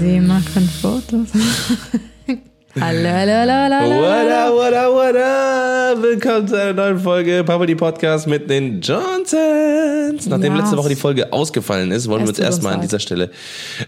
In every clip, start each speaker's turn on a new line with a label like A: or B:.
A: Sie machen Fotos. hallo, hallo, hallo, hallo.
B: What up, what up, what up? Willkommen zu einer neuen Folge Papa die Podcast mit den Johnsons. Nachdem
A: Yes.
B: letzte Woche die Folge ausgefallen ist, wollen
A: Es
B: wir uns erstmal an dieser Stelle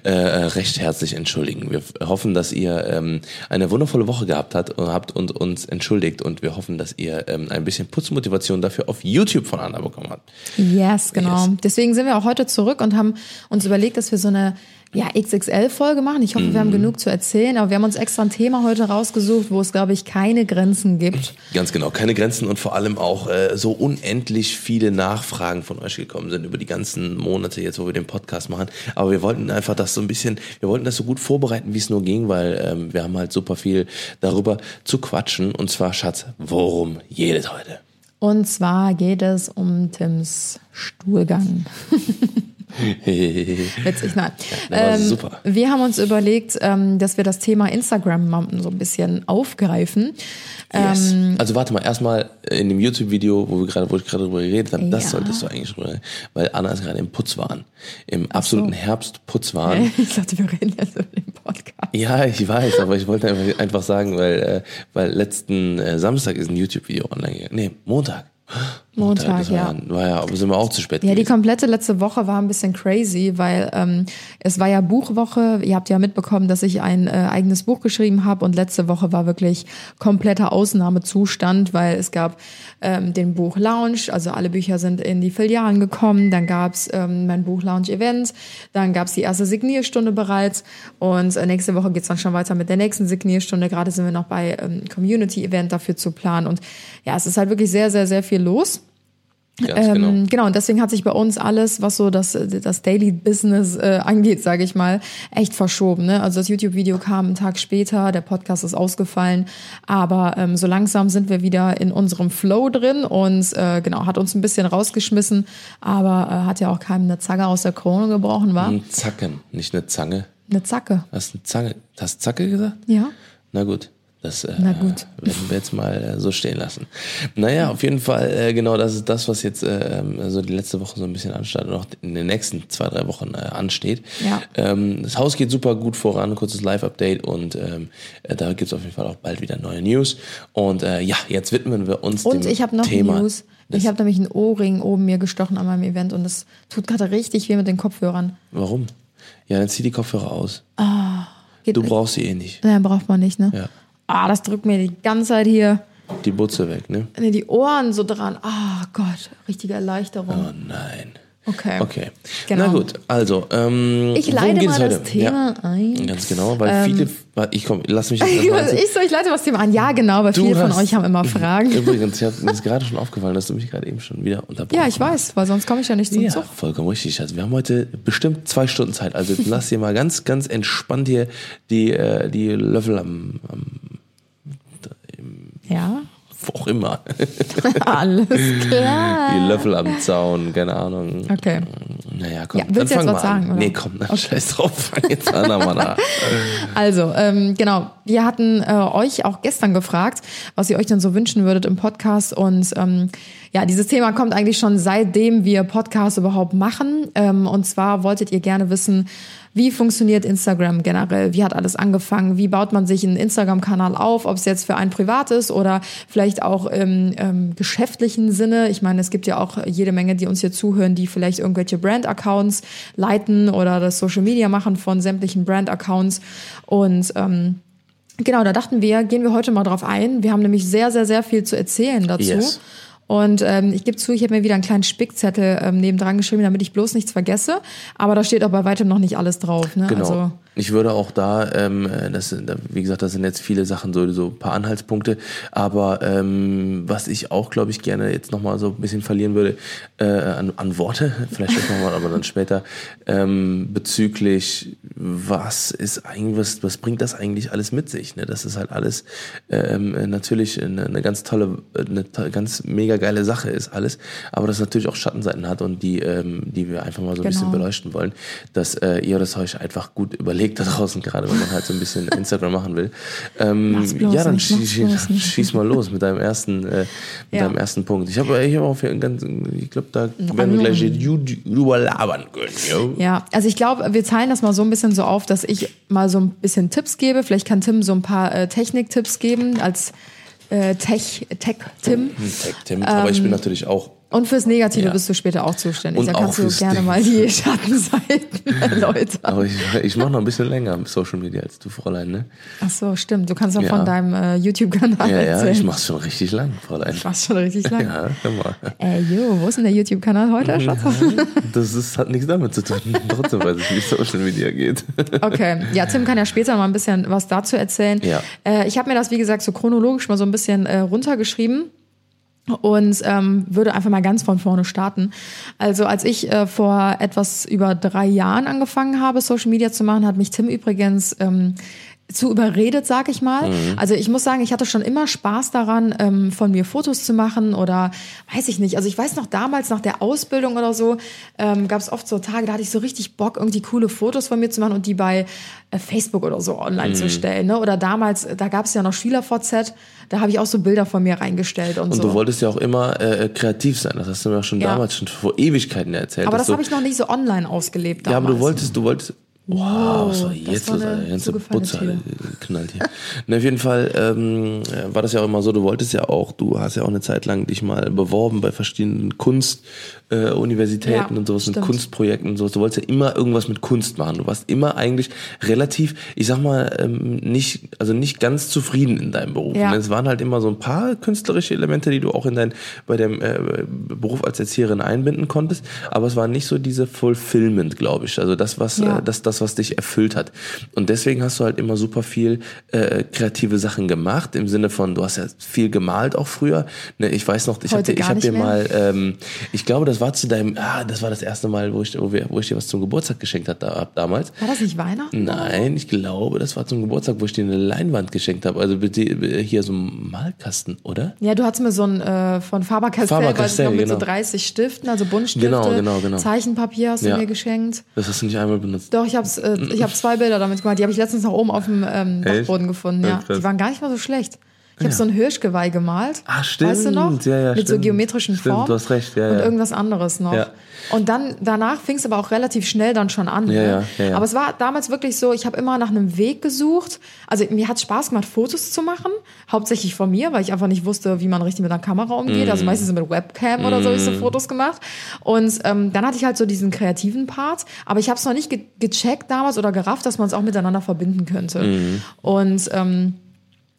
B: äh, recht herzlich entschuldigen. Wir hoffen, dass ihr ähm, eine wundervolle Woche gehabt habt, habt und uns entschuldigt und wir hoffen, dass ihr ähm, ein bisschen Putzmotivation dafür auf YouTube von Anna bekommen habt.
A: Yes, genau.
B: Yes.
A: Deswegen sind wir auch heute zurück und haben uns überlegt, dass wir so eine ja, XXL-Folge machen. Ich hoffe, wir haben genug zu erzählen, aber wir haben uns extra ein Thema heute rausgesucht, wo es, glaube ich, keine Grenzen gibt.
B: Ganz genau, keine Grenzen und vor allem auch äh, so unendlich viele Nachfragen von euch gekommen sind über die ganzen Monate jetzt, wo wir den Podcast machen. Aber wir wollten einfach das so ein bisschen, wir wollten das so gut vorbereiten, wie es nur ging, weil ähm, wir haben halt super viel darüber zu quatschen. Und zwar, Schatz, worum geht es heute?
A: Und zwar geht es um Tims Stuhlgang. Witzig, nein.
B: der war super.
A: Wir haben uns überlegt, ähm, dass wir das Thema Instagram mal so ein bisschen aufgreifen.
B: Yes.
A: Ähm,
B: also warte mal, erstmal in dem YouTube-Video, wo wir gerade, wo ich gerade drüber geredet habe, das
A: Ja.
B: solltest du eigentlich drüber, weil Anna ist gerade im Putzwahn, im absoluten Herbstputzwahn.
A: Ähm, Ich dachte, wir reden jetzt über den Podcast.
B: Ja, ich weiß, aber ich wollte einfach, einfach sagen, weil, äh, weil letzten äh, Samstag ist ein YouTube-Video online gegangen. Nee, Montag.
A: Montag,
B: war,
A: ja.
B: War ja, aber sind wir auch zu spät
A: Ja, die
B: gewesen.
A: komplette letzte Woche war ein bisschen crazy, weil ähm, es war ja Buchwoche. Ihr habt ja mitbekommen, dass ich ein äh, eigenes Buch geschrieben habe und letzte Woche war wirklich kompletter Ausnahmezustand, weil es gab ähm, den Buch Lounge, also alle Bücher sind in die Filialen gekommen. Dann gab's ähm, mein Buch Lounge Event, dann gab's die erste Signierstunde bereits und äh, nächste Woche geht's dann schon weiter mit der nächsten Signierstunde. Gerade sind wir noch bei ähm, Community Event dafür zu planen und ja, es ist halt wirklich sehr, sehr, sehr viel los.
B: Ganz genau.
A: Ähm, genau, und deswegen hat sich bei uns alles, was so das, das Daily Business äh, angeht, sage ich mal, echt verschoben. Ne? Also das YouTube-Video kam einen Tag später, der Podcast ist ausgefallen, aber ähm, so langsam sind wir wieder in unserem Flow drin und äh, genau, hat uns ein bisschen rausgeschmissen, aber äh, hat ja auch keinem eine Zacke aus der Krone gebrochen, war?
B: Ein Zacken, nicht eine Zange.
A: Eine Zacke.
B: Hast du Zange? Hast du Zacke gesagt?
A: Ja.
B: Na gut. Das äh,
A: Na gut.
B: werden wir jetzt mal äh, so stehen lassen. Naja, auf jeden Fall, äh, genau, das ist das, was jetzt äh, ähm, so die letzte Woche so ein bisschen anstand und auch in den nächsten zwei, drei Wochen äh, ansteht.
A: Ja.
B: Ähm, das Haus geht super gut voran, kurzes Live-Update und ähm, äh, da gibt's auf jeden Fall auch bald wieder neue News. Und äh, ja, jetzt widmen wir uns
A: Und
B: dem
A: ich habe noch
B: Thema.
A: News. Ich habe nämlich einen Ohrring oben mir gestochen an meinem Event und das tut gerade richtig weh mit den Kopfhörern.
B: Warum? Ja, dann zieh die Kopfhörer aus.
A: Geht
B: Du brauchst sie eh nicht.
A: Nein, braucht man nicht, ne?
B: Ja.
A: Ah, das drückt mir die ganze Zeit hier
B: Die Butze weg, ne?
A: nee, die Ohren so dran. Ah Gott, richtige Erleichterung.
B: Oh nein.
A: Okay.
B: Okay.
A: Genau.
B: Na gut, also, ähm,
A: Ich leite mal
B: heute?
A: das Thema
B: ja.
A: ein.
B: Ganz genau, weil viele, warte, ich komm, lass mich jetzt
A: Ich, so, ich leite das Thema an. Ja, genau, weil viele von
B: hast-
A: euch haben immer Fragen.
B: Übrigens, ich hab, mir ist gerade schon aufgefallen, dass du mich gerade eben schon wieder unterbrochen
A: Ja, ich weiß, weil sonst komme ich ja nicht zum
B: Ja,
A: Zug.
B: vollkommen richtig. Also wir haben heute bestimmt zwei Stunden Zeit. Also lass dir mal ganz, ganz entspannt hier die, äh, die Löffel am, am
A: Ja,
B: wo auch immer.
A: alles klar.
B: Die Löffel am Zaun, keine Ahnung.
A: Okay.
B: Naja, komm,
A: Ja, willst
B: dann
A: du jetzt was sagen, oder?
B: Nee, komm, na, scheiß drauf, fang jetzt an, Mann.
A: Also, ähm, genau, wir hatten äh, euch auch gestern gefragt, was ihr euch denn so wünschen würdet im Podcast. Und ähm, ja, dieses Thema kommt eigentlich schon seitdem wir Podcasts überhaupt machen. Ähm, und zwar wolltet ihr gerne wissen, wie funktioniert Instagram generell? Wie hat alles angefangen? Wie baut man sich einen Instagram-Kanal auf? Ob es jetzt für einen privat ist oder vielleicht auch im ähm, geschäftlichen Sinne. Ich meine, es gibt ja auch jede Menge, die uns hier zuhören, die vielleicht irgendwelche Brand-Accounts leiten oder das Social Media machen von sämtlichen Brand-Accounts. Und ähm, genau, da dachten wir, gehen wir heute mal drauf ein. Wir haben nämlich sehr, sehr, sehr viel zu erzählen dazu.
B: Yes.
A: Und ähm, ich gebe zu, ich habe mir wieder einen kleinen Spickzettel ähm, nebendran geschrieben, damit ich bloß nichts vergesse. Aber da steht auch bei weitem noch nicht alles drauf. Ne?
B: Genau.
A: Also,
B: ich würde auch da, ähm, das sind, wie gesagt, das sind jetzt viele Sachen, so, so ein paar Anhaltspunkte. Aber ähm, was ich auch, glaube ich, gerne jetzt nochmal so ein bisschen verlieren würde, äh, an, an Worte, vielleicht das nochmal, aber dann später, ähm, bezüglich, was ist eigentlich, was, was bringt das eigentlich alles mit sich? Ne? Das ist halt alles ähm, natürlich eine, eine ganz tolle, eine ganz mega mega geile Sache ist alles, aber das natürlich auch Schattenseiten hat und die, ähm, die wir einfach mal so ein bisschen
A: Genau.
B: beleuchten wollen, dass äh, ihr das euch einfach gut überlegt da draußen, gerade wenn man halt so ein bisschen Instagram machen will. Ähm, ja, dann
A: nicht,
B: schieß,
A: nicht.
B: schieß mal los mit deinem ersten, äh, mit
A: Ja.
B: deinem ersten Punkt. Ich habe ich hab auch ganz, ich glaube, da werden wir gleich drüber labern können. Jo.
A: Ja, also ich glaube, wir teilen das mal so ein bisschen so auf, dass ich mal so ein bisschen Tipps gebe. Vielleicht kann Tim so ein paar äh, Techniktipps geben als äh, Tech, Tech-Tim.
B: Tech Tim, aber ich bin natürlich auch
A: Und fürs Negative
B: Ja.
A: bist du später auch zuständig.
B: Und
A: da kannst du gerne
B: Ding.
A: mal die Schattenseiten erläutern.
B: Aber ich, ich mache noch ein bisschen länger Social Media als du, Fräulein, ne?
A: Ach so, stimmt. Du kannst auch
B: Ja.
A: von deinem äh, YouTube-Kanal
B: Ja, ja,
A: erzählen.
B: ich mach's schon richtig lang, Fräulein.
A: Fast schon richtig lang.
B: Ja, hör mal.
A: Ey, jo, wo ist denn der YouTube-Kanal heute, Schatz?
B: Das ist, hat nichts damit zu tun. Trotzdem weiß ich, wie Social Media geht.
A: Okay, ja, Tim kann ja später mal ein bisschen was dazu erzählen.
B: Ja.
A: Äh, ich habe mir das, wie gesagt, so chronologisch mal so ein bisschen äh, runtergeschrieben und ähm, würde einfach mal ganz von vorne starten. Also als ich äh, vor etwas über drei Jahren angefangen habe, Social Media zu machen, hat mich Tim übrigens ähm, zu überredet, sag ich mal. Also ich muss sagen, ich hatte schon immer Spaß daran, ähm, von mir Fotos zu machen oder weiß ich nicht. Also ich weiß noch damals nach der Ausbildung oder so ähm, gab es oft so Tage, da hatte ich so richtig Bock, irgendwie coole Fotos von mir zu machen und die bei äh, Facebook oder so online zu stellen. Ne? Oder damals, da gab es ja noch SchülerVZ, da habe ich auch so Bilder von mir reingestellt und,
B: Und
A: so.
B: du wolltest ja auch immer äh, kreativ sein. Das hast du mir auch schon
A: Ja.
B: damals, schon vor Ewigkeiten erzählt.
A: aber das habe ich noch nicht so online ausgelebt damals.
B: Ja, aber du wolltest, du wolltest. Wow, was war jetzt los?
A: eine
B: ganze Butze äh, knallt hier. Na, auf jeden Fall ähm, äh, war das ja auch immer so, du wolltest ja auch, du hast ja auch eine Zeit lang dich mal beworben bei verschiedenen Kunstuniversitäten äh,
A: Ja,
B: und sowas, mit
A: stimmt.
B: Kunstprojekten und sowas. Du wolltest ja immer irgendwas mit Kunst machen. Du warst immer eigentlich relativ, ich sag mal, ähm, nicht, also nicht ganz zufrieden in deinem Beruf.
A: Ja.
B: Es waren halt immer so ein paar künstlerische Elemente, die du auch in dein, bei dem äh, Beruf als Erzieherin einbinden konntest, aber es war nicht so diese Fulfillment, glaube ich. Also das, was,
A: Ja.
B: äh, das, das, was dich erfüllt hat. Und deswegen hast du halt immer super viel äh, kreative Sachen gemacht, im Sinne von, du hast ja viel gemalt auch früher. Ne, ich weiß noch, ich habe
A: Heute
B: dir, ich
A: gar
B: hab dir
A: mehr.
B: mal, ähm, ich glaube, das war zu deinem, ah, das war das erste Mal, wo ich, wo, wir, wo ich dir was zum Geburtstag geschenkt hab, da, damals.
A: War das nicht Weihnachten?
B: Nein, ich glaube, das war zum Geburtstag, wo ich dir eine Leinwand geschenkt habe. Also bitte äh, hier so ein Malkasten, oder?
A: Ja, du hattest mir so ein äh, von Faber-Castell,
B: Faber-Castell,
A: noch, mit so
B: genau.
A: 30 Stiften, also Buntstifte,
B: Genau, genau, genau.
A: Zeichenpapier hast du
B: Ja.
A: mir geschenkt.
B: Das hast du nicht einmal benutzt.
A: Doch, ich habe äh, ich hab zwei Bilder damit gemacht. Die habe ich letztens noch oben auf dem ähm? Dachboden gefunden.
B: Ja,
A: die waren gar nicht mal so schlecht. Ich habe
B: Ja.
A: so ein Hirschgeweih gemalt.
B: Ah, stimmt.
A: Weißt du noch?
B: Ja, ja,
A: Mit so
B: stimmt.
A: geometrischen
B: Stimmt,
A: Formen.
B: du hast recht, ja,
A: Und
B: ja.
A: irgendwas anderes noch.
B: Ja.
A: Und dann danach fing es aber auch relativ schnell dann schon an.
B: Ja,
A: ne?
B: ja, ja.
A: Aber es war damals wirklich so, ich habe immer nach einem Weg gesucht. Also mir hat Spaß gemacht, Fotos zu machen. Hauptsächlich von mir, weil ich einfach nicht wusste, wie man richtig mit einer Kamera umgeht.
B: Mhm.
A: Also meistens mit Webcam oder so habe ich so Fotos gemacht. Und ähm, dann hatte ich halt so diesen kreativen Part. Aber ich habe es noch nicht ge gecheckt damals oder gerafft, dass man es auch miteinander verbinden könnte.
B: Mhm.
A: Und ähm,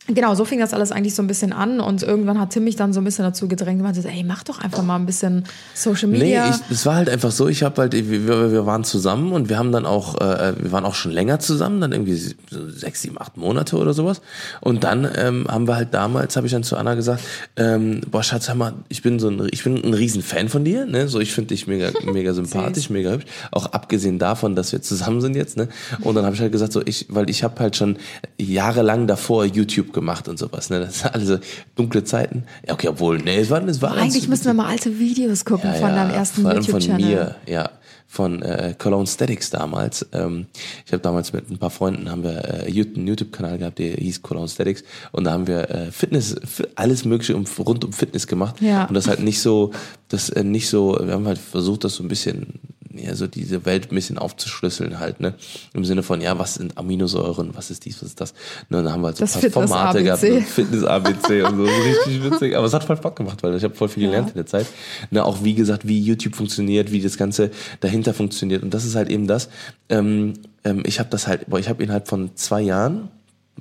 A: Genau, so fing das alles eigentlich so ein bisschen an und irgendwann hat Tim mich dann so ein bisschen dazu gedrängt und meinte, ey, mach doch einfach mal ein bisschen Social
B: Nee,
A: Media.
B: ich, es war halt einfach so, ich habe halt, wir, wir wir waren zusammen und wir haben dann auch, äh, wir waren auch schon länger zusammen, dann irgendwie so sechs, sieben, acht Monate oder sowas. Und dann ähm, haben wir halt damals, habe ich dann zu Anna gesagt, ähm, boah Schatz, hör mal, ich bin so ein, ich bin ein riesen Fan von dir, ne? So, ich finde dich mega, mega sympathisch, mega hübsch. Auch abgesehen davon, dass wir zusammen sind jetzt, ne? Und dann habe ich halt gesagt, so ich, weil ich habe halt schon jahrelang davor YouTube gemacht und sowas, ne? Das sind alle so dunkle Zeiten. Ja, okay, obwohl, nee, es war, es war
A: Eigentlich müssen wir mal alte Videos gucken von deinem ersten
B: allem von
A: YouTube-Channel.
B: mir, ja, von äh, Cologne Statics damals. Ähm, ich habe damals mit ein paar Freunden haben wir äh, einen YouTube-Kanal gehabt, der hieß Cologne Statics und da haben wir äh, Fitness, alles Mögliche um, rund um Fitness gemacht
A: Ja.
B: und das halt nicht so, das äh, nicht so, wir haben halt versucht, das so ein bisschen ja, so diese Welt ein bisschen aufzuschlüsseln halt, ne? Im Sinne von, ja, was sind Aminosäuren, was ist dies, was ist das? Ne, dann haben wir halt so
A: Das
B: ein paar Formate gehabt, so Fitness-ABC und so, richtig witzig. Aber es hat voll Bock gemacht, weil ich habe voll viel gelernt in der Zeit. Ne, auch wie gesagt, wie YouTube funktioniert, wie das Ganze dahinter funktioniert. Und das ist halt eben das. Ähm, ähm, ich habe das halt, boah, ich habe innerhalb von zwei Jahren,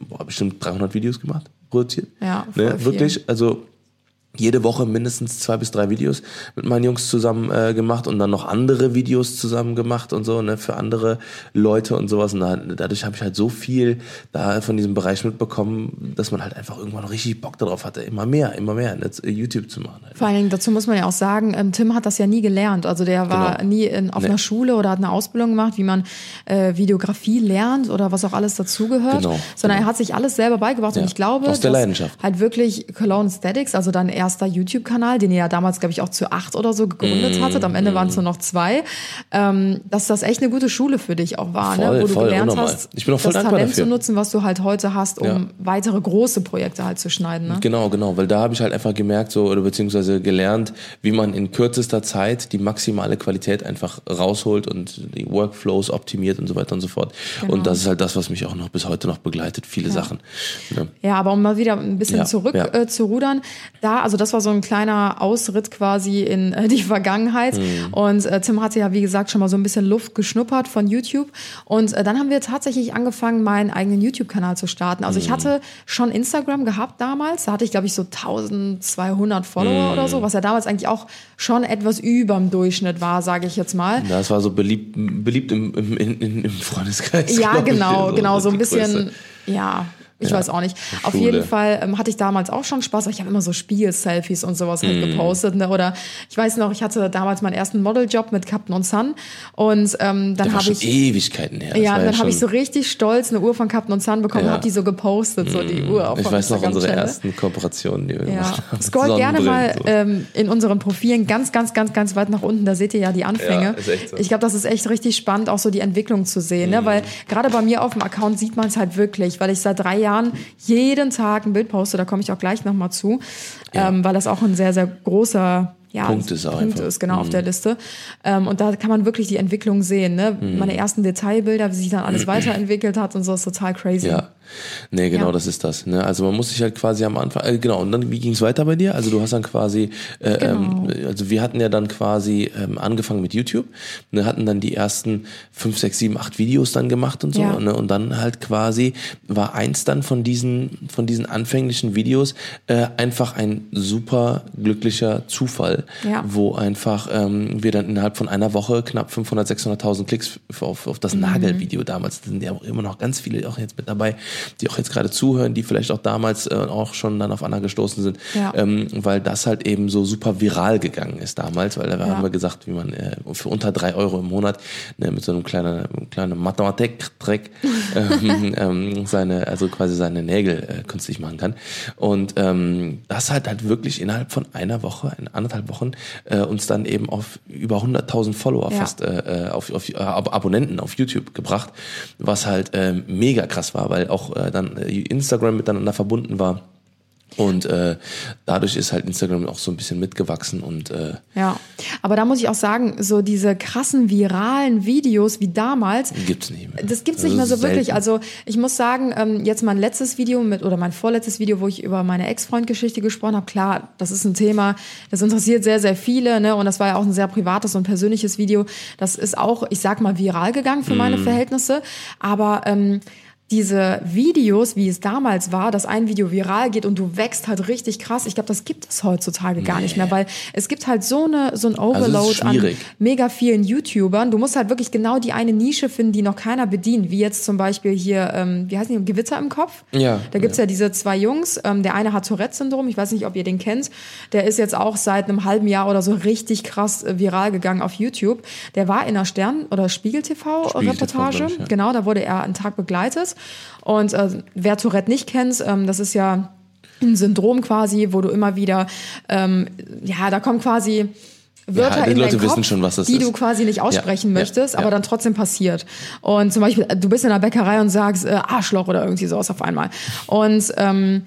B: boah, bestimmt 300 Videos gemacht, produziert.
A: Ja, voll
B: ne, wirklich, also jede Woche mindestens zwei bis drei Videos mit meinen Jungs zusammen äh, gemacht und dann noch andere Videos zusammen gemacht und so, ne, für andere Leute und sowas. Und da, dadurch habe ich halt so viel da von diesem Bereich mitbekommen, dass man halt einfach irgendwann richtig Bock darauf hatte, immer mehr, immer mehr, ne, YouTube zu machen halt.
A: Vor allen Dingen, dazu muss man ja auch sagen, ähm, Tim hat das ja nie gelernt. Also der war
B: Genau.
A: nie in, auf
B: Nee.
A: einer Schule oder hat eine Ausbildung gemacht, wie man äh, Videografie lernt oder was auch alles dazugehört.
B: Genau,
A: Sondern
B: genau.
A: er hat sich alles selber beigebracht. Und
B: Ja,
A: ich glaube,
B: aus der Leidenschaft.
A: halt wirklich Cologne Statics, also dein erster YouTube-Kanal, den ihr ja damals, glaube ich, auch zu acht oder so
B: Mm,
A: gegründet hattet, am Ende waren es nur noch zwei, ähm, dass das echt eine gute Schule für dich auch war,
B: Voll,
A: ne? wo du
B: voll,
A: gelernt
B: unnormal.
A: hast,
B: Ich bin auch voll
A: das Talent
B: dafür.
A: zu nutzen, was du halt heute hast, um
B: Ja.
A: weitere große Projekte halt zu schneiden. Ne?
B: Genau, genau, weil da habe ich halt einfach gemerkt, so oder beziehungsweise gelernt, wie man in kürzester Zeit die maximale Qualität einfach rausholt und die Workflows optimiert und so weiter und so fort.
A: Genau.
B: Und das ist halt das, was mich auch noch bis heute noch begleitet, viele Sachen. Ja.
A: Ja, aber um mal wieder ein bisschen
B: Ja,
A: zurück
B: ja.
A: Äh, zu rudern, da, also das war so ein kleiner Ausritt quasi in äh, die Vergangenheit.
B: Mhm.
A: Und äh, Tim hatte ja, wie gesagt, schon mal so ein bisschen Luft geschnuppert von YouTube. Und äh, dann haben wir tatsächlich angefangen, meinen eigenen YouTube-Kanal zu starten. Also
B: Mhm.
A: ich hatte schon Instagram gehabt damals. Da hatte ich, glaube ich, so 1200 Follower oder
B: Mhm.
A: so, was ja damals eigentlich auch schon etwas überm Durchschnitt war, sage ich jetzt mal.
B: Das war so beliebt, beliebt im, im, im, im Freundeskreis.
A: Ja,
B: glaub ich,
A: genau, genau, so ein bisschen,
B: Größe.
A: ja. Ich
B: Ja,
A: weiß auch nicht. Auf
B: Schule.
A: jeden Fall ähm, hatte ich damals auch schon Spaß. Ich habe immer so Spiel-Selfies und sowas halt
B: Mhm.
A: gepostet. Ne? Oder ich weiß noch, ich hatte damals meinen ersten Modeljob mit Captain und Sun. Und ähm, dann habe ich.
B: Ewigkeiten her. Das
A: Ja, und dann habe ich so richtig stolz eine Uhr von Captain und Sun bekommen,
B: Ja. Mhm.
A: habe die so gepostet, so die Uhr auf
B: Ich weiß noch unsere ersten Kooperationen, die wir
A: Ja,
B: gemacht haben.
A: scrollt gerne mal
B: so.
A: ähm, in unseren Profilen ganz, ganz, ganz, ganz weit nach unten. Da seht ihr ja die Anfänge.
B: Ja, so.
A: Ich glaube, das ist echt richtig spannend, auch so die Entwicklung zu sehen. Ne? Weil gerade bei mir auf dem Account sieht man es halt wirklich, weil ich seit drei Jahren jeden Tag ein Bild poste. Da komme ich auch gleich nochmal zu, ähm, weil das auch ein sehr, sehr großer ja,
B: Punkt ist
A: Punkt
B: einfach. Mhm.
A: ist, genau, auf der Liste. Ähm, und da kann man wirklich die Entwicklung sehen. Ne?
B: Mhm.
A: Meine ersten Detailbilder, wie sich dann alles weiterentwickelt hat und so, ist total crazy.
B: Ja. Nee, genau,
A: Ja.
B: das ist das. Ne? Also man muss sich halt quasi am Anfang, äh, genau, und dann, wie ging es weiter bei dir? Also du hast dann quasi, äh,
A: Genau.
B: ähm, also wir hatten ja dann quasi ähm, angefangen mit YouTube, ne, hatten dann die ersten fünf, sechs, sieben, acht Videos dann gemacht und so,
A: Ja.
B: ne? und dann halt quasi war eins dann von diesen, von diesen anfänglichen Videos äh, einfach ein super glücklicher Zufall,
A: Ja.
B: wo einfach ähm, wir dann innerhalb von einer Woche knapp 500, 600.000 Klicks auf, auf das
A: Mhm.
B: Nagelvideo damals, da sind ja auch immer noch ganz viele auch jetzt mit dabei, die auch jetzt gerade zuhören, die vielleicht auch damals äh, auch schon dann auf Anna gestoßen sind,
A: Ja.
B: ähm, weil das halt eben so super viral gegangen ist damals, weil da
A: Ja.
B: haben wir gesagt, wie man äh, für unter drei Euro im Monat ne, mit so einem kleinen, kleinen Mathematik-Trick ähm, ähm, seine, also quasi seine Nägel äh, künstlich machen kann. Und ähm, das hat halt wirklich innerhalb von einer Woche, in anderthalb Wochen, äh, uns dann eben auf über 100.000 Follower
A: Ja.
B: fast äh, auf, auf äh, Ab Abonnenten auf YouTube gebracht, was halt ähm, mega krass war, weil auch äh, dann äh, Instagram miteinander verbunden war. Und äh, dadurch ist halt Instagram auch so ein bisschen mitgewachsen und äh,
A: Ja, aber da muss ich auch sagen, so diese krassen viralen Videos wie damals,
B: gibt's nicht mehr.
A: das gibt's
B: Also
A: nicht mehr so wirklich.
B: selten.
A: Also ich muss sagen, ähm, jetzt mein letztes Video mit oder mein vorletztes Video, wo ich über meine Ex-Freund-Geschichte gesprochen habe, klar, das ist ein Thema, das interessiert sehr, sehr viele, ne? Und das war ja auch ein sehr privates und persönliches Video. Das ist auch, ich sag mal, viral gegangen für
B: Mhm.
A: meine Verhältnisse. Aber ähm, diese Videos, wie es damals war, dass ein Video viral geht und du wächst halt richtig krass. Ich glaube, das gibt es heutzutage gar nicht mehr, weil es gibt halt so eine so ein Overload an
B: schwierig.
A: mega vielen YouTubern. Du musst halt wirklich genau die eine Nische finden, die noch keiner bedient, wie jetzt zum Beispiel hier, ähm, wie heißen die, Gewitter im Kopf.
B: Ja,
A: Da gibt's ja. diese zwei Jungs. Ähm, der eine hat Tourette-Syndrom. Ich weiß nicht, ob ihr den kennt. Der ist jetzt auch seit einem halben Jahr oder so richtig krass äh, viral gegangen auf YouTube. Der war in einer Stern- oder Spiegel-TV-Reportage.
B: ich, ja.
A: Genau, da wurde er einen Tag begleitet. Und äh, wer Tourette nicht kennt, ähm, das ist ja ein Syndrom quasi, wo du immer wieder, ähm, ja, da kommen quasi Wörter
B: Ja, die
A: in
B: Leute
A: Kopf,
B: schon,
A: die
B: ist.
A: du quasi nicht aussprechen
B: Ja, ja,
A: möchtest, aber
B: ja.
A: dann trotzdem passiert. Und zum Beispiel, du bist in der Bäckerei und sagst äh, Arschloch oder irgendwie sowas auf einmal. Und ähm,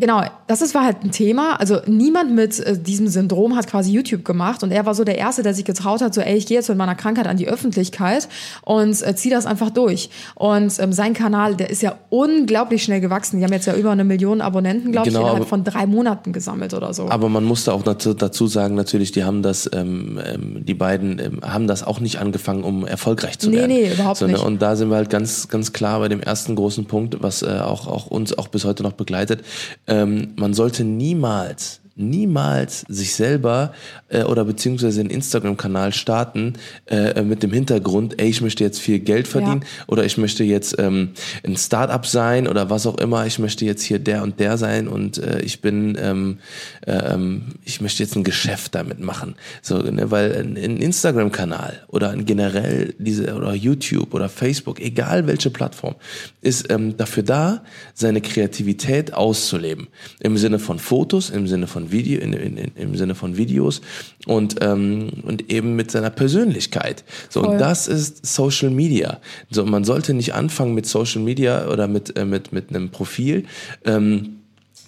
A: Genau, das ist, war halt ein Thema. Also niemand mit äh, diesem Syndrom hat quasi YouTube gemacht und er war so der Erste, der sich getraut hat, so ey, ich gehe jetzt mit meiner Krankheit an die Öffentlichkeit und äh, zieh das einfach durch. Und ähm, sein Kanal, der ist ja unglaublich schnell gewachsen. Die haben jetzt ja über eine Million Abonnenten, glaube
B: Genau,
A: ich, innerhalb
B: aber-
A: von drei Monaten gesammelt oder so.
B: Aber man musste auch dazu, sagen, natürlich, die haben das, ähm, ähm, die beiden ähm, haben das auch nicht angefangen, um erfolgreich zu
A: Nee,
B: werden.
A: nee, überhaupt
B: Sondern-
A: nicht.
B: Und da sind wir halt ganz, ganz klar bei dem ersten großen Punkt, was äh, auch, auch uns auch bis heute noch begleitet. Ähm, man sollte niemals niemals sich selber äh, oder beziehungsweise einen Instagram-Kanal starten äh, mit dem Hintergrund, ey, ich möchte jetzt viel Geld verdienen
A: Ja.
B: oder ich möchte jetzt ähm, ein Startup sein oder was auch immer, ich möchte jetzt hier der und der sein und äh, ich bin, ähm, äh, ähm, ich möchte jetzt ein Geschäft damit machen. So, ne, weil ein, ein Instagram-Kanal oder ein generell diese oder YouTube oder Facebook, egal welche Plattform, ist ähm, dafür da, seine Kreativität auszuleben. Im Sinne von Fotos, im Sinne von Video, in, in, in, im Sinne von Videos und, ähm, und eben mit seiner Persönlichkeit. So,
A: Voll.
B: und das ist Social Media. So, man sollte nicht anfangen mit Social Media oder mit, äh, mit, mit einem Profil. Ähm,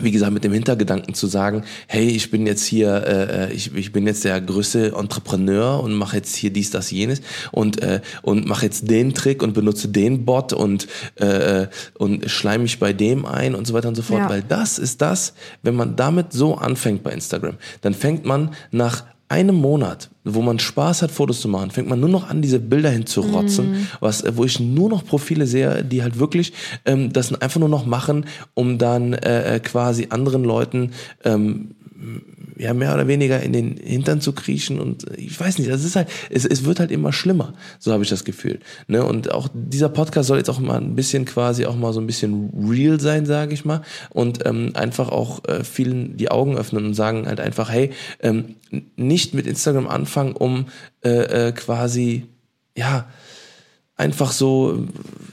B: wie gesagt, mit dem Hintergedanken zu sagen, hey, ich bin jetzt hier, äh, ich, ich bin jetzt der größte Entrepreneur und mache jetzt hier dies, das, jenes und äh, und mache jetzt den Trick und benutze den Bot und äh, und schleim mich bei dem ein und so weiter und so fort,
A: Ja.
B: weil das ist das, wenn man damit so anfängt bei Instagram, dann fängt man nach einem Monat, wo man Spaß hat, Fotos zu machen, fängt man nur noch an, diese Bilder hinzurotzen, was, äh, wo ich nur noch Profile sehe, die halt wirklich ähm, das einfach nur noch machen, um dann äh, äh, quasi anderen Leuten ähm, ja mehr oder weniger in den Hintern zu kriechen und äh, ich weiß nicht, das ist halt, es, es wird halt immer schlimmer, so habe ich das Gefühl. Ne? Und auch dieser Podcast soll jetzt auch mal ein bisschen quasi auch mal so ein bisschen real sein, sage ich mal, und ähm, einfach auch äh, vielen die Augen öffnen und sagen halt einfach, hey, ähm, nicht mit Instagram anfangen, um äh, äh, quasi ja einfach so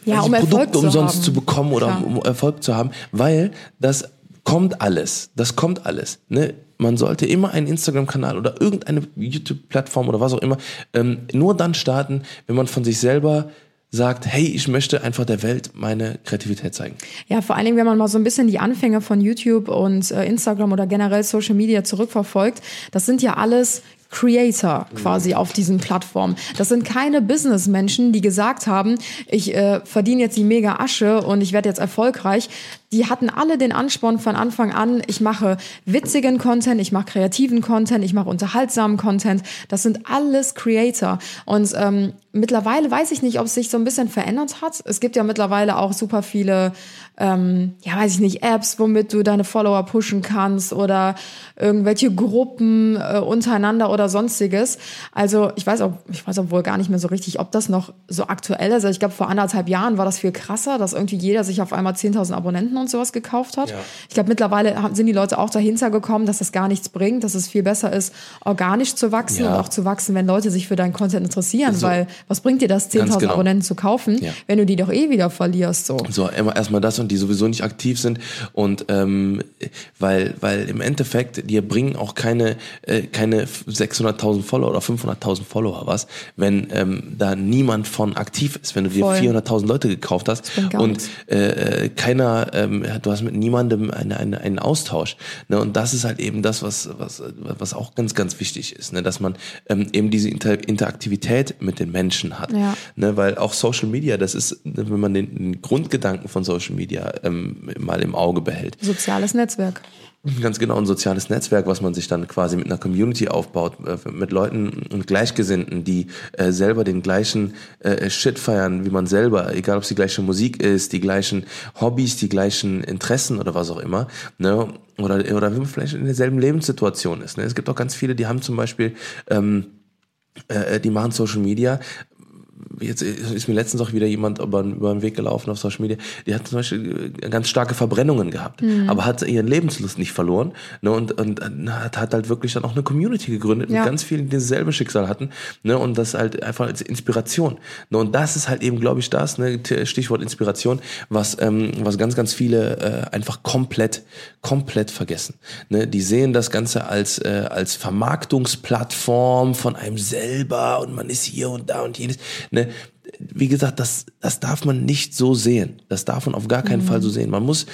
A: Ja, um
B: Produkte
A: zu
B: umsonst
A: haben.
B: zu bekommen oder
A: Klar.
B: um, um Erfolg zu haben, weil das kommt alles. Das kommt alles. Ne? Man sollte immer einen Instagram-Kanal oder irgendeine YouTube-Plattform oder was auch immer ähm, nur dann starten, wenn man von sich selber sagt, hey, ich möchte einfach der Welt meine Kreativität zeigen.
A: Ja, vor allen Dingen, wenn man mal so ein bisschen die Anfänge von YouTube und äh, Instagram oder generell Social Media zurückverfolgt, das sind ja alles Creator quasi auf diesen Plattformen. Das sind keine Businessmenschen, die gesagt haben, ich äh, verdiene jetzt die mega Asche und ich werde jetzt erfolgreich. Die hatten alle den Ansporn von Anfang an, ich mache witzigen Content, ich mache kreativen Content, ich mache unterhaltsamen Content. Das sind alles Creator. Und ähm, mittlerweile weiß ich nicht, ob es sich so ein bisschen verändert hat. Es gibt ja mittlerweile auch super viele, ähm, ja, weiß ich nicht, Apps, womit du deine Follower pushen kannst oder irgendwelche Gruppen äh, untereinander oder sonstiges. Also ich weiß auch, ich weiß auch wohl gar nicht mehr so richtig, ob das noch so aktuell ist. Also ich glaube, vor anderthalb Jahren war das viel krasser, dass irgendwie jeder sich auf einmal 10.000 Abonnenten und sowas gekauft hat.
B: Ja.
A: Ich glaube, mittlerweile sind die Leute auch dahinter gekommen, dass das gar nichts bringt, dass es viel besser ist, organisch zu wachsen
B: Ja.
A: und auch zu wachsen, wenn Leute sich für deinen Content interessieren,
B: So.
A: weil was bringt dir das, 10.000
B: genau.
A: Abonnenten zu kaufen,
B: Ja.
A: wenn du die doch eh wieder verlierst, so.
B: So, erstmal das und die sowieso nicht aktiv sind und ähm, weil weil im Endeffekt dir bringen auch keine äh, keine 600.000 Follower oder 500.000 Follower was, wenn ähm, da niemand von aktiv ist, wenn du dir
A: Voll.
B: 400.000 Leute gekauft hast und äh, äh, keiner ähm, du hast mit niemandem eine, eine, einen Austausch, ne? Und das ist halt eben das, was was was auch ganz ganz wichtig ist, ne? Dass man ähm, eben diese Inter Interaktivität mit den Menschen hat,
A: Ja.
B: ne? Weil auch Social Media, das ist, wenn man den, den Grundgedanken von Social Media ähm, mal im Auge behält,
A: Soziales Netzwerk.
B: Ganz genau, ein soziales Netzwerk, was man sich dann quasi mit einer Community aufbaut, äh, mit Leuten und Gleichgesinnten, die äh, selber den gleichen äh, Shit feiern wie man selber, egal ob es die gleiche Musik ist, die gleichen Hobbys, die gleichen Interessen oder was auch immer, ne? Oder, oder wenn man vielleicht in derselben Lebenssituation ist. Ne? Es gibt auch ganz viele, die haben zum Beispiel ähm, äh, die machen Social Media. Jetzt ist mir letztens auch wieder jemand über, über den Weg gelaufen auf Social Media, die hat zum Beispiel äh, ganz starke Verbrennungen gehabt, aber hat ihren Lebenslust nicht verloren ne, und, und hat, hat halt wirklich dann auch eine Community gegründet
A: Ja.
B: mit ganz vielen, die dasselbe Schicksal hatten ne, und das halt einfach als Inspiration. Ne, und das ist halt eben, glaube ich, das, ne, Stichwort Inspiration, was, ähm, was ganz, ganz viele äh, einfach komplett, komplett vergessen. Ne, die sehen das Ganze als, äh, als Vermarktungsplattform von einem selber und man ist hier und da und jenes. Ne, wie gesagt, das, das darf man nicht so sehen. Das darf man auf gar keinen Fall so sehen. Man muss,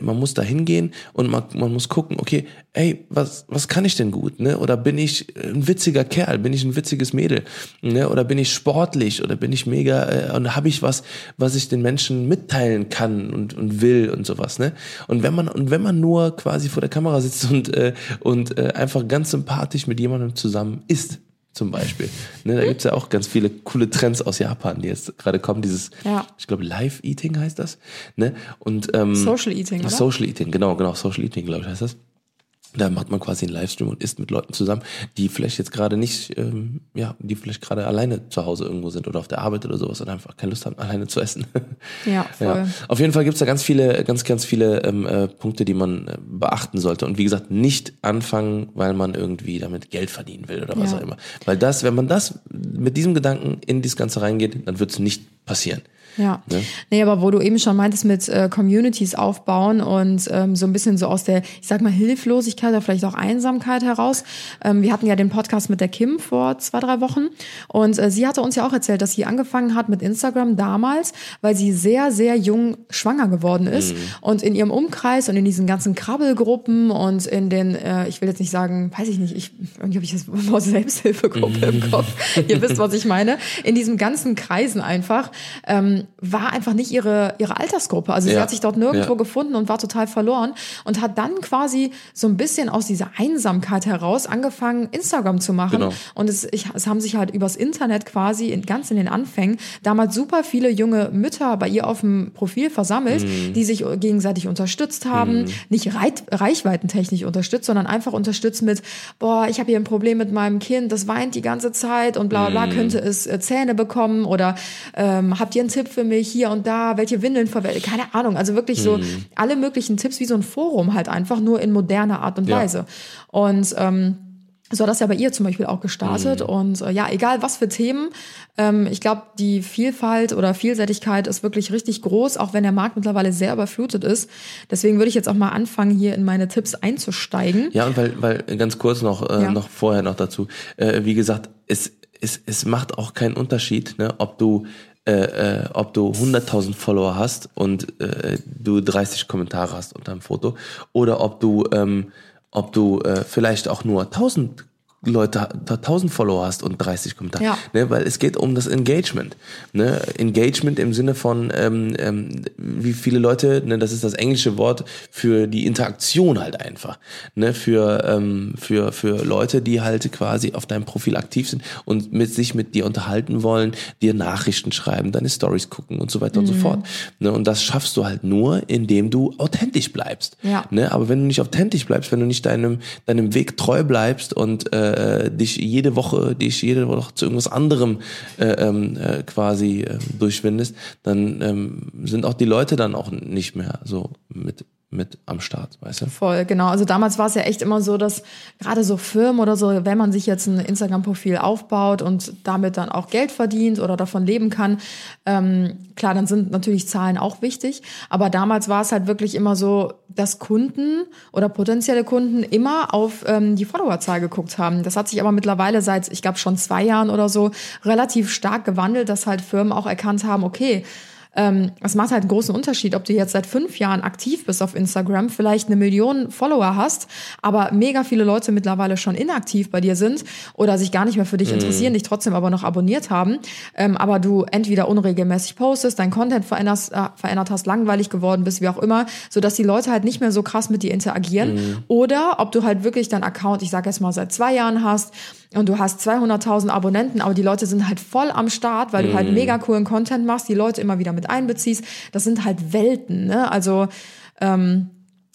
B: man muss da hingehen und man, man muss gucken, okay, ey, was, was kann ich denn gut? Ne? Oder bin ich ein witziger Kerl? Bin ich ein witziges Mädel? Ne? Oder bin ich sportlich? Oder bin ich mega, äh, und habe ich was, was ich den Menschen mitteilen kann und, und will und sowas, ne? Und wenn man, und wenn man nur quasi vor der Kamera sitzt und, äh, und äh, einfach ganz sympathisch mit jemandem zusammen ist, zum Beispiel. Ne, da gibt's ja auch ganz viele coole Trends aus Japan, die jetzt gerade kommen. Dieses,
A: Ja.
B: ich glaube, Live-Eating heißt das. Ne? Und, ähm,
A: Social Eating, oder?
B: Social Eating, genau, genau, Social Eating, glaube ich, heißt das. Da macht man quasi einen Livestream und isst mit Leuten zusammen, die vielleicht jetzt gerade nicht, ähm, ja, die vielleicht gerade alleine zu Hause irgendwo sind oder auf der Arbeit oder sowas und einfach keine Lust haben, alleine zu essen.
A: Ja, voll.
B: Ja. Auf jeden Fall gibt's da ganz viele, ganz, ganz viele ähm, äh, Punkte, die man äh, beachten sollte. Und wie gesagt, nicht anfangen, weil man irgendwie damit Geld verdienen will oder was
A: Ja.
B: auch immer. Weil das, wenn man das mit diesem Gedanken in das Ganze reingeht, dann wird's nicht passieren.
A: Ja.
B: Ne?
A: Nee, aber wo du eben schon meintest mit äh, Communities aufbauen und ähm, so ein bisschen so aus der, ich sag mal, Hilflosigkeit oder vielleicht auch Einsamkeit heraus. Ähm, wir hatten ja den Podcast mit der Kim vor zwei, drei Wochen und äh, sie hatte uns ja auch erzählt, dass sie angefangen hat mit Instagram damals, weil sie sehr, sehr jung schwanger geworden ist und in ihrem Umkreis und in diesen ganzen Krabbelgruppen und in den, äh, ich will jetzt nicht sagen, weiß ich nicht, ich, irgendwie habe ich das Wort Selbsthilfegruppe im Kopf. Ihr wisst, was ich meine. In diesen ganzen Kreisen einfach ähm, war einfach nicht ihre, ihre Altersgruppe. Also sie
B: Ja.
A: hat sich dort nirgendwo
B: Ja.
A: gefunden und war total verloren und hat dann quasi so ein bisschen aus dieser Einsamkeit heraus angefangen, Instagram zu machen.
B: Genau.
A: Und es, ich, es haben sich halt übers Internet quasi in, ganz in den Anfängen damals super viele junge Mütter bei ihr auf dem Profil versammelt,
B: Mhm.
A: die sich gegenseitig unterstützt haben, nicht reit, reichweitentechnisch unterstützt, sondern einfach unterstützt mit, boah, ich habe hier ein Problem mit meinem Kind, das weint die ganze Zeit und bla bla,
B: Mhm.
A: bla könnte es äh, Zähne bekommen oder ähm, habt ihr einen Tipp für mich hier und da, welche Windeln verwenden, keine Ahnung, also wirklich so
B: Mhm.
A: alle möglichen Tipps wie so ein Forum halt einfach, nur in moderner Art und
B: Ja.
A: Weise. Und ähm, so hat das ja bei ihr zum Beispiel auch gestartet.
B: Mhm.
A: Und äh, ja, egal was für Themen, ähm, ich glaube, die Vielfalt oder Vielseitigkeit ist wirklich richtig groß, auch wenn der Markt mittlerweile sehr überflutet ist. Deswegen würde ich jetzt auch mal anfangen, hier in meine Tipps einzusteigen.
B: Ja, und weil, weil ganz kurz noch, äh,
A: Ja.
B: noch vorher noch dazu, äh, wie gesagt, es, es, es macht auch keinen Unterschied, ne, ob du äh, äh, ob du 100.000 Follower hast und äh, du 30 Kommentare hast unter einem Foto oder ob du ähm, ob du äh, vielleicht auch nur 1000 Leute, 1000 Follower hast und 30 Kommentare.
A: Ja.
B: Ne, weil es geht um das Engagement. Ne? Engagement im Sinne von, ähm, ähm, wie viele Leute, ne, das ist das englische Wort für die Interaktion halt einfach. Ne? Für, ähm, für, für Leute, die halt quasi auf deinem Profil aktiv sind und mit sich mit dir unterhalten wollen, dir Nachrichten schreiben, deine Stories gucken und so weiter und so fort. Ne? Und das schaffst du halt nur, indem du authentisch bleibst.
A: Ja.
B: Ne? Aber wenn du nicht authentisch bleibst, wenn du nicht deinem, deinem Weg treu bleibst und äh, dich jede Woche, dich jede Woche zu irgendwas anderem äh, ähm, äh, quasi äh, durchwindest, dann ähm, sind auch die Leute dann auch nicht mehr so mit, mit am Start, weißt du?
A: Voll, genau. Also damals war es ja echt immer so, dass gerade so Firmen oder so, wenn man sich jetzt ein Instagram-Profil aufbaut und damit dann auch Geld verdient oder davon leben kann, ähm, klar, dann sind natürlich Zahlen auch wichtig. Aber damals war es halt wirklich immer so, dass Kunden oder potenzielle Kunden immer auf ähm, die Followerzahl geguckt haben. Das hat sich aber mittlerweile seit, ich glaube, schon zwei Jahren oder so relativ stark gewandelt, dass halt Firmen auch erkannt haben, okay, ähm, es macht halt einen großen Unterschied, ob du jetzt seit fünf Jahren aktiv bist auf Instagram, vielleicht eine Million Follower hast, aber mega viele Leute mittlerweile schon inaktiv bei dir sind oder sich gar nicht mehr für dich interessieren, dich trotzdem aber noch abonniert haben, ähm, aber du entweder unregelmäßig postest, dein Content veränderst, äh, verändert hast, langweilig geworden bist, wie auch immer, sodass die Leute halt nicht mehr so krass mit dir interagieren. Oder ob du halt wirklich deinen Account, ich sag jetzt mal seit zwei Jahren hast und du hast 200.000 Abonnenten, aber die Leute sind halt voll am Start, weil du halt mega coolen Content machst, die Leute immer wieder mit einbeziehst. Das sind halt Welten, ne? Also ähm,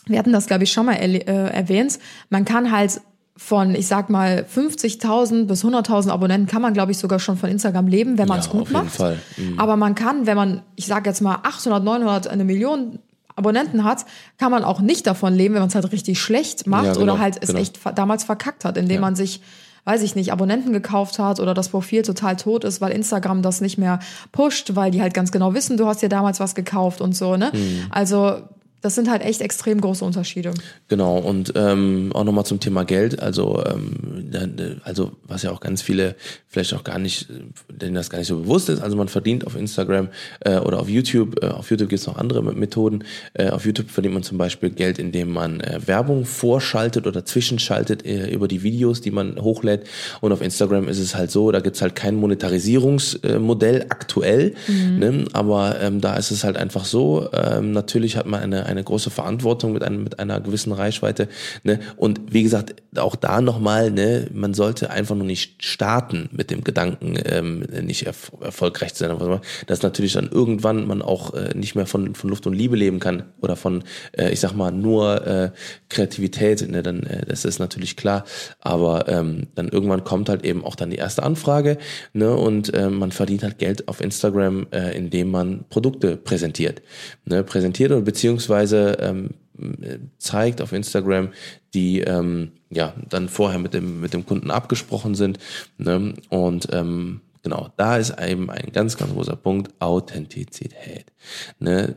A: wir hatten das, glaube ich, schon mal äh, erwähnt. Man kann halt von, ich sag mal, 50.000 bis 100.000 Abonnenten kann man, glaube ich, sogar schon von Instagram leben, wenn man es
B: Ja,
A: gut
B: auf jeden
A: macht.
B: Fall. Mhm.
A: Aber man kann, wenn man, ich sage jetzt mal 800, 900, eine Million Abonnenten hat, kann man auch nicht davon leben, wenn man es halt richtig schlecht macht
B: Ja, genau,
A: oder halt es
B: genau.
A: echt damals verkackt hat, indem man sich weiß ich nicht, Abonnenten gekauft hat oder das Profil total tot ist, weil Instagram das nicht mehr pusht, weil die halt ganz genau wissen, du hast dir damals was gekauft und so, ne?
B: Mhm.
A: Also das sind halt echt extrem große Unterschiede.
B: Genau, und ähm, auch nochmal zum Thema Geld, also, ähm, dann, also was ja auch ganz viele vielleicht auch gar nicht, denen das gar nicht so bewusst ist, also man verdient auf Instagram äh, oder auf YouTube, äh, auf YouTube gibt es noch andere Methoden, äh, auf YouTube verdient man zum Beispiel Geld, indem man äh, Werbung vorschaltet oder zwischenschaltet äh, über die Videos, die man hochlädt. Und auf Instagram ist es halt so, da gibt's halt kein Monetarisierungsmodell aktuell, ne? aber ähm, da ist es halt einfach so, ähm, natürlich hat man eine, eine große Verantwortung mit, einem, mit einer gewissen Reichweite ne? und wie gesagt, auch da nochmal, ne? man sollte einfach nur nicht starten mit dem Gedanken, ähm, nicht erf erfolgreich zu sein, dass natürlich dann irgendwann man auch äh, nicht mehr von, von Luft und Liebe leben kann oder von, äh, ich sag mal, nur äh, Kreativität, ne, dann äh, das ist natürlich klar, aber ähm, dann irgendwann kommt halt eben auch dann die erste Anfrage ne, und äh, man verdient halt Geld auf Instagram, äh, indem man Produkte präsentiert, ne, präsentiert oder beziehungsweise ähm, zeigt auf Instagram, die ähm, ja dann vorher mit dem mit dem Kunden abgesprochen sind. Ne? Und ähm, genau, da ist eben ein ganz ganz großer Punkt Authentizität. Ne?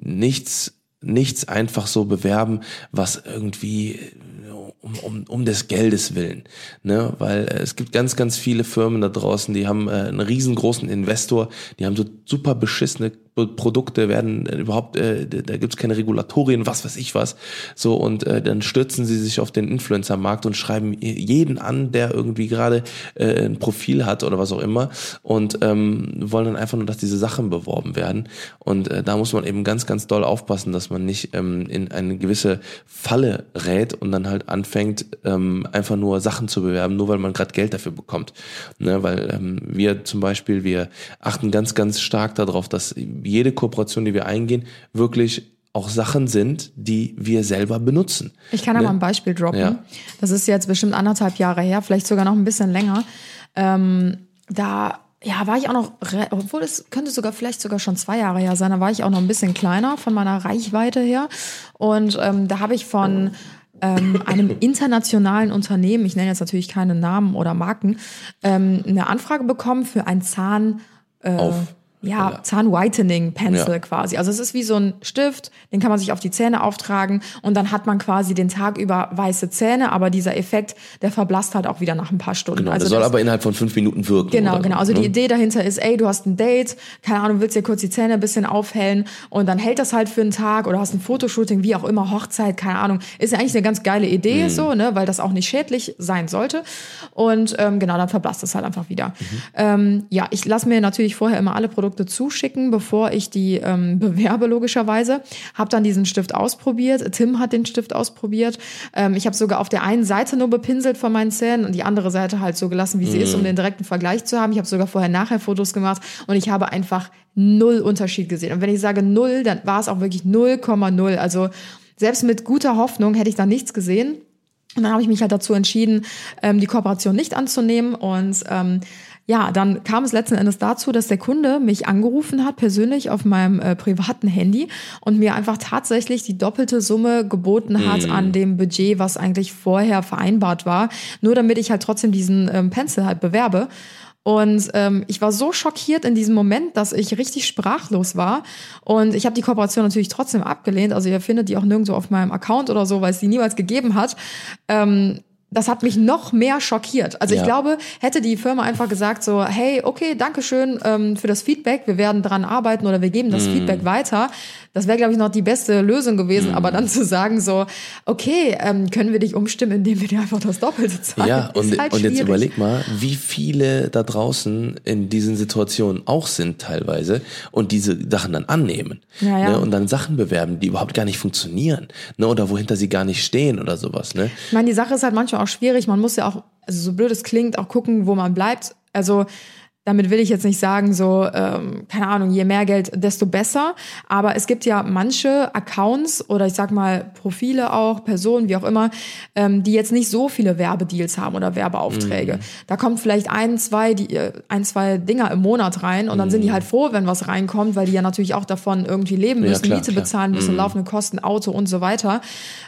B: Nichts nichts einfach so bewerben, was irgendwie um, um, um des Geldes willen. Ne? Weil äh, es gibt ganz, ganz viele Firmen da draußen, die haben äh, einen riesengroßen Investor, die haben so super beschissene Produkte werden äh, überhaupt, äh, da gibt's keine Regulatorien, was weiß ich was. So, und äh, dann stürzen sie sich auf den Influencer-Markt und schreiben jeden an, der irgendwie gerade äh, ein Profil hat oder was auch immer und ähm, wollen dann einfach nur, dass diese Sachen beworben werden. Und äh, da muss man eben ganz, ganz doll aufpassen, dass man nicht ähm, in eine gewisse Falle rät und dann halt anfängt, ähm, einfach nur Sachen zu bewerben, nur weil man gerade Geld dafür bekommt. Ne? Weil ähm, wir zum Beispiel, wir achten ganz, ganz stark darauf, dass jede Kooperation, die wir eingehen, wirklich auch Sachen sind, die wir selber benutzen.
A: Ich kann da
B: ne?
A: mal ein Beispiel droppen.
B: Ja.
A: Das ist jetzt bestimmt anderthalb Jahre her, vielleicht sogar noch ein bisschen länger. Ähm, da ja, war ich auch noch, obwohl es könnte sogar vielleicht sogar schon zwei Jahre her sein, da war ich auch noch ein bisschen kleiner von meiner Reichweite her. Und ähm, da habe ich von ähm, einem internationalen Unternehmen, ich nenne jetzt natürlich keine Namen oder Marken, ähm, eine Anfrage bekommen für ein Zahn. Äh,
B: Auf.
A: Ja,
B: Ja.
A: Zahn-Whitening-Pencil
B: Ja.
A: quasi. Also es ist wie so ein Stift, den kann man sich auf die Zähne auftragen und dann hat man quasi den Tag über weiße Zähne, aber dieser Effekt, der verblasst halt auch wieder nach ein paar Stunden.
B: Genau,
A: also
B: das soll
A: das-
B: aber innerhalb von fünf Minuten wirken.
A: Genau, genau.
B: so,
A: Also die
B: ne?
A: Idee dahinter ist, ey, du hast ein Date, keine Ahnung, willst dir kurz die Zähne ein bisschen aufhellen und dann hält das halt für einen Tag oder hast ein Fotoshooting, wie auch immer, Hochzeit, keine Ahnung. Ist ja eigentlich eine ganz geile Idee,
B: Mhm.
A: so, ne, weil das auch nicht schädlich sein sollte. Und ähm, genau, dann verblasst es halt einfach wieder.
B: Mhm.
A: Ähm, ja, ich lasse mir natürlich vorher immer alle Produkte zuschicken, bevor ich die ähm, bewerbe, logischerweise. Hab dann diesen Stift ausprobiert. Tim hat den Stift ausprobiert. Ähm, ich habe sogar auf der einen Seite nur bepinselt von meinen Zähnen und die andere Seite halt so gelassen, wie sie ist, um den direkten Vergleich zu haben. Ich habe sogar vorher-nachher Fotos gemacht und ich habe einfach null Unterschied gesehen. Und wenn ich sage null, dann war es auch wirklich 0,0. Also selbst mit guter Hoffnung hätte ich da nichts gesehen. Und dann habe ich mich halt dazu entschieden, ähm, die Kooperation nicht anzunehmen. Und ähm, ja, dann kam es letzten Endes dazu, dass der Kunde mich angerufen hat, persönlich auf meinem äh, privaten Handy und mir einfach tatsächlich die doppelte Summe geboten hat an dem Budget, was eigentlich vorher vereinbart war, nur damit ich halt trotzdem diesen ähm, Pencil halt bewerbe. Und ähm, ich war so schockiert in diesem Moment, dass ich richtig sprachlos war. Und ich habe die Kooperation natürlich trotzdem abgelehnt. Also ihr findet die auch nirgendwo auf meinem Account oder so, weil es die niemals gegeben hat. Ähm, das hat mich noch mehr schockiert. Also ich
B: Ja.
A: glaube, hätte die Firma einfach gesagt so, hey, okay, danke schön ähm, für das Feedback, wir werden dran arbeiten oder wir geben das
B: Mhm.
A: Feedback weiter. Das wäre, glaube ich, noch die beste Lösung gewesen. Aber dann zu sagen so, okay, ähm, können wir dich umstimmen, indem wir dir einfach das Doppelte zahlen,
B: Ja, und,
A: halt
B: und jetzt überleg mal, wie viele da draußen in diesen Situationen auch sind teilweise und diese Sachen dann annehmen.
A: Ja, ja.
B: Ne, und dann Sachen bewerben, die überhaupt gar nicht funktionieren. Ne, oder wohinter sie gar nicht stehen oder sowas. Ne?
A: Ich meine, die Sache ist halt manchmal auch schwierig. Man muss ja auch, also so blöd es klingt, auch gucken, wo man bleibt. Also damit will ich jetzt nicht sagen, so, ähm, keine Ahnung, je mehr Geld, desto besser. Aber es gibt ja manche Accounts oder ich sag mal Profile auch, Personen, wie auch immer, ähm, die jetzt nicht so viele Werbedeals haben oder Werbeaufträge.
B: Mhm.
A: Da kommt vielleicht ein, zwei, die, äh, ein, zwei Dinger im Monat rein und dann sind die halt froh, wenn was reinkommt, weil die ja natürlich auch davon irgendwie leben
B: Mhm. Ja,
A: müssen,
B: klar,
A: Miete
B: klar.
A: bezahlen müssen, laufende Kosten, Auto und so weiter,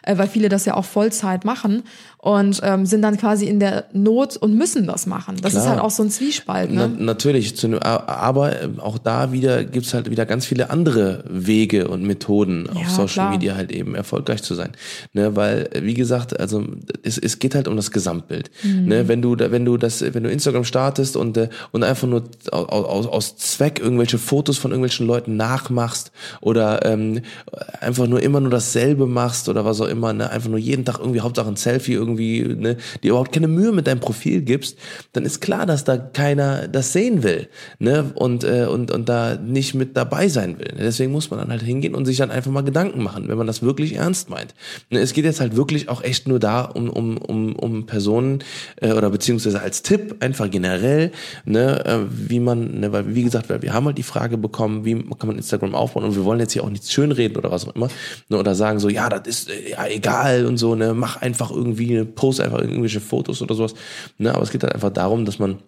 A: äh, weil viele das ja auch Vollzeit machen und ähm, sind dann quasi in der Not und müssen das machen. Das ist
B: Klar.
A: halt auch so ein Zwiespalt.
B: Na,
A: Ne?
B: natürlich, zu, aber ähm, auch da wieder gibt's halt wieder ganz viele andere Wege und Methoden auf
A: Ja,
B: Social
A: klar.
B: Media halt eben erfolgreich zu sein. Ne, weil, äh, wie gesagt, also es, es geht halt um das Gesamtbild.
A: Mhm.
B: Ne, wenn du wenn du das, wenn du Instagram startest und, äh, und einfach nur aus, aus, Zweck irgendwelche Fotos von irgendwelchen Leuten nachmachst oder ähm, einfach nur immer nur dasselbe machst oder was auch immer, ne, einfach nur jeden Tag irgendwie Hauptsache ein Selfie irgendwo irgendwie, ne, dir überhaupt keine Mühe mit deinem Profil gibst, dann ist klar, dass da keiner das sehen will, ne, und, äh, und, und da nicht mit dabei sein will. Deswegen muss man dann halt hingehen und sich dann einfach mal Gedanken machen, wenn man das wirklich ernst meint. Ne, es geht jetzt halt wirklich auch echt nur da um, um, um, um Personen, äh, oder beziehungsweise als Tipp einfach generell, ne, äh, wie man, ne, weil wie gesagt, wir haben halt die Frage bekommen, wie kann man Instagram aufbauen und wir wollen jetzt hier auch nichts schönreden oder was auch immer, ne, oder sagen so, ja, das ist äh, ja egal und so, ne, mach einfach irgendwie, ne, post einfach irgendwelche Fotos oder sowas, ne, aber es geht halt einfach darum, dass man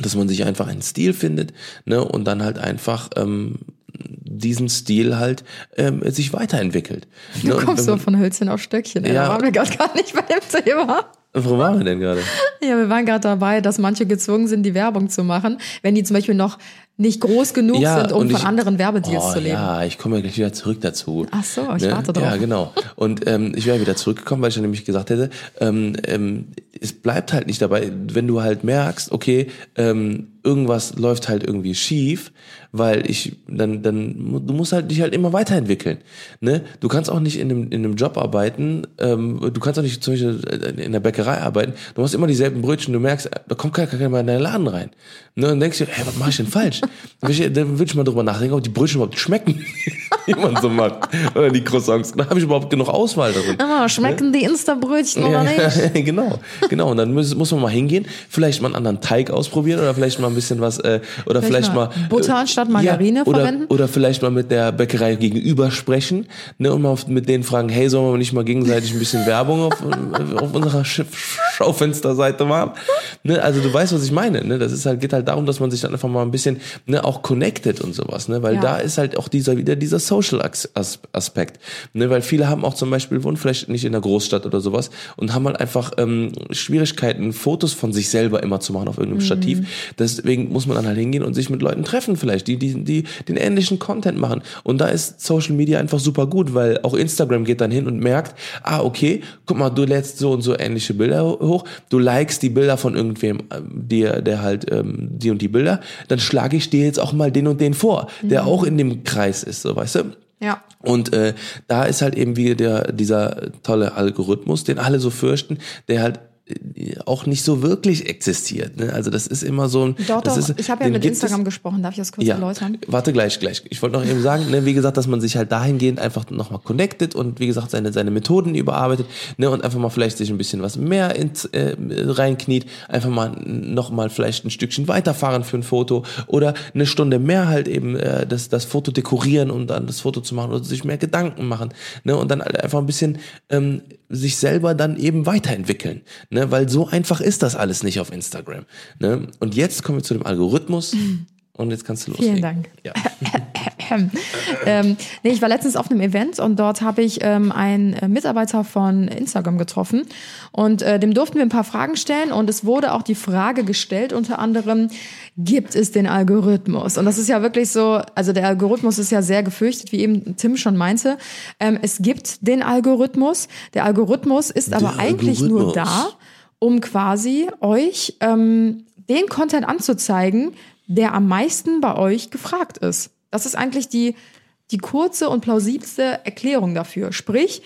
B: dass man sich einfach einen Stil findet ne, und dann halt einfach ähm, diesen Stil halt ähm, sich weiterentwickelt.
A: Du
B: ne,
A: kommst so von Hölzchen auf Stöckchen. ey.
B: Ja.
A: Da waren wir gerade gar nicht bei dem Thema.
B: Wo waren wir denn gerade?
A: Ja, wir waren gerade dabei, dass manche gezwungen sind, die Werbung zu machen, wenn die zum Beispiel noch nicht groß genug sind, um von
B: ich-
A: anderen Werbedeals
B: oh,
A: zu leben.
B: Ja, ich komme ja gleich wieder zurück dazu.
A: Ach so, ich warte drauf.
B: Ja, genau. Und ähm, ich wäre wieder zurückgekommen, weil ich ja nämlich gesagt hätte, ähm, ähm, es bleibt halt nicht dabei, wenn du halt merkst, okay, ähm, irgendwas läuft halt irgendwie schief, weil ich dann dann du musst halt dich halt immer weiterentwickeln, ne? Du kannst auch nicht in einem in einem Job arbeiten, ähm, du kannst auch nicht zum Beispiel äh, in der Bäckerei arbeiten. Du machst immer dieselben Brötchen, du merkst, da kommt keiner, keiner mehr in deinen Laden rein, ne? Und denkst dir, hey, was mache ich denn falsch? Dann will ich, dann will ich mal drüber nachdenken, ob die Brötchen überhaupt schmecken, wie man so macht, oder die Croissants. Da habe ich überhaupt genug Auswahl darin.
A: Ah, schmecken die Insta-Brötchen oder nicht?
B: Ja, genau, genau. Und dann muss, muss man mal hingehen, vielleicht mal einen anderen Teig ausprobieren oder vielleicht mal ein bisschen was, äh, oder vielleicht,
A: Vielleicht
B: mal,
A: mal Butter
B: äh,
A: anstatt Margarine
B: oder,
A: verwenden?
B: Oder vielleicht mal mit der Bäckerei gegenüber sprechen ne, und mal mit denen fragen, hey, sollen wir nicht mal gegenseitig ein bisschen Werbung auf, auf unserer Schaufensterseite machen? Ne, also du weißt, was ich meine. Ne? Das ist halt, geht halt darum, dass man sich dann einfach mal ein bisschen ne, auch connected und sowas. Ne? Weil
A: Ja.
B: da ist halt auch dieser wieder dieser Social As- As- Aspekt. Ne? Weil viele haben auch zum Beispiel, wohnen vielleicht nicht in der Großstadt oder sowas und haben halt einfach ähm, Schwierigkeiten, Fotos von sich selber immer zu machen auf irgendeinem Stativ. Deswegen muss man dann halt hingehen und sich mit Leuten treffen vielleicht, die, die, die den ähnlichen Content machen. Und da ist Social Media einfach super gut, weil auch Instagram geht dann hin und merkt, ah, okay, guck mal, du lädst so und so ähnliche Bilder hoch, du likest die Bilder von irgendwem, ähm, der, der halt ähm, die und die Bilder, dann schlage ich dir jetzt auch mal den und den vor, der auch in dem Kreis ist, so weißt du?
A: Ja.
B: Und äh, da ist halt eben wieder der, dieser tolle Algorithmus, den alle so fürchten, der halt äh, auch nicht so wirklich existiert. Ne? Also das ist immer so ein.
A: Doch,
B: das
A: doch.
B: ist,
A: ich habe ja mit
B: gibt es-
A: Instagram gesprochen. Darf ich das kurz
B: ja,
A: erläutern?
B: warte gleich, gleich. Ich wollte noch eben sagen, ne, wie gesagt, dass man sich halt dahingehend einfach nochmal connected und wie gesagt seine, seine Methoden überarbeitet ne, und einfach mal vielleicht sich ein bisschen was mehr ins, äh, reinkniet, einfach mal nochmal vielleicht ein Stückchen weiterfahren für ein Foto oder eine Stunde mehr halt eben äh, das, das Foto dekorieren, um dann das Foto zu machen oder sich mehr Gedanken machen ne, und dann halt einfach ein bisschen ähm, sich selber dann eben weiterentwickeln, ne, weil so einfach ist das alles nicht auf Instagram. Ne? Und jetzt kommen wir zu dem Algorithmus. Und jetzt kannst du loslegen.
A: Vielen Dank.
B: Ja.
A: ähm, nee, ich war letztens auf einem Event und dort habe ich ähm, einen äh, Mitarbeiter von Instagram getroffen und äh, dem durften wir ein paar Fragen stellen und es wurde auch die Frage gestellt, unter anderem, gibt es den Algorithmus? Und das ist ja wirklich so, also der Algorithmus ist ja sehr gefürchtet, wie eben Tim schon meinte. Ähm, es gibt den Algorithmus. Der Algorithmus ist aber eigentlich nur da, um quasi euch ähm, den Content anzuzeigen, der am meisten bei euch gefragt ist. Das ist eigentlich die, die kurze und plausibelste Erklärung dafür. Sprich,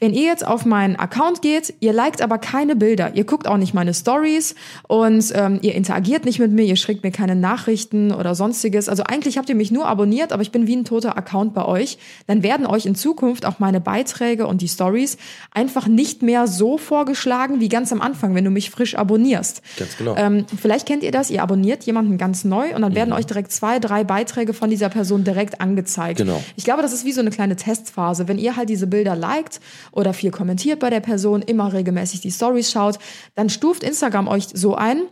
A: wenn ihr jetzt auf meinen Account geht, ihr liked aber keine Bilder, ihr guckt auch nicht meine Stories und ähm, ihr interagiert nicht mit mir, ihr schickt mir keine Nachrichten oder sonstiges. Also eigentlich habt ihr mich nur abonniert, aber ich bin wie ein toter Account bei euch. Dann werden euch in Zukunft auch meine Beiträge und die Stories einfach nicht mehr so vorgeschlagen wie ganz am Anfang, wenn du mich frisch abonnierst.
B: Ganz genau.
A: Ähm, vielleicht kennt ihr das, ihr abonniert jemanden ganz neu und dann werden euch direkt zwei, drei Beiträge von dieser Person direkt angezeigt.
B: Mhm. Genau.
A: Ich glaube, das ist wie so eine kleine Testphase. Wenn ihr halt diese Bilder liked oder viel kommentiert bei der Person, immer regelmäßig die Stories schaut, dann stuft Instagram euch so ein,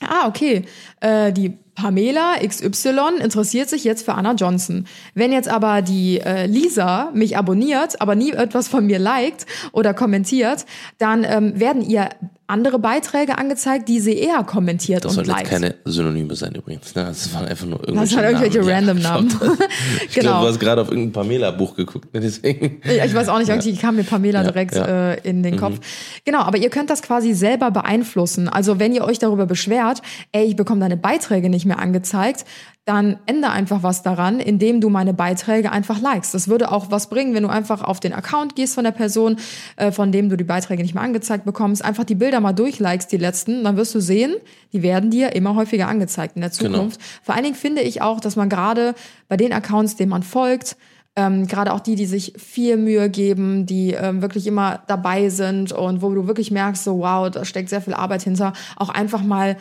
A: Ah, okay. Äh, die Pamela XY interessiert sich jetzt für Anna Johnson. Wenn jetzt aber die äh, Lisa mich abonniert, aber nie etwas von mir liked oder kommentiert, dann ähm, werden ihr andere Beiträge angezeigt, die sie eher kommentiert
B: Das
A: und
B: sollen jetzt
A: liked.
B: keine Synonyme sein übrigens. Ne? Das waren einfach nur
A: Das
B: irgendwelche
A: waren irgendwelche
B: Namen.
A: random
B: Ja,
A: Namen.
B: schaut. Ich
A: Genau.
B: glaube, du hast gerade auf irgendein Pamela-Buch geguckt. Ne? Deswegen.
A: Ja, ich weiß auch nicht, irgendwie kam mir Pamela
B: Ja,
A: direkt
B: ja. Mhm.
A: Äh, in den Kopf. Genau, aber ihr könnt das quasi selber beeinflussen. Also wenn ihr euch darüber beschwert, ey, ich bekomme deine Beiträge nicht mehr angezeigt, dann ändere einfach was daran, indem du meine Beiträge einfach likest. Das würde auch was bringen, wenn du einfach auf den Account gehst von der Person, äh, von dem du die Beiträge nicht mehr angezeigt bekommst, einfach die Bilder mal durchlikest, die letzten, dann wirst du sehen, die werden dir immer häufiger angezeigt in der
B: Genau.
A: Zukunft. Vor allen Dingen finde ich auch, dass man gerade bei den Accounts, denen man folgt, ähm, gerade auch die, die sich viel Mühe geben, die ähm, wirklich immer dabei sind und wo du wirklich merkst, so wow, da steckt sehr viel Arbeit hinter, auch einfach mal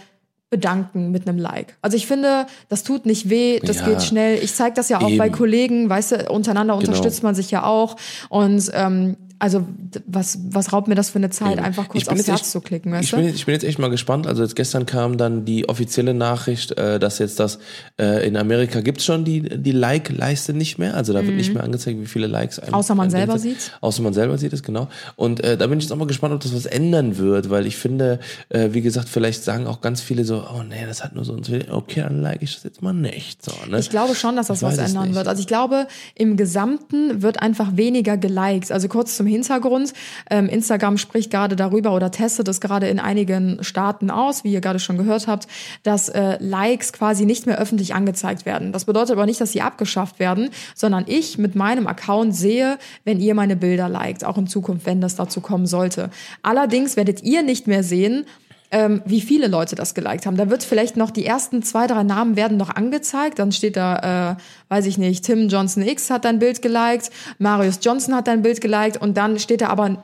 A: bedanken mit einem Like. Also ich finde, das tut nicht weh, das
B: Ja.
A: geht schnell. Ich zeige das ja auch bei
B: Eben.
A: Kollegen, weißt du, untereinander
B: Genau.
A: unterstützt man sich ja auch. Und ähm, also was, was raubt mir das für eine Zeit,
B: Eben.
A: einfach kurz aufs Herz
B: echt-
A: zu klicken, weißt
B: Ich
A: du?
B: bin, jetzt- ich bin jetzt echt mal gespannt. Also jetzt gestern kam dann die offizielle Nachricht, äh, dass jetzt das äh, in Amerika gibt's schon die, die Like-Leiste nicht mehr. Also da wird nicht mehr angezeigt, wie viele Likes ein,
A: Mhm. Außer man
B: ein
A: selber
B: sind.
A: sieht's.
B: Außer man selber sieht es, genau. Und äh, da bin ich jetzt auch mal gespannt, ob das was ändern wird, weil ich finde, äh, wie gesagt, vielleicht sagen auch ganz viele so, oh nee, das hat nur so so, okay, dann like ich das jetzt mal nicht. So, ne?
A: Ich glaube schon, dass das
B: Ich
A: was
B: es
A: ändern wird. Also ich glaube, im Gesamten wird einfach weniger geliked. Also kurz zum Hintergrund. Ähm, Instagram spricht gerade darüber oder testet es gerade in einigen Staaten aus, wie ihr gerade schon gehört habt, dass äh, Likes quasi nicht mehr öffentlich angezeigt werden. Das bedeutet aber nicht, dass sie abgeschafft werden, sondern ich mit meinem Account sehe, wenn ihr meine Bilder liked, auch in Zukunft, wenn das dazu kommen sollte. Allerdings werdet ihr nicht mehr sehen, ähm, wie viele Leute das geliked haben. Da wird vielleicht noch die ersten zwei, drei Namen werden noch angezeigt. Dann steht da, äh, weiß ich nicht, Tim Johnson X hat dein Bild geliked, Marius Johnson hat dein Bild geliked und dann steht da aber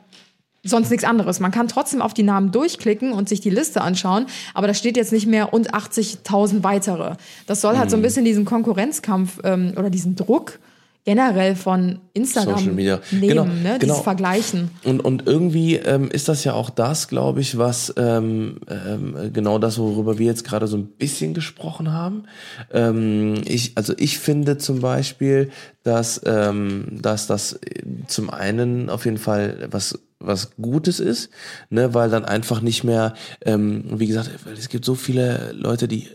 A: sonst nichts anderes. Man kann trotzdem auf die Namen durchklicken und sich die Liste anschauen, aber da steht jetzt nicht mehr und 80.000 weitere. Das soll halt so ein bisschen diesen Konkurrenzkampf ähm, oder diesen Druck generell von Instagram
B: Social Media.
A: nehmen,
B: Genau,
A: ne?
B: genau.
A: dieses Vergleichen.
B: Und, und irgendwie ähm, ist das ja auch das, glaube ich, was ähm, ähm, genau das, worüber wir jetzt gerade so ein bisschen gesprochen haben. Ähm, ich, also ich finde zum Beispiel, dass, ähm, dass das äh, zum einen auf jeden Fall was was Gutes ist, ne, weil dann einfach nicht mehr, ähm, wie gesagt, weil es gibt so viele Leute, die,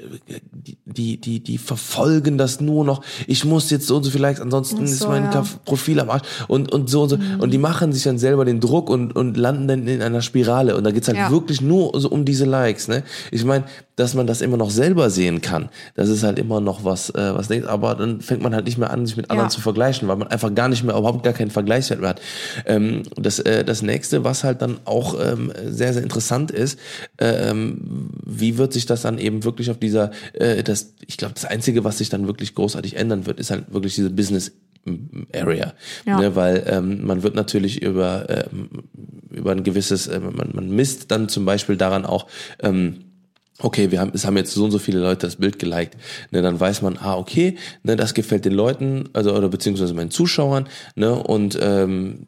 B: die, die, die, verfolgen das nur noch. Ich muss jetzt so und so viel Likes, ansonsten
A: Ach
B: ist
A: so,
B: mein
A: ja.
B: Profil am Arsch und, und so und so. Und die machen sich dann selber den Druck und, und landen dann in einer Spirale. Und da geht's halt
A: Ja.
B: wirklich nur so um diese Likes. Ne? Ich meine, dass man das immer noch selber sehen kann, das ist halt immer noch was, äh, was denkt, aber dann fängt man halt nicht mehr an, sich mit anderen
A: Ja.
B: zu vergleichen, weil man einfach gar nicht mehr, überhaupt gar keinen Vergleichswert mehr hat. Ähm, das, äh, das nächste, was halt dann auch ähm, sehr, sehr interessant ist, äh, ähm, wie wird sich das dann eben wirklich auf dieser, äh, das, ich glaube, das Einzige, was sich dann wirklich großartig ändern wird, ist halt wirklich diese Business Area,
A: Ja.
B: ne, weil ähm, man wird natürlich über ähm, über ein gewisses, äh, man, man misst dann zum Beispiel daran auch ähm, okay, wir haben, es haben jetzt so und so viele Leute das Bild geliked, ne, dann weiß man, ah, okay, ne, das gefällt den Leuten, also oder beziehungsweise meinen Zuschauern, ne, und ähm,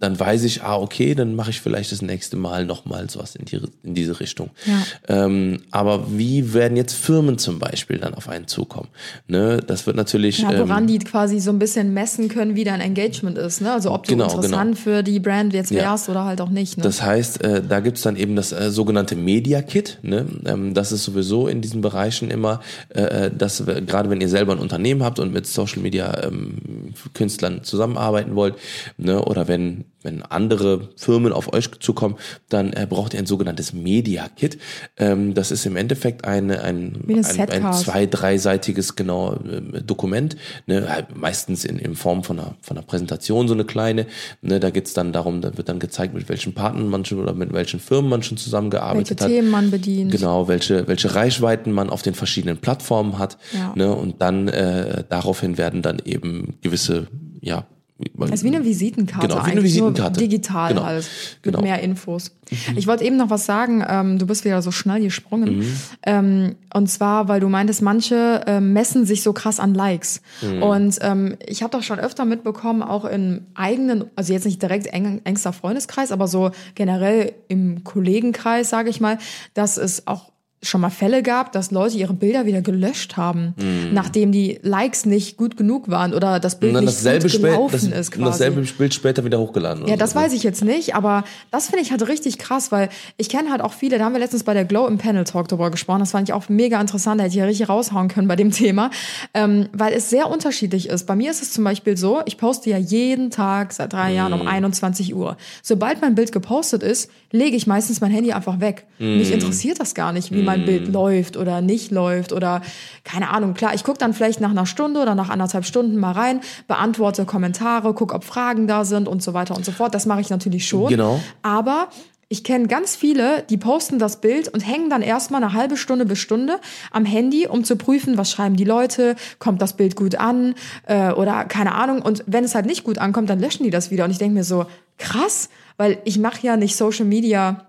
B: dann weiß ich, ah, okay, dann mache ich vielleicht das nächste Mal nochmal sowas in, die, in diese Richtung.
A: Ja.
B: Ähm, aber wie werden jetzt Firmen zum Beispiel dann auf einen zukommen? Ne, das wird natürlich.
A: Ja, woran
B: ähm,
A: die quasi so ein bisschen messen können, wie dein Engagement ist. Ne? Also ob du
B: Genau,
A: interessant für die Brand jetzt
B: Ja.
A: wärst oder halt auch nicht. Ne?
B: Das heißt, äh, da gibt's dann eben das äh, sogenannte Media Kit. Ne? Ähm, das ist sowieso in diesen Bereichen immer, äh, dass wir- gerade wenn ihr selber ein Unternehmen habt und mit Social Media ähm, Künstlern zusammenarbeiten wollt, ne? oder wenn wenn andere Firmen auf euch zukommen, dann äh, braucht ihr ein sogenanntes Media Kit. Ähm, das ist im Endeffekt eine, ein, ein, ein
A: Setcard.
B: zwei, dreiseitiges genau äh, Dokument, ne, halt meistens in, in Form von einer, von einer Präsentation so eine kleine. Ne, da geht's dann darum, da wird dann gezeigt, mit welchen Partnern man schon oder mit welchen Firmen man schon
A: Welche
B: zusammengearbeitet hat.
A: Themen man bedient.
B: Genau, welche, welche Reichweiten man auf den verschiedenen Plattformen hat.
A: Ja.
B: Ne, und dann äh, daraufhin werden dann eben gewisse, ja,
A: Das ist wie eine Visitenkarte
B: Genau, wie eine Visitenkarte.
A: digital
B: Genau,
A: halt,
B: genau.
A: mit mehr Infos. Ich wollte eben noch was sagen, ähm, du bist wieder so schnell gesprungen.
B: Mhm.
A: Ähm, und zwar, weil du meintest, manche ähm, messen sich so krass an Likes.
B: Mhm.
A: Und ähm, ich habe doch schon öfter mitbekommen, auch im eigenen, also jetzt nicht direkt eng, engster Freundeskreis, aber so generell im Kollegenkreis, sage ich mal, dass es auch schon mal Fälle gab, dass Leute ihre Bilder wieder gelöscht haben, nachdem die Likes nicht gut genug waren oder das Bild
B: Mhm. und
A: nicht gut
B: spät,
A: gelaufen
B: das,
A: ist
B: und
A: quasi.
B: dasselbe Bild später wieder hochgeladen.
A: Ja, das
B: so.
A: weiß ich jetzt nicht, aber das finde ich halt richtig krass, weil ich kenne halt auch viele, da haben wir letztens bei der Glow im Panel Talk drüber gesprochen, das fand ich auch mega interessant, da hätte ich ja richtig raushauen können bei dem Thema, ähm, weil es sehr unterschiedlich ist. Bei mir ist es zum Beispiel so, ich poste ja jeden Tag seit drei Jahren
B: Mhm.
A: um 21 Uhr. Sobald mein Bild gepostet ist, lege ich meistens mein Handy einfach weg.
B: Mhm.
A: Mich interessiert das gar nicht, wie mein ein Bild läuft oder nicht läuft oder keine Ahnung. Klar, ich gucke dann vielleicht nach einer Stunde oder nach anderthalb Stunden mal rein, beantworte Kommentare, gucke, ob Fragen da sind und so weiter und so fort. Das mache ich natürlich schon.
B: Genau.
A: Aber ich kenne ganz viele, die posten das Bild und hängen dann erstmal eine halbe Stunde bis Stunde am Handy, um zu prüfen, was schreiben die Leute, kommt das Bild gut an äh, oder keine Ahnung. Und wenn es halt nicht gut ankommt, dann löschen die das wieder. Und ich denke mir so, krass, weil ich mache ja nicht Social Media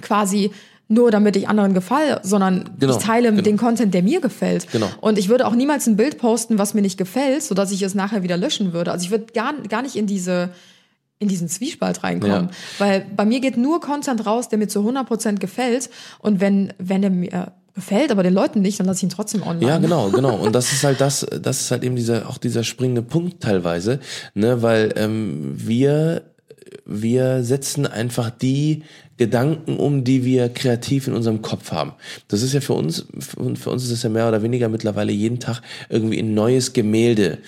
A: quasi nur damit ich anderen gefalle, sondern
B: Genau,
A: ich teile
B: genau.
A: den Content, der mir gefällt.
B: Genau.
A: Und ich würde auch niemals ein Bild posten, was mir nicht gefällt, sodass ich es nachher wieder löschen würde. Also ich würde gar, gar nicht in diese in diesen Zwiespalt reinkommen.
B: Ja.
A: Weil bei mir geht nur Content raus, der mir zu 100% gefällt. Und wenn, wenn der mir gefällt, aber den Leuten nicht, dann lasse ich ihn trotzdem online.
B: Ja, genau, genau. Und das ist halt das, das ist halt eben dieser, auch dieser springende Punkt teilweise, ne, weil ähm, wir, wir setzen einfach die Gedanken um, die wir kreativ in unserem Kopf haben. Das ist ja für uns, für, uns ist es ja mehr oder weniger mittlerweile jeden Tag irgendwie ein neues Gemälde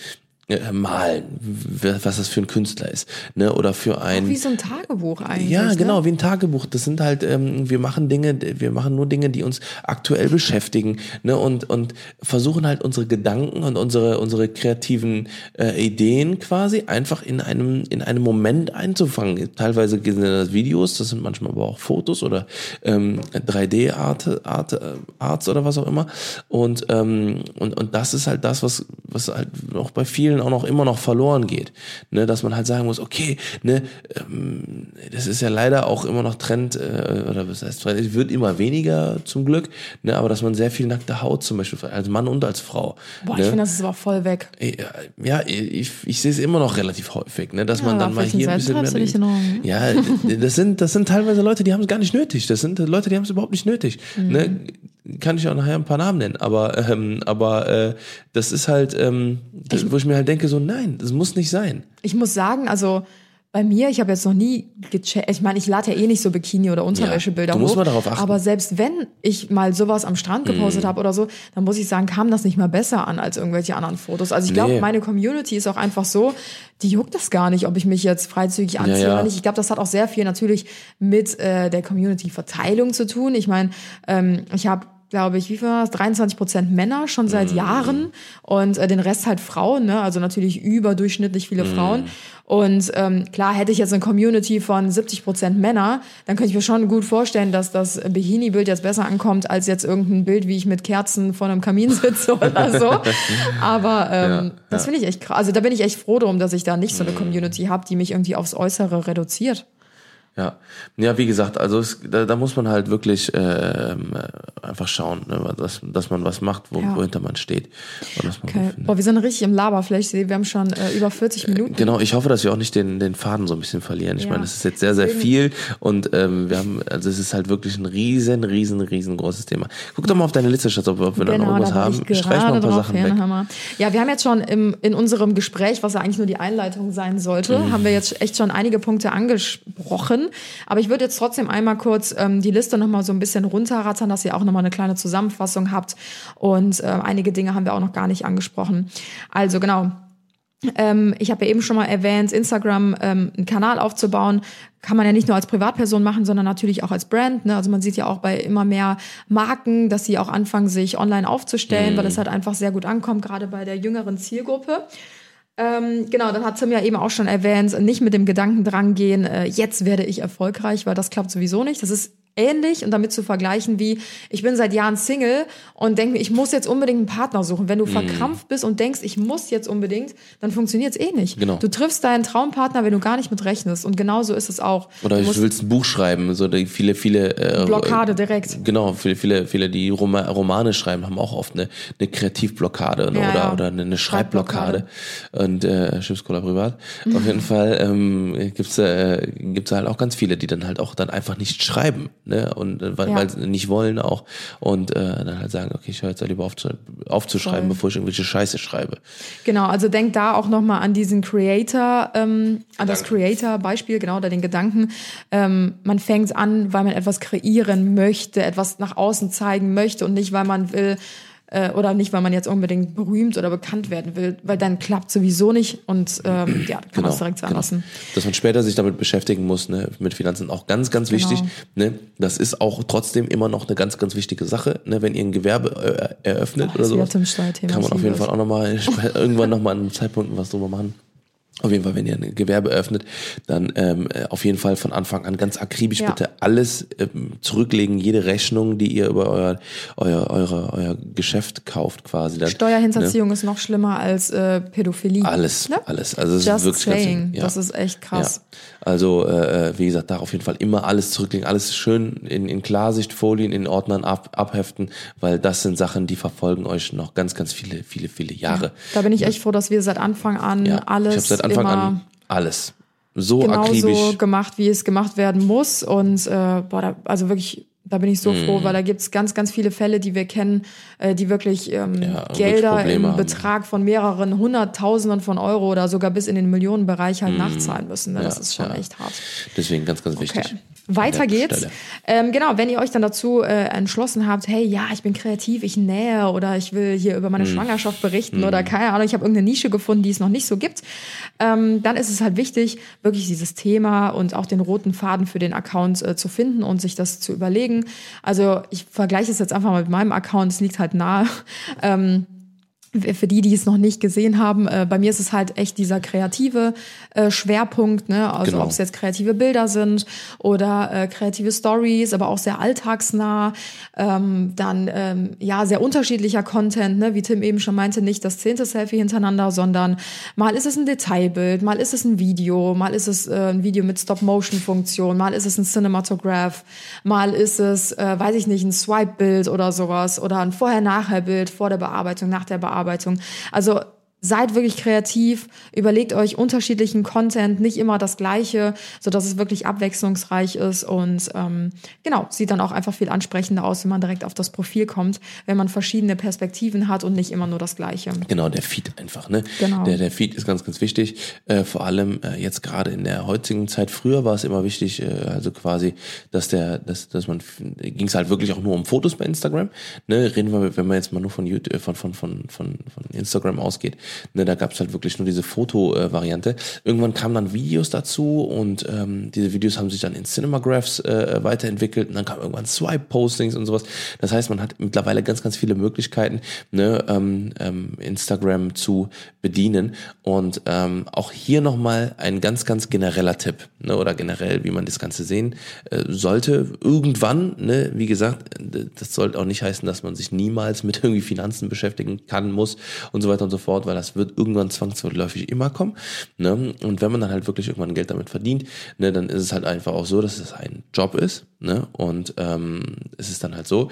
B: äh, malen, was das für ein Künstler ist, ne, oder für ein
A: Wie so ein Tagebuch eigentlich.
B: ja,
A: ne?
B: genau, wie ein Tagebuch. Das sind halt, ähm, wir machen Dinge, wir machen nur Dinge, die uns aktuell beschäftigen, ne, und, und versuchen halt unsere Gedanken und unsere, unsere kreativen äh, Ideen quasi einfach in einem, in einem Moment einzufangen. Teilweise sind das Videos, das sind manchmal aber auch Fotos oder ähm, 3D-Art, Art, äh, Arts oder was auch immer. Und, ähm, und, und das ist halt das, was, was halt auch bei vielen auch noch immer noch verloren geht. Ne, dass man halt sagen muss, okay, ne, ähm, das ist ja leider auch immer noch Trend, äh, oder was heißt Trend, es wird immer weniger zum Glück, ne, aber dass man sehr viel nackte Haut zum Beispiel, als Mann und als Frau.
A: Boah,
B: ne?
A: ich finde, das ist aber voll weg.
B: Ja, ich, ich sehe es immer noch relativ häufig, ne, dass man
A: Ja,
B: dann
A: auf
B: mal hier ein bisschen mehr. Ja, das sind, das sind teilweise Leute, die haben es gar nicht nötig. Das sind Leute, die haben es überhaupt nicht nötig.
A: Mhm.
B: Ne? Kann ich auch nachher ein paar Namen nennen, aber, ähm, aber äh, das ist halt, ähm, das, wo ich mir halt denke, so nein, das muss nicht sein.
A: Ich muss sagen, also bei mir, ich habe jetzt noch nie gecheckt, ich meine, ich lade ja eh nicht so Bikini- oder Unterwäschebilder
B: du
A: hoch.
B: mal darauf achten.
A: Aber selbst wenn ich mal sowas am Strand gepostet habe oder so, dann muss ich sagen, kam das nicht mal besser an als irgendwelche anderen Fotos. Also ich glaube,
B: Nee.
A: meine Community ist auch einfach so, die juckt das gar nicht, ob ich mich jetzt freizügig anziehe
B: ja.
A: oder nicht. Ich glaube, das hat auch sehr viel natürlich mit äh, der Community-Verteilung zu tun. Ich meine, ähm, ich habe glaube ich, wie viel war das? 23 Prozent Männer schon seit
B: Mhm.
A: Jahren und äh, den Rest halt Frauen, ne? also natürlich überdurchschnittlich viele
B: Mhm.
A: Frauen. Und ähm, klar, hätte ich jetzt eine Community von 70 Prozent Männer, dann könnte ich mir schon gut vorstellen, dass das Bikini-Bild jetzt besser ankommt, als jetzt irgendein Bild, wie ich mit Kerzen vor einem Kamin sitze oder so. Aber ähm, das finde ich echt krass. Also da bin ich echt froh drum, dass ich da nicht so eine
B: Mhm.
A: Community habe, die mich irgendwie aufs Äußere reduziert.
B: Ja, ja, wie gesagt, also es, da, da muss man halt wirklich ähm, äh, einfach schauen, ne, dass, dass man was macht, wo,
A: Ja.
B: wohinter man steht. Man
A: Okay. Boah, wir sind richtig im Laberfleisch. Wir haben schon äh, über 40 Minuten.
B: Genau, ich hoffe, dass wir auch nicht den, den Faden so ein bisschen verlieren. Ich
A: Ja.
B: meine, es ist jetzt sehr, sehr viel und ähm, wir haben, also es ist halt wirklich ein riesen, riesen, riesengroßes Thema. Guck doch mal auf deine Liste, Schatz, ob, ob wir da noch irgendwas
A: Genau,
B: haben. Streich mal ein paar Sachen
A: hin,
B: weg.
A: Hammer. Ja, wir haben jetzt schon im, in unserem Gespräch, was ja eigentlich nur die Einleitung sein sollte,
B: Mhm.
A: haben wir jetzt echt schon einige Punkte angesprochen. Aber ich würde jetzt trotzdem einmal kurz ähm, die Liste nochmal so ein bisschen runterrattern, dass ihr auch nochmal eine kleine Zusammenfassung habt. Und äh, einige Dinge haben wir auch noch gar nicht angesprochen. Also genau. Ähm, ich habe ja eben schon mal erwähnt, Instagram ähm, einen Kanal aufzubauen, kann man ja nicht nur als Privatperson machen, sondern natürlich auch als Brand. Ne? Also man sieht ja auch bei immer mehr Marken, dass sie auch anfangen, sich online aufzustellen, weil es halt einfach sehr gut ankommt, gerade bei der jüngeren Zielgruppe. Ähm, genau, dann hat Tim ja eben auch schon erwähnt, nicht mit dem Gedanken dran gehen, äh, jetzt werde ich erfolgreich, weil das klappt sowieso nicht. Das ist ähnlich und damit zu vergleichen wie, ich bin seit Jahren Single und denke mir, ich muss jetzt unbedingt einen Partner suchen. Wenn du verkrampft bist und denkst, ich muss jetzt unbedingt, dann funktioniert es eh nicht.
B: Genau.
A: Du triffst deinen Traumpartner, wenn du gar nicht mit rechnest. Und genauso ist es auch.
B: Oder
A: du
B: du willst ein Buch schreiben, so die viele, viele äh,
A: Blockade direkt.
B: Genau, viele, viele, viele, die Roma Romane schreiben, haben auch oft eine, eine Kreativblockade ne,
A: Ja,
B: oder,
A: ja.
B: oder eine, eine Schreibblockade. Und äh, Schiffskola privat. Auf jeden Fall ähm, gibt's äh, gibt's halt auch ganz viele, die dann halt auch dann einfach nicht schreiben, ne? Und äh, weil,
A: Ja.
B: weil sie nicht wollen auch und äh, dann halt sagen, okay, ich höre jetzt halt lieber auf zu, aufzuschreiben,
A: Voll.
B: bevor ich irgendwelche Scheiße schreibe.
A: Genau, also denk da auch nochmal an diesen Creator, ähm, an das Creator-Beispiel, genau, oder den Gedanken. Ähm, man fängt an, weil man etwas kreieren möchte, etwas nach außen zeigen möchte und nicht, weil man will, äh, oder nicht, weil man jetzt unbedingt berühmt oder bekannt werden will, weil dann klappt sowieso nicht und ähm, ja, kann man es direkt sein
B: genau.
A: lassen.
B: Dass man später sich damit beschäftigen muss, ne, mit Finanzen auch ganz, ganz
A: Genau.
B: wichtig. Ne, das ist auch trotzdem immer noch eine ganz, ganz wichtige Sache. Ne, wenn ihr ein Gewerbe äh, eröffnet
A: Oh,
B: oder
A: das Steuerthema,
B: kann man auf jeden. Fall auch nochmal irgendwann nochmal an einem Zeitpunkt was drüber machen. Auf jeden Fall, wenn ihr ein Gewerbe eröffnet, dann ähm, äh, auf jeden Fall von Anfang an ganz akribisch
A: Ja.
B: bitte alles ähm, zurücklegen, jede Rechnung, die ihr über euer, euer, eure, euer Geschäft kauft quasi. Dann,
A: Steuerhinterziehung ist noch schlimmer als äh, Pädophilie.
B: Ne? Alles,
A: Ne?
B: alles. Also es ist
A: Just
B: wirklich ganz
A: saying.
B: schlimm. Ja.
A: Das ist echt krass.
B: Ja. Also, äh, äh, wie gesagt, da auf jeden Fall immer alles zurücklegen, alles schön in, in Klarsichtfolien, in Ordnern ab, abheften, weil das sind Sachen, die verfolgen euch noch ganz, ganz viele, viele, viele Jahre.
A: Da bin ich echt froh, dass wir seit Anfang an
B: Ja.
A: alles
B: ich habe seit Anfang an alles so
A: genauso
B: akribisch.
A: gemacht, wie es gemacht werden muss. Und äh, boah, da, also wirklich, da bin ich so
B: Mhm.
A: froh, weil da gibt's ganz, ganz viele Fälle, die wir kennen, äh, die wirklich ähm,
B: Ja,
A: Gelder im
B: haben.
A: Betrag von mehreren Hunderttausenden von Euro oder sogar bis in den Millionenbereich halt nachzahlen müssen. Ne? Das
B: Mhm. Ja,
A: ist schon
B: ja.
A: echt hart.
B: Deswegen ganz, ganz wichtig.
A: Okay. Weiter geht's. Ähm, genau, wenn ihr euch dann dazu äh, entschlossen habt, hey, ja, ich bin kreativ, ich nähe oder ich will hier über meine Schwangerschaft berichten oder keine Ahnung, ich habe irgendeine Nische gefunden, die es noch nicht so gibt, ähm, dann ist es halt wichtig, wirklich dieses Thema und auch den roten Faden für den Account äh, zu finden und sich das zu überlegen. Also ich vergleiche es jetzt einfach mal mit meinem Account, es liegt halt nahe. Ähm, für die, die es noch nicht gesehen haben, äh, bei mir ist es halt echt dieser kreative äh, Schwerpunkt, ne? Also
B: Genau.
A: ob es jetzt kreative Bilder sind oder äh, kreative Stories, aber auch sehr alltagsnah. Ähm, dann ähm, ja sehr unterschiedlicher Content, ne? wie Tim eben schon meinte, nicht das zehnte Selfie hintereinander, sondern mal ist es ein Detailbild, mal ist es ein Video, mal ist es äh, ein Video mit Stop-Motion-Funktion, mal ist es ein Cinematograph, mal ist es, äh, weiß ich nicht, ein Swipe-Bild oder sowas oder ein Vorher-Nachher-Bild vor der Bearbeitung, nach der Bearbeitung. Also Seid wirklich kreativ, überlegt euch unterschiedlichen Content, nicht immer das Gleiche, so dass es wirklich abwechslungsreich ist und ähm, genau sieht dann auch einfach viel ansprechender aus, wenn man direkt auf das Profil kommt, wenn man verschiedene Perspektiven hat und nicht immer nur das Gleiche.
B: Genau, der Feed einfach, ne?
A: Genau.
B: Der, der Feed ist ganz, ganz wichtig. Äh, vor allem äh, jetzt gerade in der heutigen Zeit. Früher war es immer wichtig, äh, also quasi, dass der, dass, dass man ging es halt wirklich auch nur um Fotos bei Instagram. Ne? Reden wir, wenn man jetzt mal nur von YouTube, äh, von, von, von, von, von Instagram ausgeht, ne, da gab es halt wirklich nur diese Foto-Variante. Irgendwann kamen dann Videos dazu und ähm, diese Videos haben sich dann in Cinemagraphs äh, weiterentwickelt und dann kamen irgendwann Swipe-Postings und sowas. Das heißt, man hat mittlerweile ganz, ganz viele Möglichkeiten, ne, ähm, ähm, Instagram zu bedienen. Und ähm, auch hier nochmal ein ganz, ganz genereller Tipp, ne, oder generell, wie man das Ganze sehen äh, sollte. Irgendwann, ne, wie gesagt, äh, das sollte auch nicht heißen, dass man sich niemals mit irgendwie Finanzen beschäftigen kann, muss und so weiter und so fort, weil das wird irgendwann zwangsläufig immer kommen. Ne? Und wenn man dann halt wirklich irgendwann Geld damit verdient, ne, dann ist es halt einfach auch so, dass es ein Job ist. Ne? Und ähm, es ist dann halt so,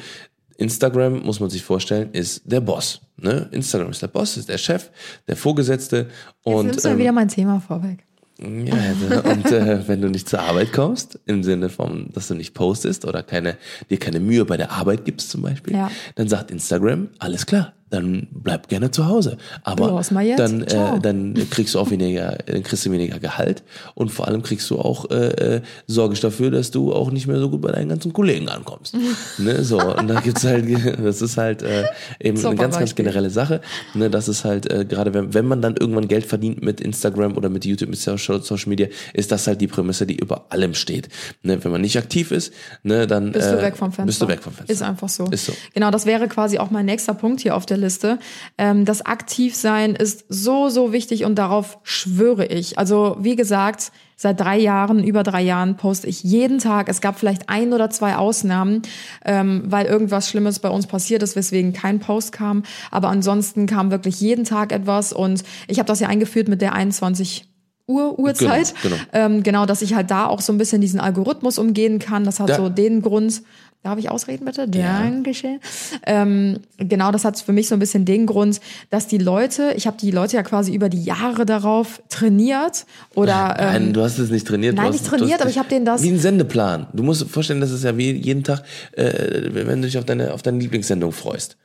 B: Instagram, muss man sich vorstellen, ist der Boss. Ne? Instagram ist der Boss, ist der Chef, der Vorgesetzte.
A: Jetzt
B: Und,
A: nimmst du ja
B: ähm,
A: wieder mein Thema vorweg.
B: ja, also, und äh, wenn du nicht zur Arbeit kommst, im Sinne von, dass du nicht postest oder keine, dir keine Mühe bei der Arbeit gibst zum Beispiel,
A: Ja.
B: dann sagt Instagram, alles klar, dann bleib gerne zu Hause. Aber dann, äh, dann kriegst du auch weniger, dann kriegst du weniger Gehalt und vor allem kriegst du auch äh, äh, Sorge dafür, dass du auch nicht mehr so gut bei deinen ganzen Kollegen ankommst. ne, so und da gibt's halt, das ist halt äh, eben
A: Super
B: eine ganz, ganz generelle Sache. Ne, das ist halt äh, gerade wenn, wenn man dann irgendwann Geld verdient mit Instagram oder mit YouTube, mit Social Social Media, ist das halt die Prämisse, die über allem steht. Ne, wenn man nicht aktiv ist, ne, dann
A: Bist du
B: äh,
A: weg vom Fenster.
B: Bist du weg vom Fenster.
A: Ist einfach so.
B: Ist so.
A: Genau, das wäre quasi auch mein nächster Punkt hier auf der Liste. Ähm, das Aktivsein ist so, so wichtig und darauf schwöre ich. Also, wie gesagt, seit drei Jahren, über drei Jahren poste ich jeden Tag. Es gab vielleicht ein oder zwei Ausnahmen, ähm, weil irgendwas Schlimmes bei uns passiert ist, weswegen kein Post kam. Aber ansonsten kam wirklich jeden Tag etwas und ich habe das ja eingeführt mit der 21 Uhr Uhrzeit.
B: Genau, genau.
A: Ähm, genau, dass ich halt da auch so ein bisschen diesen Algorithmus umgehen kann. Das hat
B: Ja.
A: so den Grund. Darf ich ausreden, bitte? Dankeschön. Ähm, genau, das hat für mich so ein bisschen den Grund, dass die Leute, ich habe die Leute ja quasi über die Jahre darauf trainiert oder
B: Nein,
A: ähm,
B: du hast es nicht trainiert.
A: nein,
B: hast,
A: nicht trainiert, aber ich hab denen das-
B: Wie ein Sendeplan. Du musst vorstellen, das ist ja wie jeden Tag, äh, wenn du dich auf deine, auf deine Lieblingssendung freust.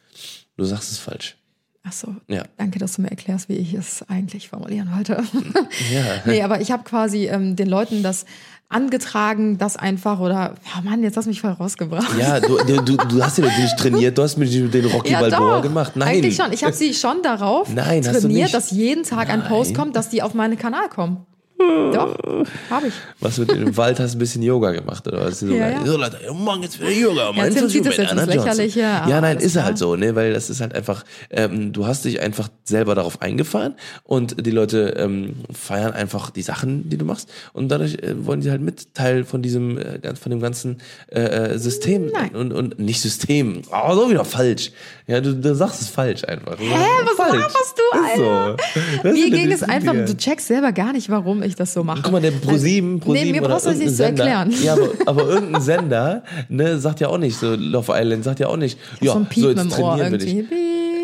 B: Du sagst es falsch.
A: Ach so,
B: Ja.
A: danke, dass du mir erklärst, wie ich es eigentlich formulieren wollte.
B: Ja.
A: nee, aber ich habe quasi ähm, den Leuten das angetragen, das einfach oder, oh Mann, jetzt hast du mich voll rausgebracht.
B: Ja, du, du, du, hast ja nicht trainiert, du hast mit den Rocky
A: Ja,
B: Balboa
A: doch.
B: gemacht. Nein.
A: Eigentlich schon. Ich habe sie schon darauf
B: Nein,
A: trainiert, dass jeden Tag ein Post
B: Nein.
A: kommt, dass die auf meinen Kanal kommen. Doch, habe ich.
B: Was mit im Wald hast du ein bisschen Yoga gemacht oder was? So,
A: Ja, ja.
B: so Leute, morgen jetzt wieder Yoga. um
A: Ja, Tim
B: 21 Uhr
A: zieht das
B: mit
A: jetzt
B: Anna Johnson.
A: Aber
B: Ja, nein, ist er
A: klar.
B: halt so, ne, weil das ist halt einfach, ähm, du hast dich einfach selber darauf eingefahren und die Leute ähm, feiern einfach die Sachen, die du machst und dadurch äh, wollen sie halt mit Teil von diesem, äh, von dem ganzen äh, äh, System
A: Nein.
B: und, und nicht System, aber so wieder falsch. Ja, du, du sagst es falsch einfach. Hä,
A: was laberst du, Alter?
B: Das
A: Mir ging es einfach, du checkst selber gar nicht, warum ich das so mache.
B: Guck mal, der ProSieben, ProSieben
A: Nee, mir brauchst du das nicht zu erklären.
B: Ja, aber, aber irgendein Sender, ne, sagt ja auch nicht so, Love Island sagt ja auch nicht, ja,
A: so ein
B: so jetzt trainieren dich.
A: Piep.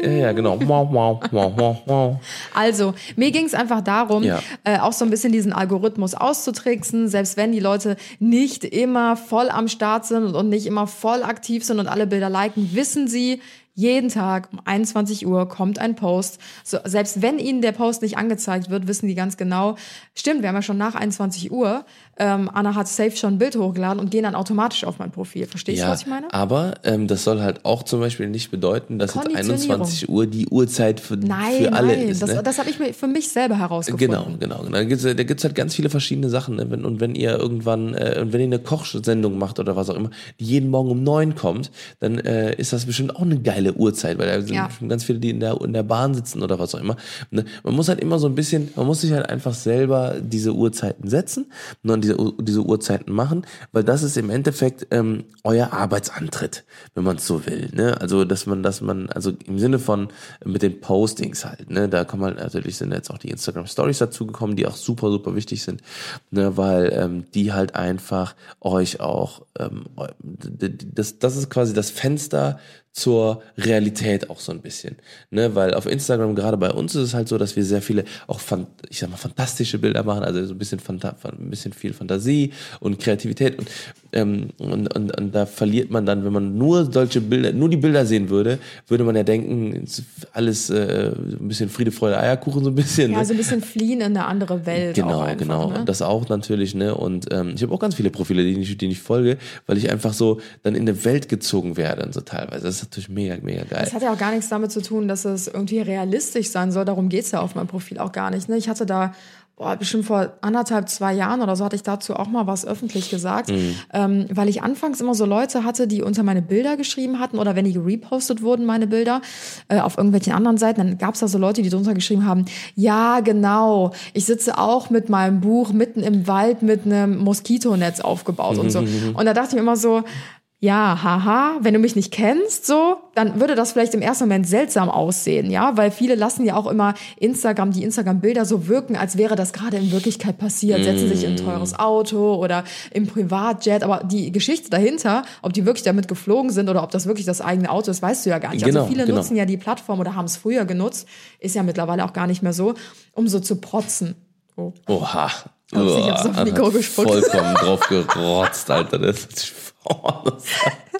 B: Ja, ja, genau. Wow, wow, wow, wow, wow.
A: Also, mir ging es einfach darum,
B: Ja.
A: äh, auch so ein bisschen diesen Algorithmus auszutricksen, selbst wenn die Leute nicht immer voll am Start sind und nicht immer voll aktiv sind und alle Bilder liken, wissen sie, jeden Tag um 21 Uhr kommt ein Post. So, selbst wenn ihnen der Post nicht angezeigt wird, wissen die ganz genau, stimmt, wir haben ja schon nach 21 Uhr, ähm, Anna hat safe schon ein Bild hochgeladen und gehen dann automatisch auf mein Profil. Verstehst du,
B: Ja,
A: was ich meine?
B: aber ähm, das soll halt auch zum Beispiel nicht bedeuten, dass jetzt
A: Konditionierung.
B: 21 Uhr die Uhrzeit für,
A: Nein,
B: für alle
A: nein,
B: ist.
A: das,
B: ne?
A: das habe ich mir für mich selber herausgefunden.
B: Genau, genau. genau. Da gibt's da gibt's halt ganz viele verschiedene Sachen. Ne? Und wenn ihr irgendwann, äh, und wenn ihr eine Kochsendung macht oder was auch immer, die jeden Morgen um neun kommt, dann äh, ist das bestimmt auch eine geile Uhrzeit, weil da sind
A: Ja.
B: ganz viele, die in der, in der Bahn sitzen oder was auch immer. Ne? Man muss halt immer so ein bisschen, man muss sich halt einfach selber diese Uhrzeiten setzen und diese, diese Uhrzeiten machen, weil das ist im Endeffekt ähm, euer Arbeitsantritt, wenn man es so will. Ne? Also, dass man, dass man, also im Sinne von äh, mit den Postings halt, ne, da kommen halt natürlich sind jetzt auch die Instagram Stories dazugekommen, die auch super, super wichtig sind, ne, weil ähm, die halt einfach euch auch, ähm, das, das ist quasi das Fenster zur Realität auch so ein bisschen, ne, weil auf Instagram gerade bei uns ist es halt so, dass wir sehr viele auch ich sag mal fantastische Bilder machen, also so ein bisschen ein bisschen viel Fantasie und Kreativität. Und, ähm, und, und, und da verliert man dann, wenn man nur solche Bilder, nur die Bilder sehen würde, würde man ja denken, es alles äh, ein bisschen Friede, Freude, Eierkuchen so ein bisschen.
A: Ja,
B: ne?
A: so ein bisschen fliehen in eine andere Welt.
B: Genau,
A: einfach,
B: genau.
A: Ne?
B: Das auch natürlich, ne? Und ähm, ich habe auch ganz viele Profile, die ich, die ich folge, weil ich einfach so dann in eine Welt gezogen werde und so teilweise. Das ist natürlich mega, mega geil.
A: Das hat ja auch gar nichts damit zu tun, dass es irgendwie realistisch sein soll. Darum geht's ja auf meinem Profil auch gar nicht. Ne? Ich hatte da, boah, bestimmt vor anderthalb, zwei Jahren oder so, hatte ich dazu auch mal was öffentlich gesagt.
B: Mhm.
A: Ähm, weil ich anfangs immer so Leute hatte, die unter meine Bilder geschrieben hatten oder wenn die gerepostet wurden, meine Bilder, äh, auf irgendwelchen anderen Seiten, dann gab's da so Leute, die drunter geschrieben haben, ja, genau, ich sitze auch mit meinem Buch mitten im Wald mit einem Moskitonetz aufgebaut und so. Und da dachte ich mir immer so, ja, haha, wenn du mich nicht kennst, so, dann würde das vielleicht im ersten Moment seltsam aussehen, ja, weil viele lassen ja auch immer Instagram, die Instagram-Bilder so wirken, als wäre das gerade in Wirklichkeit passiert, setzen sich in ein teures Auto oder im Privatjet, aber die Geschichte dahinter, ob die wirklich damit geflogen sind oder ob das wirklich das eigene Auto ist, weißt du ja gar nicht.
B: Genau,
A: also viele
B: genau.
A: nutzen ja die Plattform oder haben es früher genutzt, ist ja mittlerweile auch gar nicht mehr so, um so zu protzen. Oh.
B: Oha.
A: Ups, ich hab's auf Mikro gespuckt.
B: Vollkommen drauf gerotzt, Alter. Das ist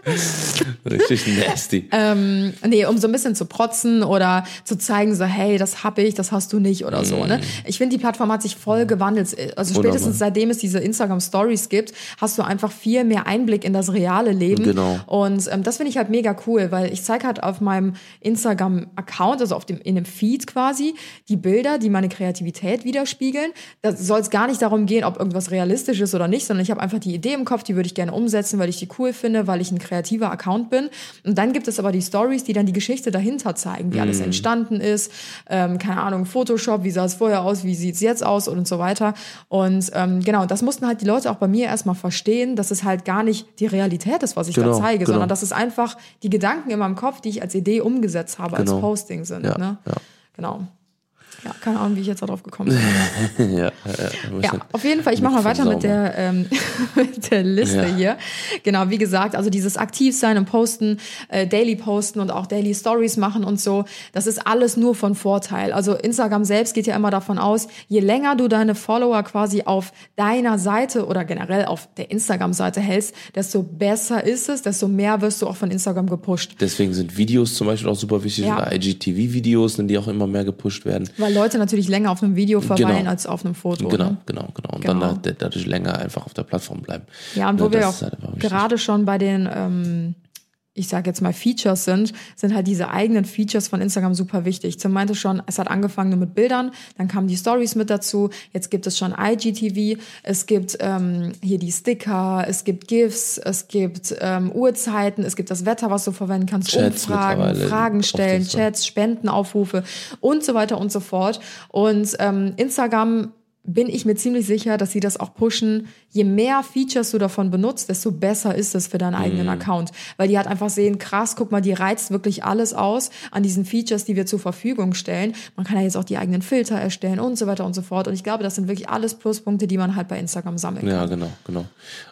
B: richtig nasty.
A: Ähm, nee, um so ein bisschen zu protzen oder zu zeigen, so, hey, das hab ich, das hast du nicht oder so. Ne? Ich finde, die Plattform hat sich voll gewandelt. Also
B: Wunderbar.
A: spätestens seitdem es diese Instagram Stories gibt, hast du einfach viel mehr Einblick in das reale Leben.
B: Genau.
A: Und ähm, das finde ich halt mega cool, weil ich zeige halt auf meinem Instagram-Account, also auf dem, in dem Feed quasi, die Bilder, die meine Kreativität widerspiegeln. Da soll es gar nicht darum gehen, ob irgendwas realistisch ist oder nicht, sondern ich habe einfach die Idee im Kopf, die würde ich gerne umsetzen, weil ich die cool finde, weil ich ein kreativer Account bin. Und dann gibt es aber die Stories, die dann die Geschichte dahinter zeigen, wie alles entstanden ist, ähm, keine Ahnung, Photoshop, wie sah es vorher aus, wie sieht es jetzt aus und so weiter. Und ähm, genau, das mussten halt die Leute auch bei mir erstmal verstehen, dass es halt gar nicht die Realität ist, was ich
B: Genau,
A: da zeige,
B: genau.
A: sondern dass es einfach die Gedanken in meinem Kopf, die ich als Idee umgesetzt habe,
B: Genau.
A: als Posting sind.
B: Ja,
A: ne?
B: ja.
A: Genau. Ja, keine Ahnung, wie ich jetzt darauf gekommen bin.
B: ja, ja,
A: Ja, auf jeden Fall. Ich mache mal weiter mit der, ähm, mit der Liste
B: Ja.
A: hier. Genau, wie gesagt, also dieses Aktivsein und Posten, äh, Daily Posten und auch Daily Stories machen und so, das ist alles nur von Vorteil. Also Instagram selbst geht ja immer davon aus, je länger du deine Follower quasi auf deiner Seite oder generell auf der Instagram-Seite hältst, desto besser ist es, desto mehr wirst du auch von Instagram gepusht.
B: Deswegen sind Videos zum Beispiel auch super wichtig oder IGTV-Videos, die auch immer mehr gepusht werden.
A: Weil Leute natürlich länger auf einem Video verweilen
B: Genau.
A: als auf einem Foto.
B: Genau,
A: Ne?
B: genau, genau. Und
A: Genau.
B: dann da- dadurch länger einfach auf der Plattform bleiben.
A: Ja, und wo
B: Ne,
A: wir
B: das
A: auch
B: halt
A: gerade schon bei den, ähm, ich sage jetzt mal Features sind, sind halt diese eigenen Features von Instagram super wichtig. Zum meinte schon, es hat angefangen nur mit Bildern, dann kamen die Stories mit dazu, jetzt gibt es schon IGTV, es gibt ähm, hier die Sticker, es gibt GIFs, es gibt ähm, Uhrzeiten, es gibt das Wetter, was du verwenden kannst,
B: Chats
A: Umfragen, Fragen stellen. Chats, Spendenaufrufe und so weiter und so fort. Und ähm, Instagram bin ich mir ziemlich sicher, dass sie das auch pushen. Je mehr Features du davon benutzt, desto besser ist es für deinen eigenen Account. Weil die halt einfach sehen, krass, guck mal, die reizt wirklich alles aus an diesen Features, die wir zur Verfügung stellen. Man kann ja jetzt auch die eigenen Filter erstellen und so weiter und so fort. Und ich glaube, das sind wirklich alles Pluspunkte, die man halt bei Instagram sammeln kann.
B: Ja, genau, genau.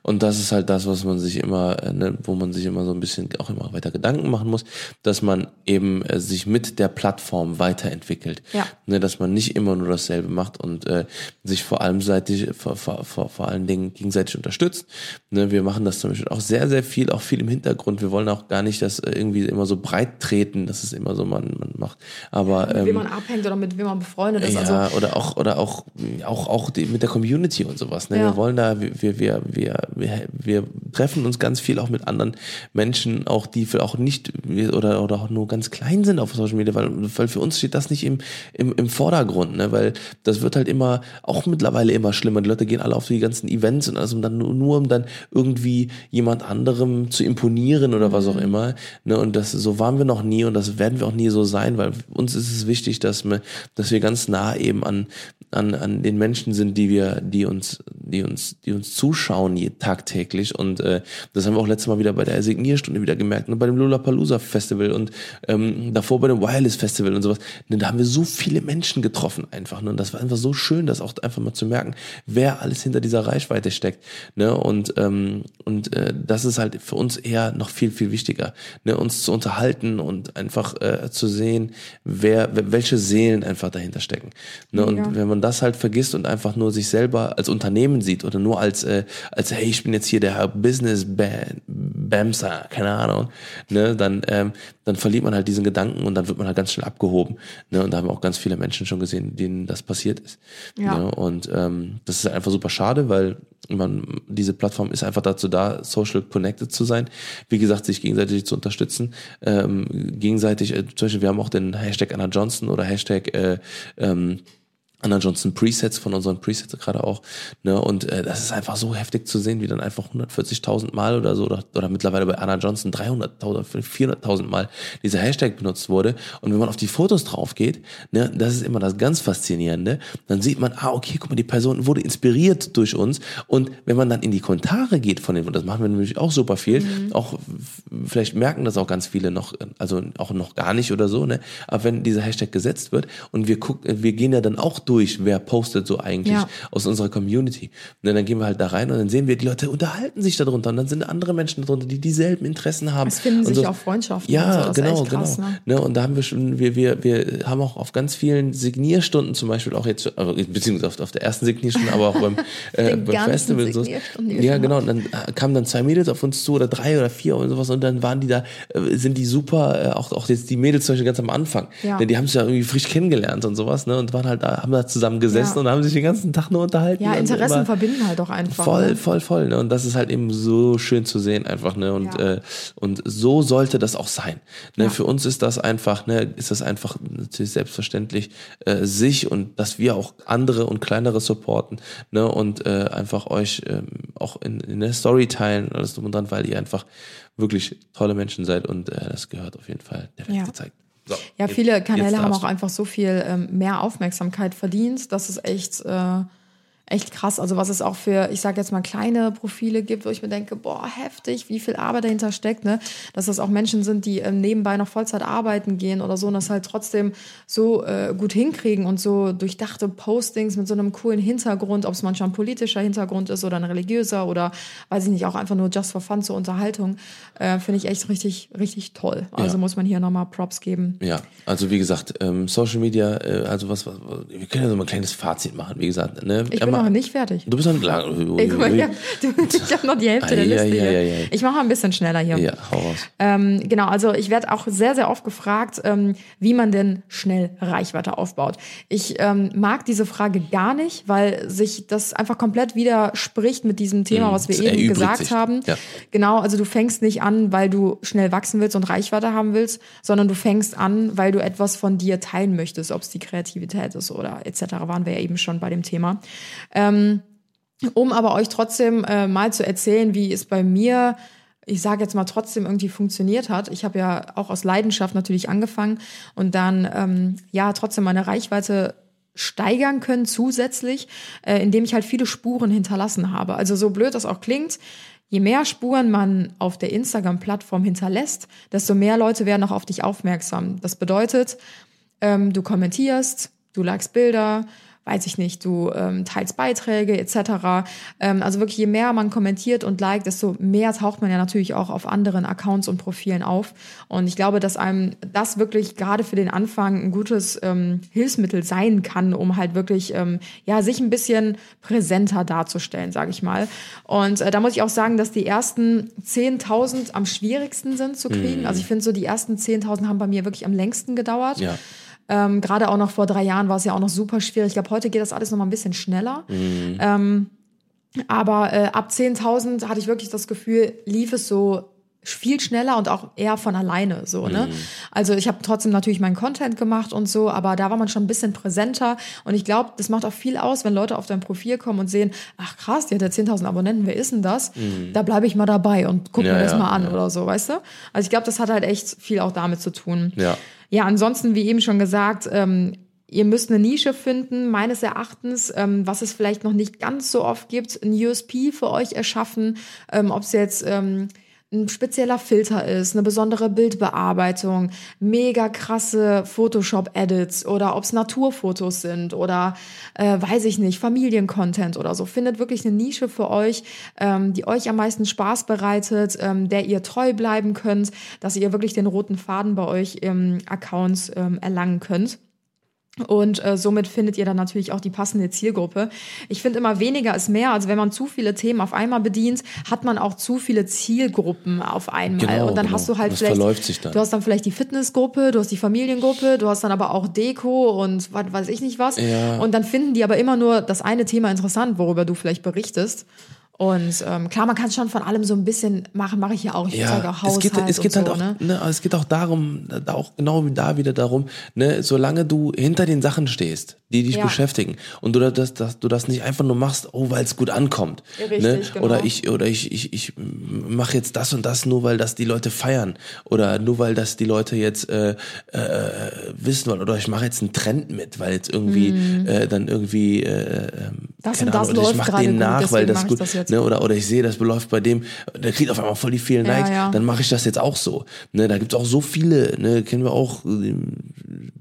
B: Und das ist halt das, was man sich immer, äh, ne, wo man sich immer so ein bisschen auch immer weiter Gedanken machen muss, dass man eben äh, sich mit der Plattform weiterentwickelt.
A: Ja.
B: Ne, dass man nicht immer nur dasselbe macht und äh, sich vor allem seitig, vor, vor, vor, vor allen Dingen gegenseitig unterstützt. Ne, wir machen das zum Beispiel auch sehr, sehr viel, auch viel im Hintergrund. Wir wollen auch gar nicht das äh, irgendwie immer so breit treten, dass es immer so man, man macht. Aber
A: Mit wem
B: ähm,
A: man abhängt oder mit wem man befreundet ist.
B: ja,
A: Also
B: oder auch, oder auch, auch, auch die, mit der Community und sowas. Ne?
A: Ja.
B: Wir wollen da, wir, wir, wir, wir, wir, wir treffen uns ganz viel auch mit anderen Menschen, auch die für auch nicht oder, oder auch nur ganz klein sind auf Social Media, weil, weil für uns steht das nicht im, im, im Vordergrund, ne? weil das wird halt immer, auch mittlerweile immer schlimmer. Die Leute gehen alle auf die ganzen Events und alles, um dann nur, nur um dann irgendwie jemand anderem zu imponieren oder was auch immer. Ne? Und das, so waren wir noch nie und das werden wir auch nie so sein, weil uns ist es wichtig, dass wir, dass wir ganz nah eben an, an, an den Menschen sind, die wir, die uns, die uns, die uns zuschauen je, tagtäglich. Und äh, das haben wir auch letztes Mal wieder bei der Signierstunde wieder gemerkt, ne? bei dem Lollapalooza Festival und ähm, davor bei dem Wireless Festival und sowas. Ne? Da haben wir so viele Menschen getroffen einfach. Ne? Und das war einfach so schön, das auch einfach mal zu merken, wer alles hinter dieser Reichweite steckt. Ne? Und, ähm, und äh, das ist halt für uns eher noch viel, viel wichtiger, ne? uns zu unterhalten und einfach äh, zu sehen, wer, welche Seelen einfach dahinter stecken. Ne? Und wenn man das halt vergisst und einfach nur sich selber als Unternehmen sieht oder nur als, äh, als hey, ich bin jetzt hier der Business Bamser, keine Ahnung, ne? dann, ähm, dann verliert man halt diesen Gedanken und dann wird man halt ganz schnell abgehoben. Ne? Und da haben auch ganz viele Menschen schon gesehen, denen das passiert ist.
A: Ja.
B: Ne? Und ähm, das ist einfach super schade, weil man, diese Plattform ist einfach dazu da, social connected zu sein. Wie gesagt, sich gegenseitig zu unterstützen. Ähm, gegenseitig, äh, zum Beispiel, wir haben auch den Hashtag Anna Johnson oder Hashtag äh, ähm, Anna Johnson Presets von unseren Presets gerade auch. Ne? Und äh, das ist einfach so heftig zu sehen, wie dann einfach 140.000 Mal oder so, oder, oder mittlerweile bei Anna Johnson 300.000, 400.000 Mal dieser Hashtag benutzt wurde. Und wenn man auf die Fotos drauf geht, ne, das ist immer das ganz Faszinierende, dann sieht man, ah, okay, guck mal, die Person wurde inspiriert durch uns. Und wenn man dann in die Kommentare geht von dem, und das machen wir nämlich auch super viel, auch f- vielleicht merken das auch ganz viele noch, also auch noch gar nicht oder so, ne? Aber wenn dieser Hashtag gesetzt wird und wir gucken, wir gehen ja dann auch durch, wer postet so eigentlich
A: Ja.
B: aus unserer Community. Ne, dann gehen wir halt da rein und dann sehen wir, die Leute unterhalten sich darunter und dann sind andere Menschen darunter, die dieselben Interessen haben.
A: Es finden
B: und
A: sich
B: so.
A: auch Freundschaften
B: Ja,
A: und so,
B: genau,
A: krass,
B: genau.
A: ne?
B: Ne? Und da haben wir schon, wir, wir, wir haben auch auf ganz vielen Signierstunden zum Beispiel auch jetzt, also beziehungsweise auf, auf der ersten Signierstunde, aber auch beim, äh, beim Festival und so. Ja, genau. Und dann äh, kamen dann zwei Mädels auf uns zu oder drei oder vier und sowas und dann waren die da, äh, sind die super, äh, auch, auch jetzt die Mädels zum Beispiel ganz am Anfang.
A: Ja.
B: Ne? Die haben sich ja irgendwie frisch kennengelernt und sowas, ne? Und waren halt da, haben da zusammen gesessen
A: Ja.
B: und haben sich den ganzen Tag nur unterhalten.
A: Ja, Interessen
B: immer-
A: verbinden halt auch einfach.
B: Voll,
A: ne?
B: voll, voll. Ne? Und das ist halt eben so schön zu sehen einfach. Ne? Und,
A: Ja.
B: äh, und so sollte das auch sein. Ne?
A: Ja.
B: Für uns ist das einfach, ne, ist das einfach natürlich selbstverständlich, äh, sich und dass wir auch andere und kleinere supporten ne? und äh, einfach euch ähm, auch in, in der Story teilen und alles drum und dran, weil ihr einfach wirklich tolle Menschen seid und äh, das gehört auf jeden Fall der Welt
A: Ja.
B: gezeigt. So,
A: Ja, viele Kanäle haben auch einfach so viel ähm, mehr Aufmerksamkeit verdient, dass es echt äh, echt krass. Also was es auch für, ich sage jetzt mal, kleine Profile gibt, wo ich mir denke, boah, heftig, wie viel Arbeit dahinter steckt, ne? Dass das auch Menschen sind, die ähm, nebenbei noch Vollzeit arbeiten gehen oder so und das halt trotzdem so äh, gut hinkriegen und so durchdachte Postings mit so einem coolen Hintergrund, ob es manchmal ein politischer Hintergrund ist oder ein religiöser oder weiß ich nicht, auch einfach nur just for fun zur Unterhaltung, äh, finde ich echt richtig, richtig toll. Also
B: Ja.
A: muss man hier nochmal Props geben.
B: Ja, also wie gesagt, ähm, Social Media, äh, also was, was, wir können ja so mal ein kleines Fazit machen, wie gesagt. Ne?
A: Ich
B: Emma,
A: noch nicht fertig.
B: Du bist noch lang.
A: Ey, guck mal, ich habe hab noch die Hälfte der Liste
B: ei.
A: Ich mache mal ein bisschen schneller hier.
B: Ja, hau raus.
A: Ähm, genau, also ich werde auch sehr, sehr oft gefragt, ähm, wie man denn schnell Reichweite aufbaut. Ich ähm, mag diese Frage gar nicht, weil sich das einfach komplett widerspricht mit diesem Thema,
B: Mhm,
A: was wir eben gesagt
B: sich.
A: haben.
B: Ja.
A: Genau, also du fängst nicht an, weil du schnell wachsen willst und Reichweite haben willst, sondern du fängst an, weil du etwas von dir teilen möchtest, ob es die Kreativität ist oder etc. waren wir ja eben schon bei dem Thema. Ähm, um aber euch trotzdem äh, mal zu erzählen, wie es bei mir, ich sage jetzt mal trotzdem irgendwie funktioniert hat. Ich habe ja auch aus Leidenschaft natürlich angefangen und dann ähm, ja trotzdem meine Reichweite steigern können zusätzlich, äh, indem ich halt viele Spuren hinterlassen habe. Also so blöd das auch klingt, je mehr Spuren man auf der Instagram-Plattform hinterlässt, desto mehr Leute werden auch auf dich aufmerksam. Das bedeutet, ähm, du kommentierst, du likest Bilder, weiß ich nicht, du ähm, teilst Beiträge etc. Ähm, also wirklich, je mehr man kommentiert und liked, desto mehr taucht man ja natürlich auch auf anderen Accounts und Profilen auf. Und ich glaube, dass einem das wirklich gerade für den Anfang ein gutes ähm, Hilfsmittel sein kann, um halt wirklich ähm, ja sich ein bisschen präsenter darzustellen, sage ich mal. Und äh, da muss ich auch sagen, dass die ersten 10.000 am schwierigsten sind zu kriegen. Also ich finde so, die ersten 10.000 haben bei mir wirklich am längsten gedauert.
B: Ja.
A: Ähm, Gerade auch noch vor drei Jahren war es ja auch noch super schwierig. Ich glaube, heute geht das alles noch mal ein bisschen schneller. Ähm, aber äh, ab 10.000 hatte ich wirklich das Gefühl, lief es so viel schneller und auch eher von alleine so ne? Also ich habe trotzdem natürlich meinen Content gemacht und so aber da war man schon ein bisschen präsenter und ich glaube das macht auch viel aus wenn Leute auf dein Profil kommen und sehen ach krass die hat ja 10.000 Abonnenten wer ist denn das? Da bleibe ich mal dabei und guck
B: Ja,
A: mir das
B: ja,
A: mal an
B: ja.
A: oder so weißt du? Also ich glaube das hat halt echt viel auch damit zu tun.
B: Ja.
A: ja, ansonsten, wie eben schon gesagt, ähm, ihr müsst eine Nische finden, meines Erachtens, ähm, was es vielleicht noch nicht ganz so oft gibt, ein USP für euch erschaffen, ähm, ob es jetzt ähm, ein spezieller Filter ist, eine besondere Bildbearbeitung, mega krasse Photoshop-Edits oder ob es Naturfotos sind oder äh, weiß ich nicht, Familiencontent oder so. Findet wirklich eine Nische für euch, ähm, die euch am meisten Spaß bereitet, ähm, der ihr treu bleiben könnt, dass ihr wirklich den roten Faden bei euch im Account ähm, erlangen könnt. Und äh, somit findet ihr dann natürlich auch die passende Zielgruppe. Ich finde immer weniger ist mehr. Also wenn man zu viele Themen auf einmal bedient, hat man auch zu viele Zielgruppen auf einmal.
B: Genau,
A: und dann
B: genau.
A: hast du halt
B: Das
A: vielleicht,
B: verläuft sich dann.
A: du hast dann vielleicht die Fitnessgruppe, du hast die Familiengruppe, du hast dann aber auch Deko und was weiß ich nicht was.
B: Ja.
A: Und dann finden die aber immer nur das eine Thema interessant, worüber du vielleicht berichtest. Und ähm, klar, man kann schon von allem so ein bisschen machen, mache ich ja auch. Ich zeige auch
B: es
A: Haushalt
B: geht, es geht halt
A: so,
B: auch,
A: ne?
B: ne? es geht auch darum, da auch genau wie da wieder darum, ne, solange du hinter den Sachen stehst, die dich
A: Ja.
B: beschäftigen und du das, das, du das nicht einfach nur machst, oh, weil es gut ankommt,
A: Ja, richtig,
B: ne?
A: genau.
B: oder ich oder ich ich ich mache jetzt das und das nur, weil das die Leute feiern oder nur weil das die Leute jetzt äh, äh, wissen wollen oder ich mache jetzt einen Trend mit, weil jetzt irgendwie äh, dann irgendwie äh, ähm,
A: Mhm. Das
B: keine
A: und das
B: oder ich mache den
A: gut,
B: nach, weil
A: deswegen
B: das gut,
A: das
B: ne? oder oder ich sehe, das läuft bei dem, der kriegt auf einmal voll die vielen
A: Ja,
B: Likes,
A: ja.
B: dann mache ich das jetzt auch so. Ne, da gibt's auch so viele, ne, kennen wir auch äh,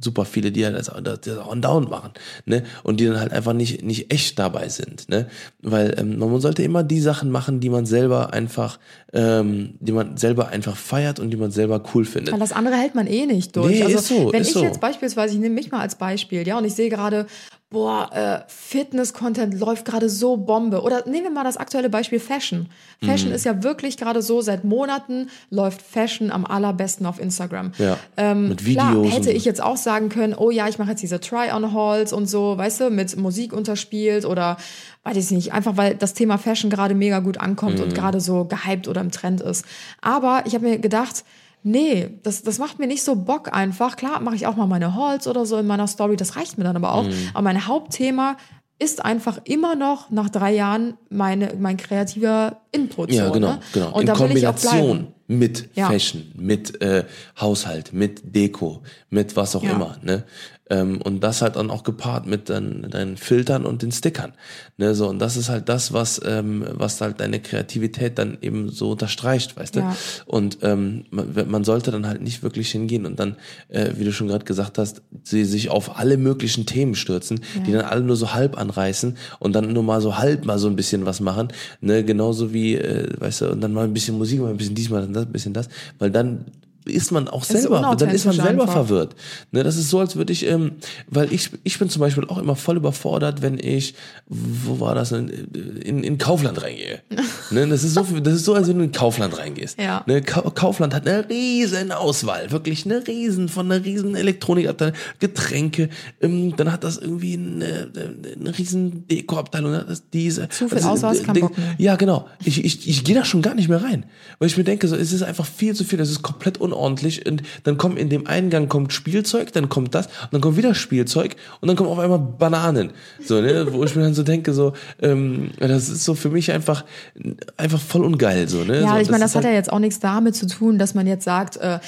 B: super viele, die ja das, das, das auch andauernd machen, ne, und die dann halt einfach nicht nicht echt dabei sind, ne, weil ähm, man sollte immer die Sachen machen, die man selber einfach, ähm, die man selber einfach feiert und die man selber cool findet.
A: Weil das andere hält man eh nicht durch.
B: Nee,
A: also
B: ist so,
A: wenn ich
B: so.
A: jetzt beispielsweise, ich nehme mich mal als Beispiel, ja, und ich sehe gerade, boah, äh, Fitness-Content läuft gerade so Bombe. Oder nehmen wir mal das aktuelle Beispiel Fashion. Fashion
B: Mhm.
A: ist ja wirklich gerade so, seit Monaten läuft Fashion am allerbesten auf Instagram.
B: Ja,
A: Ähm,
B: mit
A: Klar,
B: Videos
A: hätte
B: und-
A: ich jetzt auch sagen können, oh ja, ich mache jetzt diese Try-on-Hauls und so, weißt du, mit Musik unterspielt oder weiß ich nicht, einfach weil das Thema Fashion gerade mega gut ankommt
B: Mhm.
A: und gerade so gehypt oder im Trend ist. Aber ich habe mir gedacht, nee, das, das macht mir nicht so Bock einfach. Klar, mache ich auch mal meine Hauls oder so in meiner Story, das reicht mir dann aber auch.
B: Mhm.
A: Aber mein Hauptthema ist einfach immer noch nach drei Jahren meine, mein kreativer Input.
B: Ja,
A: so,
B: genau,
A: ne?
B: genau.
A: Und
B: In
A: da
B: Kombination. Mit
A: Ja.
B: Fashion, mit äh, Haushalt, mit Deko, mit was auch
A: Ja.
B: immer. Ne? Ähm, und das halt dann auch gepaart mit deinen, deinen Filtern und den Stickern. Ne? So, und das ist halt das, was, ähm, was halt deine Kreativität dann eben so unterstreicht, weißt du?
A: Ja.
B: Und ähm, man, man sollte dann halt nicht wirklich hingehen und dann, äh, wie du schon gerade gesagt hast, sie sich auf alle möglichen Themen stürzen, die dann alle nur so halb anreißen und dann nur mal so halb mal so ein bisschen was machen. Ne? Genauso wie, äh, weißt du, und dann mal ein bisschen Musik, mal ein bisschen diesmal das, ein bisschen das, weil dann ist man auch selber, dann ist man selber
A: einfach.
B: verwirrt. Ne, das ist so, als würde ich, ähm, weil ich, ich bin zum Beispiel auch immer voll überfordert, wenn ich, wo war das, denn, in, in Kaufland reingehe. ne, das ist so, das ist so, als wenn du in Kaufland reingehst.
A: Ja.
B: Ne, Ka Kaufland hat eine riesen Auswahl, wirklich eine riesen, von einer riesen Elektronikabteilung, Getränke, ähm, dann hat das irgendwie eine, eine riesen Dekoabteilung, hat das diese.
A: Zu viel
B: also,
A: Auswahl ist kein
B: Ding-
A: Bock mehr.
B: ja, genau. Ich, ich, ich gehe da schon gar nicht mehr rein. Weil ich mir denke, so, es ist einfach viel zu viel, es ist komplett unordentlich. Und dann kommt in dem Eingang kommt Spielzeug, dann kommt das, und dann kommt wieder Spielzeug und dann kommen auf einmal Bananen. So, ne? Wo ich mir dann so denke, so, ähm, das ist so für mich einfach, einfach voll ungeil. So, ne?
A: Ja,
B: so,
A: ich meine, das
B: ist
A: hat ja
B: halt-
A: jetzt auch nichts damit zu tun, dass man jetzt sagt, äh,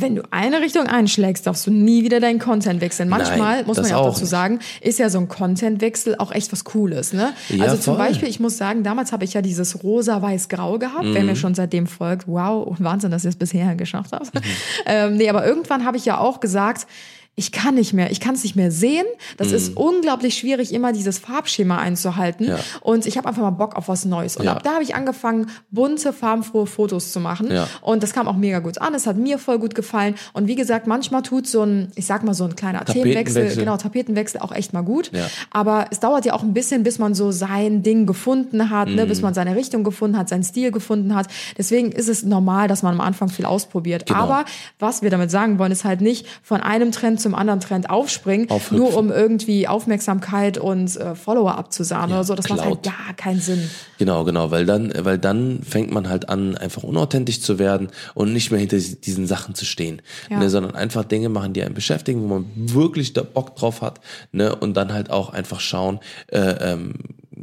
A: wenn du eine Richtung einschlägst, darfst du nie wieder deinen Content wechseln. Manchmal,
B: Nein,
A: muss man ja auch
B: auch
A: dazu
B: nicht.
A: sagen, ist ja so ein Contentwechsel auch echt was Cooles. Ne?
B: Ja,
A: also zum
B: voll.
A: Beispiel, ich muss sagen, damals habe ich ja dieses rosa-weiß-grau gehabt. Wer
B: Mhm.
A: mir schon seitdem folgt, wow, Wahnsinn, dass ihr es bisher geschafft habt.
B: Mhm.
A: ähm, nee, aber irgendwann habe ich ja auch gesagt, ich kann nicht mehr, ich kann es nicht mehr sehen. Das ist unglaublich schwierig, immer dieses Farbschema einzuhalten.
B: Mhm. Ja.
A: Und ich habe einfach mal Bock auf was Neues. Und
B: Ja.
A: ab da habe ich angefangen, bunte, farbenfrohe Fotos zu machen.
B: Ja.
A: Und das kam auch mega gut an. Es hat mir voll gut gefallen. Und wie gesagt, manchmal tut so ein, ich sag mal so ein kleiner Themenwechsel, genau, Tapetenwechsel auch echt mal gut. Aber es dauert ja auch ein bisschen, bis man so sein Ding gefunden hat, ne,
B: Mhm.
A: bis man seine Richtung gefunden hat, seinen Stil gefunden hat. Deswegen ist es normal, dass man am Anfang viel ausprobiert.
B: Genau.
A: Aber was wir damit sagen wollen, ist halt nicht von einem Trend zum anderen Trend aufspringen,
B: Aufhüpfen.
A: nur um irgendwie Aufmerksamkeit und äh, Follower abzusahnen
B: Ja,
A: oder so. Das macht halt gar keinen Sinn.
B: Genau, genau, weil dann, weil dann fängt man halt an, einfach unauthentisch zu werden und nicht mehr hinter diesen Sachen zu stehen,
A: Ja.
B: ne, sondern einfach Dinge machen, die einen beschäftigen, wo man wirklich da Bock drauf hat, ne, und dann halt auch einfach schauen, äh, ähm,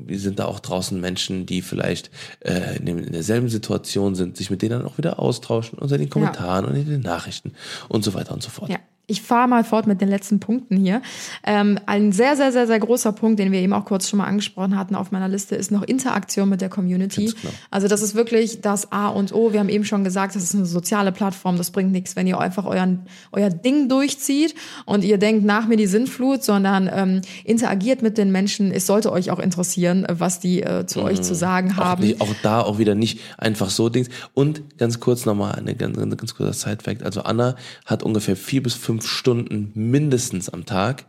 B: sind da auch draußen Menschen, die vielleicht äh, in, derselben Situation sind, sich mit denen dann auch wieder austauschen unter den Kommentaren und in den Nachrichten und so weiter und so fort.
A: Ja. Ich fahre mal fort mit den letzten Punkten hier. Ähm, ein sehr, sehr, sehr, sehr großer Punkt, den wir eben auch kurz schon mal angesprochen hatten auf meiner Liste, ist noch Interaktion mit der Community.
B: Ganz genau.
A: Also das ist wirklich das A und O. Wir haben eben schon gesagt, das ist eine soziale Plattform. Das bringt nichts, wenn ihr einfach euren, euer Ding durchzieht und ihr denkt nach mir die Sinnflut, sondern ähm, interagiert mit den Menschen. Es sollte euch auch interessieren, was die äh, zu euch zu sagen
B: Mhm. Auch,
A: haben.
B: nicht, auch da auch wieder nicht einfach so Dings. Und ganz kurz nochmal eine ganz, eine ganz kurzer Side-Fact. Also Anna hat ungefähr vier bis fünf Stunden mindestens am Tag,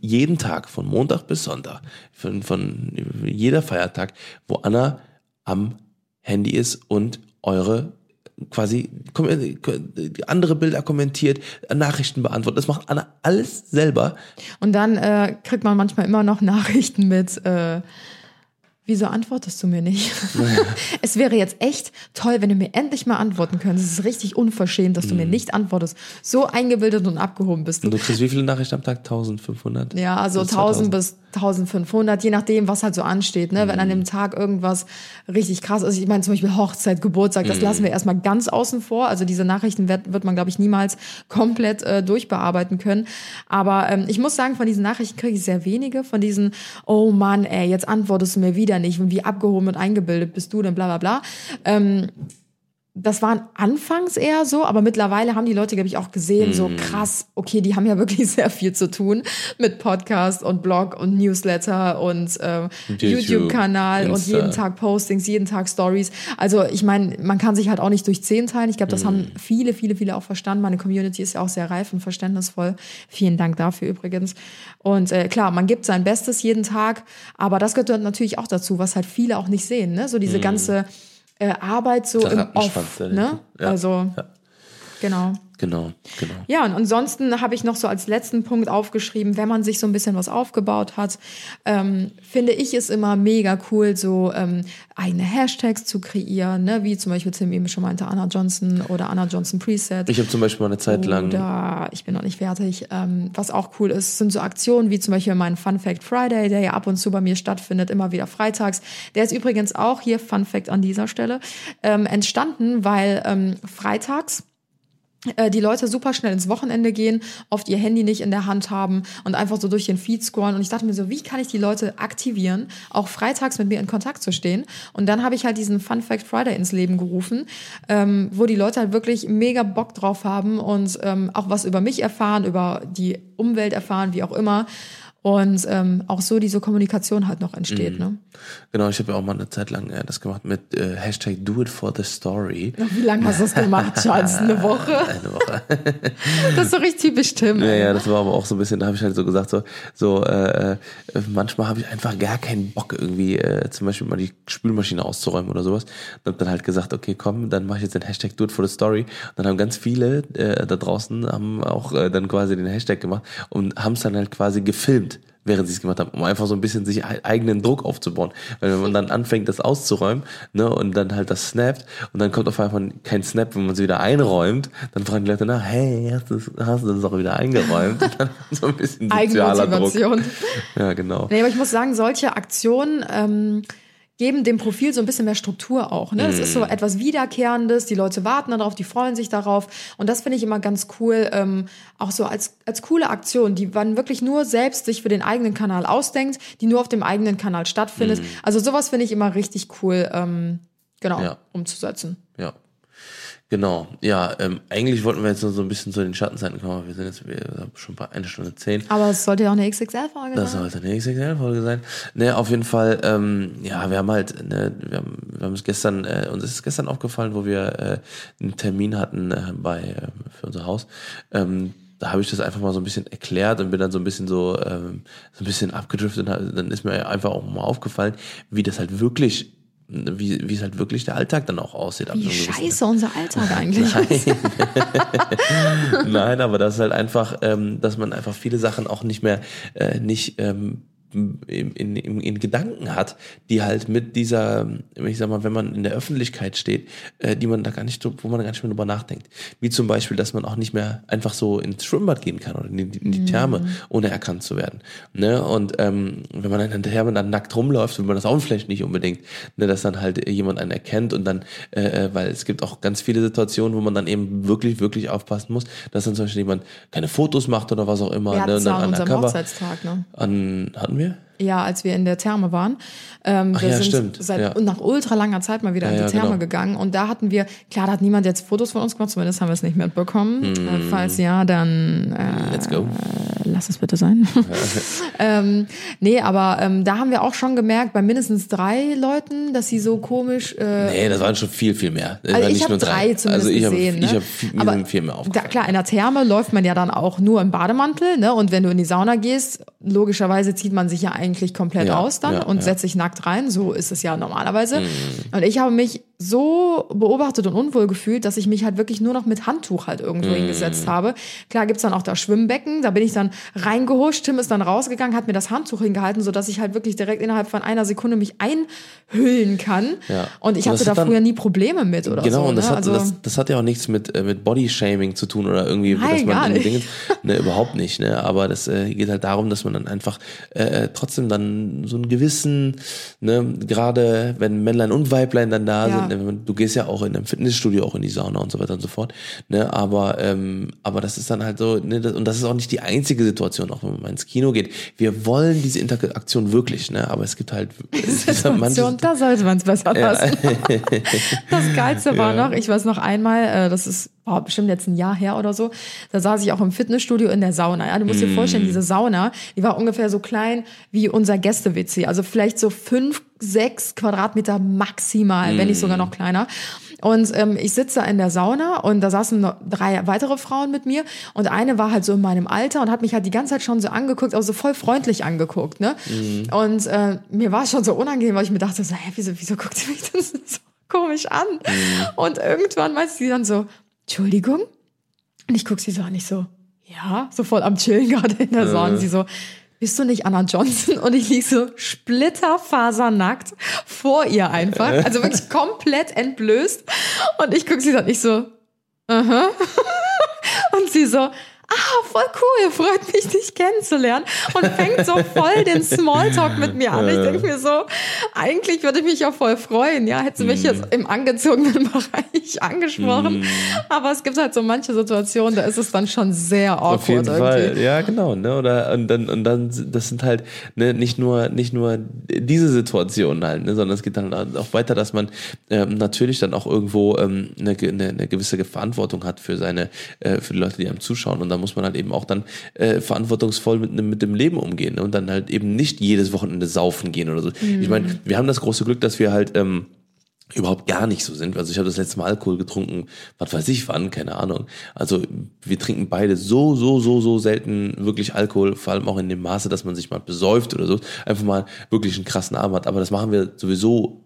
B: jeden Tag, von Montag bis Sonntag, von, von jeder Feiertag, wo Anna am Handy ist und eure quasi äh, andere Bilder kommentiert, Nachrichten beantwortet. Das macht Anna alles selber.
A: Und dann äh, kriegt man manchmal immer noch Nachrichten mit, äh, wieso antwortest du mir nicht? es wäre jetzt echt toll, wenn du mir endlich mal antworten könntest. Es ist richtig unverschämt, dass du
B: Mhm.
A: mir nicht antwortest. So eingebildet und abgehoben bist du.
B: Und du kriegst wie viele Nachrichten am Tag? 1500?
A: Ja, also
B: Bis
A: 1000
B: 2000?
A: bis 1500, je nachdem, was halt so ansteht. Ne? Wenn an
B: Mhm.
A: dem Tag irgendwas richtig krass ist, ich meine zum Beispiel Hochzeit, Geburtstag,
B: Mhm.
A: das lassen wir erstmal ganz außen vor. Also diese Nachrichten wird, wird man, glaube ich, niemals komplett äh, durchbearbeiten können. Aber ähm, ich muss sagen, von diesen Nachrichten kriege ich sehr wenige. Von diesen, oh Mann, ey, jetzt antwortest du mir wieder nicht und wie abgehoben und eingebildet bist du denn, bla bla bla. Ähm, das waren anfangs eher so, aber mittlerweile haben die Leute, glaube ich, auch gesehen, so
B: Mhm.
A: krass, okay, die haben ja wirklich sehr viel zu tun mit Podcast und Blog und Newsletter und äh,
B: YouTube,
A: YouTube-Kanal und
B: Insta.
A: jeden Tag Postings, jeden Tag Stories. Also ich meine, man kann sich halt auch nicht durch zehn teilen. Ich glaube, das haben
B: Mhm.
A: viele, viele, viele auch verstanden. Meine Community ist ja auch sehr reif und verständnisvoll. Vielen Dank dafür übrigens. Und äh, klar, man gibt sein Bestes jeden Tag, aber das gehört natürlich auch dazu, was halt viele auch nicht sehen. Ne? So diese ganze äh, Arbeit so im Off. Ne?
B: Ja,
A: Also
B: ja.
A: Genau.
B: Genau, genau.
A: Ja, und ansonsten habe ich noch so als letzten Punkt aufgeschrieben, wenn man sich so ein bisschen was aufgebaut hat, ähm, finde ich es immer mega cool, so ähm, eigene Hashtags zu kreieren, ne? wie zum Beispiel Tim eben schon meinte, Anna Johnson oder Anna Johnson Preset.
B: Ich habe zum Beispiel mal eine Zeit lang.
A: Oder ich bin noch nicht fertig. Ähm, was auch cool ist, sind so Aktionen wie zum Beispiel mein Fun Fact Friday, der ja ab und zu bei mir stattfindet, immer wieder freitags. Der ist übrigens auch hier, Fun Fact an dieser Stelle, ähm, entstanden, weil ähm, freitags die Leute super schnell ins Wochenende gehen, oft ihr Handy nicht in der Hand haben und einfach so durch den Feed scrollen. Und ich dachte mir so, wie kann ich die Leute aktivieren, auch freitags mit mir in Kontakt zu stehen? Und dann habe ich halt diesen Fun Fact Friday ins Leben gerufen, ähm, wo die Leute halt wirklich mega Bock drauf haben und ähm, auch was über mich erfahren, über die Umwelt erfahren, wie auch immer und ähm, auch so diese Kommunikation halt noch entsteht. Ne?
B: Genau, ich habe ja auch mal eine Zeit lang äh, das gemacht mit äh, Hashtag Do It for the Story.
A: Wie lange hast du das gemacht, Charles? Eine Woche?
B: Eine Woche.
A: Das ist so richtig typisch Tim.
B: Ja, ja, das war aber auch so ein bisschen, da habe ich halt so gesagt, so, so äh, äh, manchmal habe ich einfach gar keinen Bock, irgendwie äh, zum Beispiel mal die Spülmaschine auszuräumen oder sowas. Und hab dann halt gesagt, okay, komm, dann mache ich jetzt den Hashtag Do It for the Story. Und dann haben ganz viele äh, da draußen haben auch äh, dann quasi den Hashtag gemacht und haben es dann halt quasi gefilmt während sie es gemacht haben, um einfach so ein bisschen sich eigenen Druck aufzubauen. Weil wenn man dann anfängt, das auszuräumen, ne, und dann halt das snappt, und dann kommt auf einmal kein Snap, wenn man es wieder einräumt, dann fragen die Leute nach, hey, hast du, hast du das auch wieder eingeräumt? Und dann so ein bisschen sozialer Druck. Ja, genau.
A: Nee, aber ich muss sagen, solche Aktionen, ähm, geben dem Profil so ein bisschen mehr Struktur auch. Ne? Es ist so
B: Mm.
A: etwas Wiederkehrendes, die Leute warten darauf, die freuen sich darauf. Und das finde ich immer ganz cool, ähm, auch so als, als coole Aktion, die man wirklich nur selbst sich für den eigenen Kanal ausdenkt, die nur auf dem eigenen Kanal stattfindet. Also sowas finde ich immer richtig cool, ähm, genau,
B: Mm. Ja.
A: umzusetzen.
B: Genau, ja, ähm, eigentlich wollten wir jetzt nur so ein bisschen zu den Schattenseiten kommen, aber wir sind jetzt wir haben schon bei einer Stunde zehn.
A: Aber es sollte ja auch eine XXL-Folge
B: Das
A: sein.
B: sollte eine XXL-Folge sein. Ne, auf jeden Fall, ähm, ja, wir haben halt, ne, wir haben, wir haben es gestern, äh, uns ist es gestern aufgefallen, wo wir äh, einen Termin hatten äh, bei, äh, für unser Haus. Ähm, da habe ich das einfach mal so ein bisschen erklärt und bin dann so ein bisschen so, ähm, so ein bisschen abgedriftet. Und dann ist mir einfach auch mal aufgefallen, wie das halt wirklich, wie, wie es halt wirklich der Alltag dann auch aussieht.
A: Wie scheiße unser Alltag eigentlich ist.
B: Nein, aber das ist halt einfach, ähm, dass man einfach viele Sachen auch nicht mehr, äh, nicht ähm, in, in, in, Gedanken hat, die halt mit dieser, ich sag mal, wenn man in der Öffentlichkeit steht, äh, die man da gar nicht, wo man gar nicht mehr drüber nachdenkt. Wie zum Beispiel, dass man auch nicht mehr einfach so ins Schwimmbad gehen kann oder in die, in die Therme, ohne erkannt zu werden. Ne? Und ähm, wenn man in der Therme dann nackt rumläuft, will man das auch vielleicht nicht unbedingt, ne? dass dann halt jemand einen erkennt und dann, äh, äh, weil es gibt auch ganz viele Situationen, wo man dann eben wirklich, wirklich aufpassen muss, dass dann zum Beispiel jemand keine Fotos macht oder was auch immer.
A: Wir
B: ne? Und dann
A: ja an
B: undercover-
A: Hochzeitstag, ne?
B: An, hatten wir? mir?
A: Ja, als wir in der Therme waren. Ähm, wir
B: ja,
A: sind
B: stimmt,
A: seit
B: ja.
A: nach ultra langer Zeit mal wieder
B: Ja,
A: in die Therme
B: genau.
A: gegangen. Und da hatten wir, klar, da hat niemand jetzt Fotos von uns gemacht, zumindest haben wir es nicht mitbekommen. Äh, falls ja, dann äh,
B: Let's go.
A: lass es bitte sein. ähm, nee, aber ähm, da haben wir auch schon gemerkt, bei mindestens drei Leuten, dass sie so komisch. Äh,
B: Nee, das waren schon viel, viel mehr. Das
A: also ich habe drei zumindest
B: Also ich habe
A: gesehen.
B: ich
A: ne?
B: hab viel, mir
A: Aber
B: sind viel mehr
A: da,
B: aufgefallen.
A: klar, in der Therme läuft man ja dann auch nur im Bademantel, ne? Und wenn du in die Sauna gehst, logischerweise zieht man sich ja eigentlich komplett
B: Ja,
A: aus dann
B: ja,
A: und
B: ja.
A: setzt sich nackt rein. So ist es ja normalerweise.
B: Mhm.
A: Und ich habe mich so beobachtet und unwohl gefühlt, dass ich mich halt wirklich nur noch mit Handtuch halt irgendwo
B: Mhm.
A: hingesetzt habe. Klar gibt's dann auch das Schwimmbecken, da bin ich dann reingehuscht, Tim ist dann rausgegangen, hat mir das Handtuch hingehalten, sodass ich halt wirklich direkt innerhalb von einer Sekunde mich einhüllen kann.
B: Ja.
A: Und ich
B: Und
A: hatte da früher nie Probleme mit oder
B: Genau,
A: so.
B: und das,
A: ne?
B: hat,
A: also,
B: das, das hat ja auch nichts mit, äh, mit Bodyshaming zu tun oder irgendwie,
A: Nein,
B: dass man. Dinge, ne, überhaupt nicht, ne, aber das äh, geht halt darum, dass man dann einfach äh, trotzdem dann so einen gewissen, ne, gerade wenn Männlein und Weiblein dann da
A: Ja.
B: sind, du gehst ja auch in einem Fitnessstudio auch in die Sauna und so weiter und so fort, ne, aber ähm, aber das ist dann halt so, ne, und das ist auch nicht die einzige Situation, auch wenn man ins Kino geht. Wir wollen diese Interaktion wirklich, ne, aber es gibt halt
A: Situation, da sollte man es besser lassen. das Geilste war
B: Ja.
A: noch, ich weiß noch einmal, äh, das ist boah, bestimmt jetzt ein Jahr her oder so, da saß ich auch im Fitnessstudio in der Sauna. Ja, du musst dir
B: Mm.
A: vorstellen, diese Sauna, die war ungefähr so klein wie unser Gäste-WC, also vielleicht so fünf, sechs Quadratmeter maximal, wenn nicht sogar
B: Mm.
A: noch kleiner. Und ähm, ich sitze in der Sauna und da saßen noch drei weitere Frauen mit mir und eine war halt so in meinem Alter und hat mich halt die ganze Zeit schon so angeguckt, also so voll freundlich angeguckt, ne? Und äh, mir war es schon so unangenehm, weil ich mir dachte, so, hä, wieso, wieso guckt sie mich denn so komisch an? Und irgendwann meinte sie dann so, Entschuldigung, Und ich guck sie so an, ich so, ja, so voll am Chillen gerade in der Sonne. Und sie so, bist du nicht Anna Johnson? Und ich lieg so splitterfasernackt vor ihr einfach. Also wirklich komplett entblößt. Und ich guck sie so an, ich so, aha. Und sie so, ah, voll cool, freut mich, dich kennenzulernen. Und fängt so voll den Smalltalk mit mir an. Ich denke mir so, eigentlich würde ich mich ja voll freuen, ja, hätte sie mich jetzt im angezogenen Bereich angesprochen. Aber es gibt halt so manche Situationen, da ist es dann schon sehr awkward
B: Auf jeden
A: irgendwie.
B: Fall, ja genau, ne? Oder und dann und dann das sind halt ne, nicht nur nicht nur diese Situationen halt, ne, sondern es geht dann auch weiter, dass man ähm, natürlich dann auch irgendwo ähm, eine, eine, eine gewisse Verantwortung hat für seine äh, für die Leute, die einem zuschauen und da muss man halt eben auch dann äh, verantwortungsvoll mit, dem- mit dem Leben umgehen ne? und dann halt eben nicht jedes Wochenende saufen gehen oder so. Ich meine, wir haben das große Glück, dass wir halt ähm, überhaupt gar nicht so sind. Also ich habe das letzte Mal Alkohol getrunken, was weiß ich wann, keine Ahnung. Also wir trinken beide so, so, so, so selten wirklich Alkohol, vor allem auch in dem Maße, dass man sich mal besäuft oder so, einfach mal wirklich einen krassen Abend hat. Aber das machen wir sowieso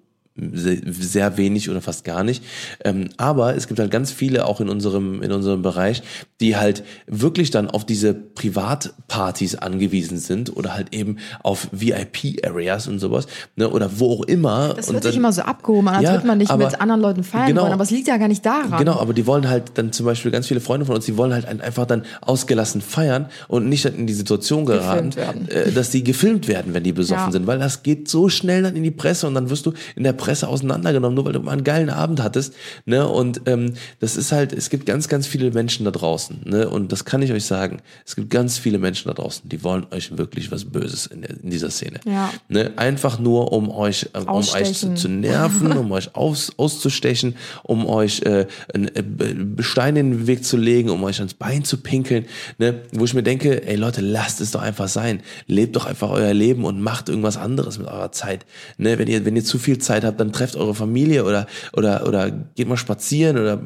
B: sehr, sehr wenig oder fast gar nicht. Ähm, aber es gibt halt ganz viele auch in unserem, in unserem Bereich, die halt wirklich dann auf diese Privatpartys angewiesen sind oder halt eben auf VIP-Areas und sowas, ne, oder wo auch immer.
A: Das wird
B: dann,
A: sich immer so abgehoben, als
B: Ja,
A: würde man nicht
B: aber-
A: mit anderen Leuten feiern
B: genau.
A: wollen. Aber es liegt ja gar nicht daran.
B: Genau, aber die wollen halt dann zum Beispiel ganz viele Freunde von uns, die wollen halt ein- einfach dann ausgelassen feiern und nicht dann in die Situation geraten, äh, dass die gefilmt werden, wenn die besoffen
A: Ja.
B: sind, weil das geht so schnell dann in die Presse und dann wirst du in der Presse auseinandergenommen, nur weil du mal einen geilen Abend hattest, ne? Und ähm, das ist halt, es gibt ganz, ganz viele Menschen da draußen, ne? Und das kann ich euch sagen, es gibt ganz viele Menschen da draußen, die wollen euch wirklich was Böses in, der, in dieser Szene,
A: Ja.
B: ne? Einfach nur um euch, ähm, um euch zu, zu nerven, um euch aus, auszustechen, um euch äh, ein äh, Stein in den Weg zu legen, um euch ans Bein zu pinkeln, ne? wo ich mir denke, ey Leute, lasst es doch einfach sein. Lebt doch einfach euer Leben und macht irgendwas anderes mit eurer Zeit. Ne? Wenn ihr, wenn ihr zu viel Zeit habt, dann trefft eure Familie oder, oder, oder geht mal spazieren oder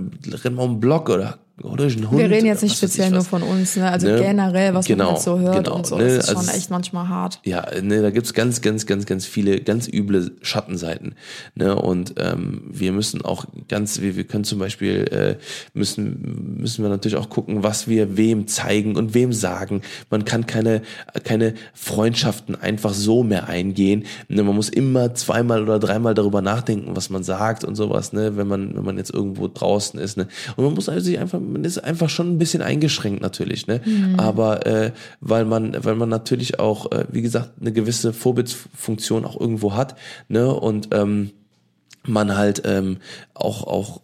B: rennt mal um den Block oder oder durch einen Hund.
A: Wir reden jetzt nicht speziell nur von uns, ne? also
B: Ne?
A: generell, was
B: Genau,
A: man halt so hört
B: genau,
A: und so.
B: ne?
A: Das ist
B: Also
A: schon echt manchmal hart.
B: Ja, ne, da gibt's ganz, ganz, ganz, ganz viele, ganz üble Schattenseiten. Ne? Und ähm, wir müssen auch ganz, wir, wir können zum Beispiel, äh, müssen, müssen wir natürlich auch gucken, was wir wem zeigen und wem sagen. Man kann keine, keine Freundschaften einfach so mehr eingehen. Ne? Man muss immer zweimal oder dreimal darüber nachdenken, was man sagt und sowas, ne? wenn man, wenn man jetzt irgendwo draußen ist. Ne? Und man muss also sich einfach, man ist einfach schon ein bisschen eingeschränkt natürlich, ne? Aber äh, weil man, weil man natürlich auch, äh, wie gesagt, eine gewisse Vorbildfunktion auch irgendwo hat, ne? Und ähm, man halt ähm, auch auch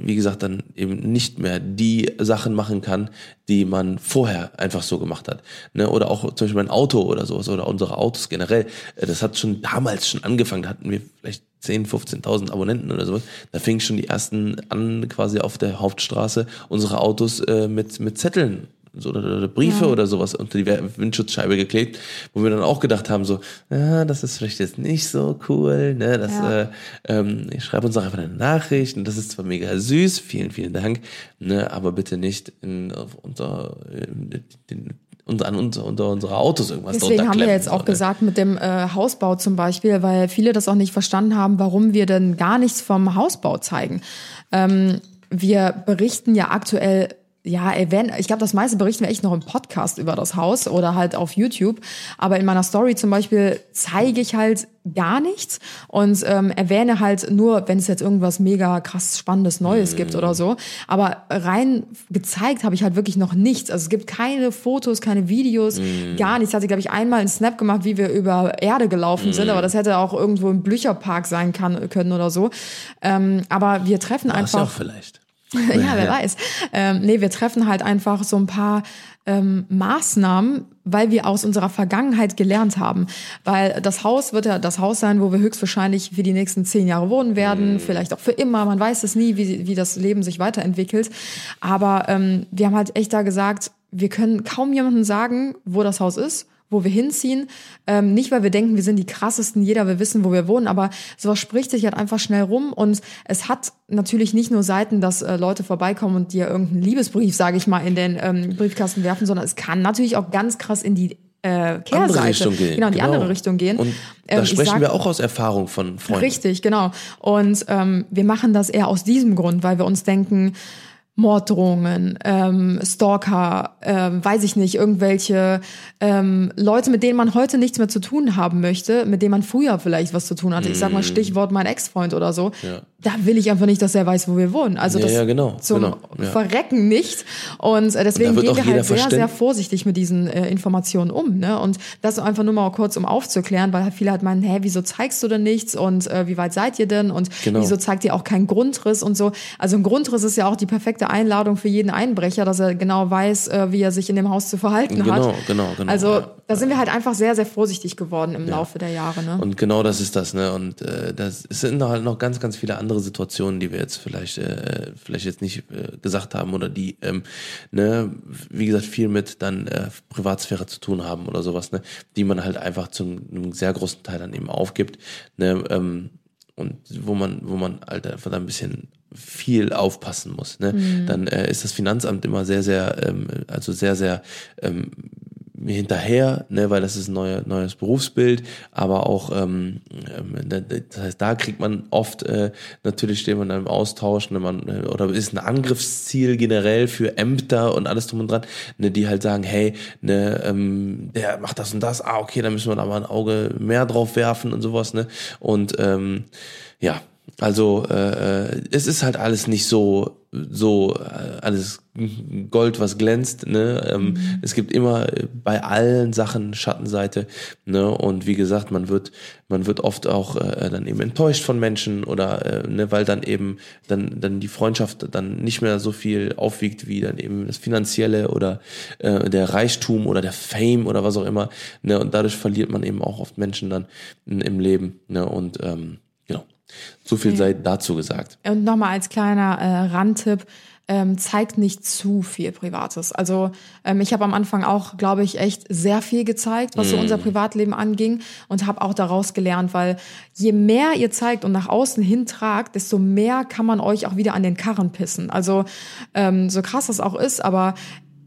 B: wie gesagt dann eben nicht mehr die Sachen machen kann, die man vorher einfach so gemacht hat, ne? Oder auch zum Beispiel mein Auto oder sowas oder unsere Autos generell. Äh, Das hat schon damals schon angefangen, da hatten wir vielleicht 10, 15.000 Abonnenten oder sowas. Da fing schon die ersten an, quasi auf der Hauptstraße unsere Autos äh, mit mit Zetteln so, oder, Briefe oder sowas unter die Windschutzscheibe geklebt, wo wir dann auch gedacht haben, so, ja, das ist vielleicht jetzt nicht so cool, ne, das,
A: Ja.
B: äh, ähm, ich schreibe uns doch einfach eine Nachricht und das ist zwar mega süß, vielen, vielen Dank, ne, aber bitte nicht in, auf unter, äh, den, unter, an unter, unter unsere Autos irgendwas
A: Deswegen haben wir jetzt
B: so,
A: auch
B: ne?
A: gesagt mit dem äh, Hausbau zum Beispiel, weil viele das auch nicht verstanden haben, warum wir denn gar nichts vom Hausbau zeigen. Ähm, wir berichten ja aktuell ja, erwähnen, ich glaube, das meiste berichten wir echt noch im Podcast über das Haus oder halt auf YouTube. Aber in meiner Story zum Beispiel zeige ich halt gar nichts und ähm, erwähne halt nur, wenn es jetzt irgendwas mega krass spannendes Neues gibt oder so. Aber rein gezeigt habe ich halt wirklich noch nichts. Also es gibt keine Fotos, keine Videos, gar nichts. Ich hatte, glaube ich, einmal einen Snap gemacht, wie wir über Erde gelaufen sind, aber das hätte auch irgendwo im Blücherpark sein kann, können oder so. Ähm, aber wir treffen
B: ja
A: einfach
B: auch vielleicht.
A: ja, wer weiß. Ähm, nee, wir treffen halt einfach so ein paar ähm, Maßnahmen, weil wir aus unserer Vergangenheit gelernt haben. Weil das Haus wird ja das Haus sein, wo wir höchstwahrscheinlich für die nächsten zehn Jahre wohnen werden, vielleicht auch für immer. Man weiß es nie, wie, wie das Leben sich weiterentwickelt. Aber ähm, wir haben halt echt da gesagt, wir können kaum jemandem sagen, wo das Haus ist wo wir hinziehen. Ähm, nicht, weil wir denken, wir sind die krassesten, jeder will wissen, wo wir wohnen, aber sowas spricht sich halt einfach schnell rum und es hat natürlich nicht nur Seiten, dass äh, Leute vorbeikommen und dir irgendeinen Liebesbrief, sage ich mal, in den ähm, Briefkasten werfen, sondern es kann natürlich auch ganz krass in die äh, Kehrseite,
B: Andere Richtung gehen.
A: genau, in die andere Richtung gehen.
B: Und
A: Ähm,
B: da
A: ich
B: sprechen
A: sag-
B: wir auch aus Erfahrung von Freunden.
A: Richtig, genau. Und ähm, wir machen das eher aus diesem Grund, weil wir uns denken, Morddrohungen, ähm, Stalker, ähm, weiß ich nicht, irgendwelche ähm, Leute, mit denen man heute nichts mehr zu tun haben möchte, mit denen man früher vielleicht was zu tun hatte. Ich sag mal Stichwort mein Ex-Freund oder so.
B: Ja.
A: Da will ich einfach nicht, dass er weiß, wo wir wohnen. Also
B: Ja,
A: das
B: ja, genau,
A: zum
B: genau, ja.
A: Verrecken nicht. Und äh, deswegen gehen wir halt sehr, sehr vorsichtig mit diesen äh, Informationen um. Ne? Und das einfach nur mal kurz, um aufzuklären, weil viele halt meinen, hä, wieso zeigst du denn nichts und äh, wie weit seid ihr denn und
B: Genau.
A: wieso zeigt ihr auch keinen Grundriss und so. Also ein Grundriss ist ja auch die perfekte Einladung für jeden Einbrecher, dass er genau weiß, äh, wie er sich in dem Haus zu verhalten hat.
B: Genau, genau, genau,
A: Also
B: ja.
A: da sind wir halt einfach sehr, sehr vorsichtig geworden im Laufe der Jahre. Ne?
B: Und genau das ist das, ne? Und äh, das sind halt noch ganz, ganz viele andere Situationen, die wir jetzt vielleicht, äh, vielleicht jetzt nicht äh, gesagt haben oder die, ähm, ne, wie gesagt, viel mit dann äh, Privatsphäre zu tun haben oder sowas, ne, die man halt einfach zu einem sehr großen Teil dann eben aufgibt, ne, ähm, und wo man, wo man halt einfach ein bisschen viel aufpassen muss, ne, dann äh, ist das Finanzamt immer sehr, sehr, ähm, also sehr, sehr ähm, hinterher, ne, weil das ist ein neuer, neues Berufsbild, aber auch, ähm, ähm, da- da- das heißt, da kriegt man oft, äh, natürlich steht man dann im Austausch, ne, man, äh, oder ist ein Angriffsziel generell für Ämter und alles drum und dran, ne, die halt sagen, hey, ne, ähm, der macht das und das, ah, okay, dann müssen wir da mal ein Auge mehr drauf werfen und sowas, ne, und, ähm, ja, also äh, äh, es ist halt alles nicht so so äh, alles Gold, was glänzt. Ne? Ähm, Es gibt immer äh, bei allen Sachen Schattenseite. Ne? Und wie gesagt, man wird man wird oft auch äh, dann eben enttäuscht von Menschen oder äh, ne, weil dann eben dann dann die Freundschaft dann nicht mehr so viel aufwiegt wie dann eben das finanzielle oder äh, der Reichtum oder der Fame oder was auch immer. Ne? Und dadurch verliert man eben auch oft Menschen dann in, im Leben. Ne? Und ähm. So viel sei dazu gesagt.
A: Und nochmal als kleiner äh, Randtipp, ähm, zeigt nicht zu viel Privates. Also ähm, ich habe am Anfang auch, glaube ich, echt sehr viel gezeigt, was so unser Privatleben anging und habe auch daraus gelernt, weil je mehr ihr zeigt und nach außen hin tragt, desto mehr kann man euch auch wieder an den Karren pissen. Also ähm, so krass das auch ist, aber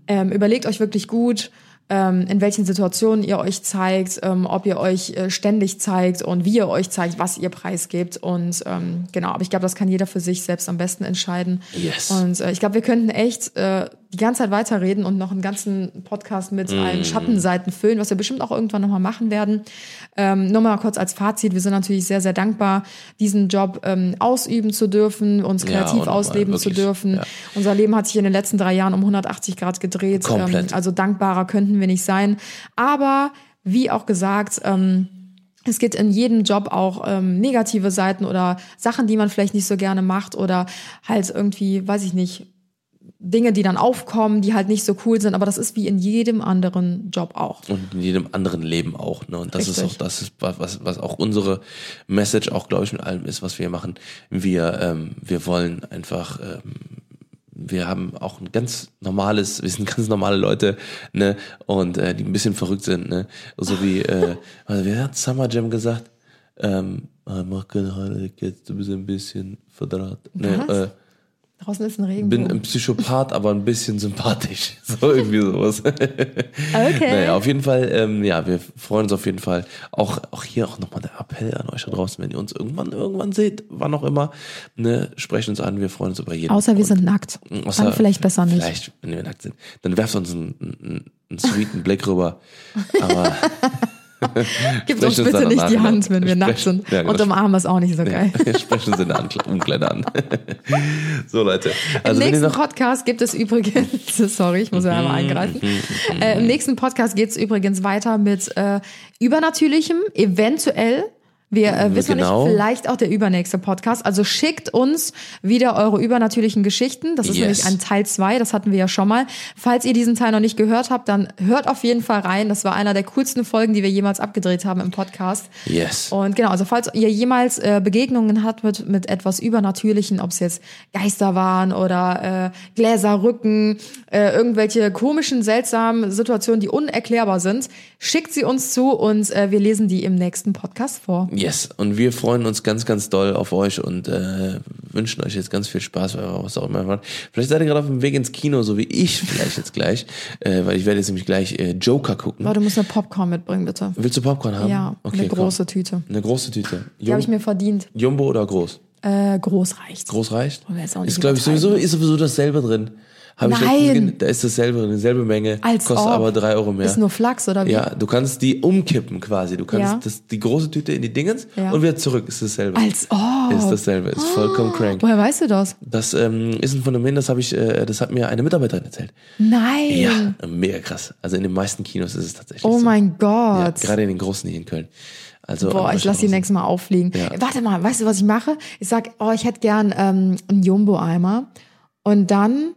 A: ähm, überlegt euch wirklich gut, in welchen Situationen ihr euch zeigt, ähm, ob ihr euch äh, ständig zeigt und wie ihr euch zeigt, was ihr preisgebt. Und ähm, genau, aber ich glaube, das kann jeder für sich selbst am besten entscheiden.
B: Yes.
A: Und äh, ich glaube, wir könnten echt äh, die ganze Zeit weiterreden und noch einen ganzen Podcast mit allen Schattenseiten füllen, was wir bestimmt auch irgendwann nochmal machen werden. Ähm, nur mal kurz als Fazit, wir sind natürlich sehr, sehr dankbar, diesen Job ähm, ausüben zu dürfen, uns
B: Ja,
A: kreativ
B: unnormal,
A: ausleben zu
B: wirklich,
A: dürfen.
B: ja.
A: Unser Leben hat sich in den letzten drei Jahren um 180 Grad gedreht.
B: Komplett.
A: Ähm, also dankbarer könnten wir nicht sein. Aber wie auch gesagt, ähm, es gibt in jedem Job auch ähm, negative Seiten oder Sachen, die man vielleicht nicht so gerne macht oder halt irgendwie, weiß ich nicht, Dinge, die dann aufkommen, die halt nicht so cool sind. Aber das ist wie in jedem anderen Job auch.
B: Und in jedem anderen Leben auch. Ne? Und das ist
A: Richtig.
B: auch das, ist, was, was auch unsere Message auch, glaube ich, mit allem ist, was wir machen. Wir, ähm, wir wollen einfach, ähm, wir haben auch ein ganz normales, wir sind ganz normale Leute, ne, und äh, die ein bisschen verrückt sind, ne. So wie, äh, also wer hat Summer Jam gesagt? Ähm, mach keine Haare jetzt, du bist ein bisschen verdraht. Ne, äh,
A: Draußen ist ein
B: bin
A: Regenbogen.
B: ein Psychopath, aber ein bisschen sympathisch. So irgendwie sowas.
A: Okay.
B: Naja, auf jeden Fall, ähm, ja, wir freuen uns auf jeden Fall. Auch, auch hier auch nochmal der Appell an euch da draußen, wenn ihr uns irgendwann, irgendwann seht, wann auch immer, ne, sprecht uns an, wir freuen uns über jeden.
A: Außer wir sind nackt.
B: außer-
A: Dann vielleicht besser nicht.
B: Vielleicht, wenn wir nackt sind. Dann werft uns einen, einen, einen sweeten Blick rüber. Aber
A: Gibt uns bitte nicht die Hand, wenn wir nackt sind.
B: Ja, genau.
A: Und umarmen ist auch nicht so geil.
B: ja, sprechen uns in der Umkleide an. so, Leute.
A: Im
B: Also, ihr
A: nächsten
B: noch Mhm,
A: Podcast gibt es übrigens, sorry, ich muss ja einmal eingreifen. Äh, Im nächsten Podcast geht es übrigens weiter mit äh, Übernatürlichem, eventuell. Wir äh, wissen
B: Genau.
A: nicht, vielleicht auch der übernächste Podcast. Also schickt uns wieder eure übernatürlichen Geschichten. Das ist
B: Yes.
A: nämlich ein Teil zwei. das hatten wir ja schon mal. Falls ihr diesen Teil noch nicht gehört habt, dann hört auf jeden Fall rein. Das war einer der coolsten Folgen, die wir jemals abgedreht haben im Podcast.
B: Yes.
A: Und genau, also falls ihr jemals äh, Begegnungen habt mit, mit etwas Übernatürlichen, ob es jetzt Geister waren oder äh, Gläserrücken, äh, irgendwelche komischen, seltsamen Situationen, die unerklärbar sind, schickt sie uns zu und äh, wir lesen die im nächsten Podcast vor.
B: Yes, und wir freuen uns ganz, ganz doll auf euch und äh, wünschen euch jetzt ganz viel Spaß, weil wir was auch immer macht. Vielleicht seid ihr gerade auf dem Weg ins Kino, so wie ich vielleicht jetzt gleich, äh, weil ich werde jetzt nämlich gleich äh, Joker gucken.
A: Aber du musst eine Popcorn mitbringen, bitte.
B: Willst du Popcorn haben?
A: Ja, eine
B: komm.
A: große Tüte.
B: Eine große Tüte.
A: Die habe ich mir verdient.
B: Jumbo oder groß?
A: Äh, groß reicht.
B: Groß reicht? Ist, glaube ich, sowieso, ist sowieso dasselbe drin. Hab ich letztens da ist dasselbe dieselbe Menge,
A: Als
B: kostet
A: ob.
B: aber drei Euro mehr.
A: Ist nur Flachs oder wie?
B: ja, du kannst die umkippen quasi. Du kannst
A: Ja.
B: das, die große Tüte in die Dingens
A: Ja.
B: und wieder zurück. Ist dasselbe.
A: Als ob.
B: Ist dasselbe. Ist vollkommen crank.
A: Woher weißt du das?
B: Das ähm, ist ein Phänomen, das habe ich, äh, das hat mir eine Mitarbeiterin erzählt.
A: Nein.
B: Ja, mega krass. Also in den meisten Kinos ist es tatsächlich
A: Oh
B: so.
A: mein
B: Ja,
A: Gott.
B: gerade in den großen hier in Köln. Also
A: Boah, ich lasse die nächstes Mal auffliegen.
B: Ja.
A: Warte mal, weißt du, was ich mache? Ich sag, oh, ich hätte gern ähm, einen Jumbo-Eimer. Und dann,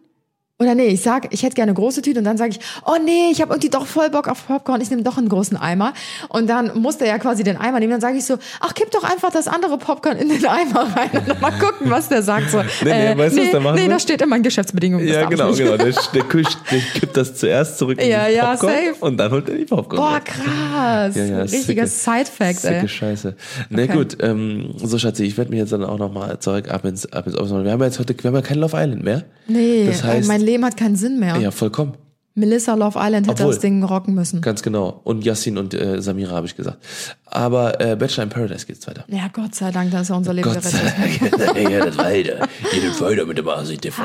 A: oder nee, ich sag, ich hätte gerne eine große Tüte und dann sage ich, oh nee, ich habe irgendwie doch voll Bock auf Popcorn, ich nehme doch einen großen Eimer. Und dann muss der ja quasi den Eimer nehmen. Dann sage ich so, ach, kipp doch einfach das andere Popcorn in den Eimer rein und dann mal gucken, was der sagt. So,
B: nee,
A: äh,
B: weißt du, was
A: nee,
B: der
A: nee,
B: will?
A: das steht in meinen Geschäftsbedingungen.
B: Ja, genau, genau. Der, der, Kusch, der kippt das zuerst zurück in
A: Ja,
B: die
A: ja,
B: Popcorn
A: safe.
B: und dann holt er die Popcorn.
A: Boah, krass.
B: Ja, ja,
A: Richtiger Side-Fact, ey.
B: Scheiße. Na
A: Okay.
B: gut, ähm, so Schatzi, ich werde mich jetzt dann auch nochmal zurück ab ins, ab ins Office machen. Wir haben ja jetzt heute, wir haben ja kein Love Island mehr.
A: Nee,
B: Das heißt-
A: äh, mein Leben hat keinen Sinn mehr.
B: Ja, vollkommen.
A: Melissa Love Island hätte
B: Obwohl-
A: das Ding rocken müssen.
B: Ganz genau. Und Yassin und äh, Samira habe ich gesagt. Aber äh, Bachelor in Paradise geht's weiter.
A: Ja, Gott sei Dank, da ist ja unser Leben
B: Gott sei
A: gerettet.
B: Dank. ja, das weiter. Geht weiter mit dem TV.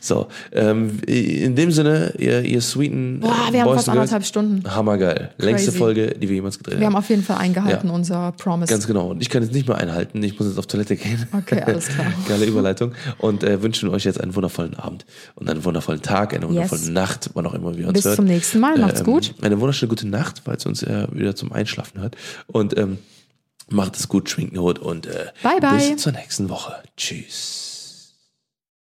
B: So, ähm, in dem Sinne, ihr, ihr sweeten
A: Boah,
B: äh,
A: wir haben
B: Boys
A: fast anderthalb Stunden.
B: Hammergeil. Längste. Folge, die wir jemals gedreht
A: Wir
B: haben.
A: haben auf jeden Fall eingehalten,
B: Ja.
A: unser Promise.
B: Ganz genau. Und ich kann jetzt nicht mehr einhalten. Ich muss jetzt auf Toilette gehen.
A: Okay, alles klar.
B: Geile Überleitung. Und äh, wünschen euch jetzt einen wundervollen Abend und einen wundervollen Tag, eine wundervolle
A: Yes.
B: Nacht, wann auch immer wir uns
A: Bis
B: hört.
A: zum nächsten Mal. Macht's gut.
B: Eine wunderschöne gute Nacht, falls ihr uns äh, wieder zum Einschlafen hört. Und ähm, macht es gut, schwingt und äh,
A: Bye, bye.
B: bis zur nächsten Woche. Tschüss.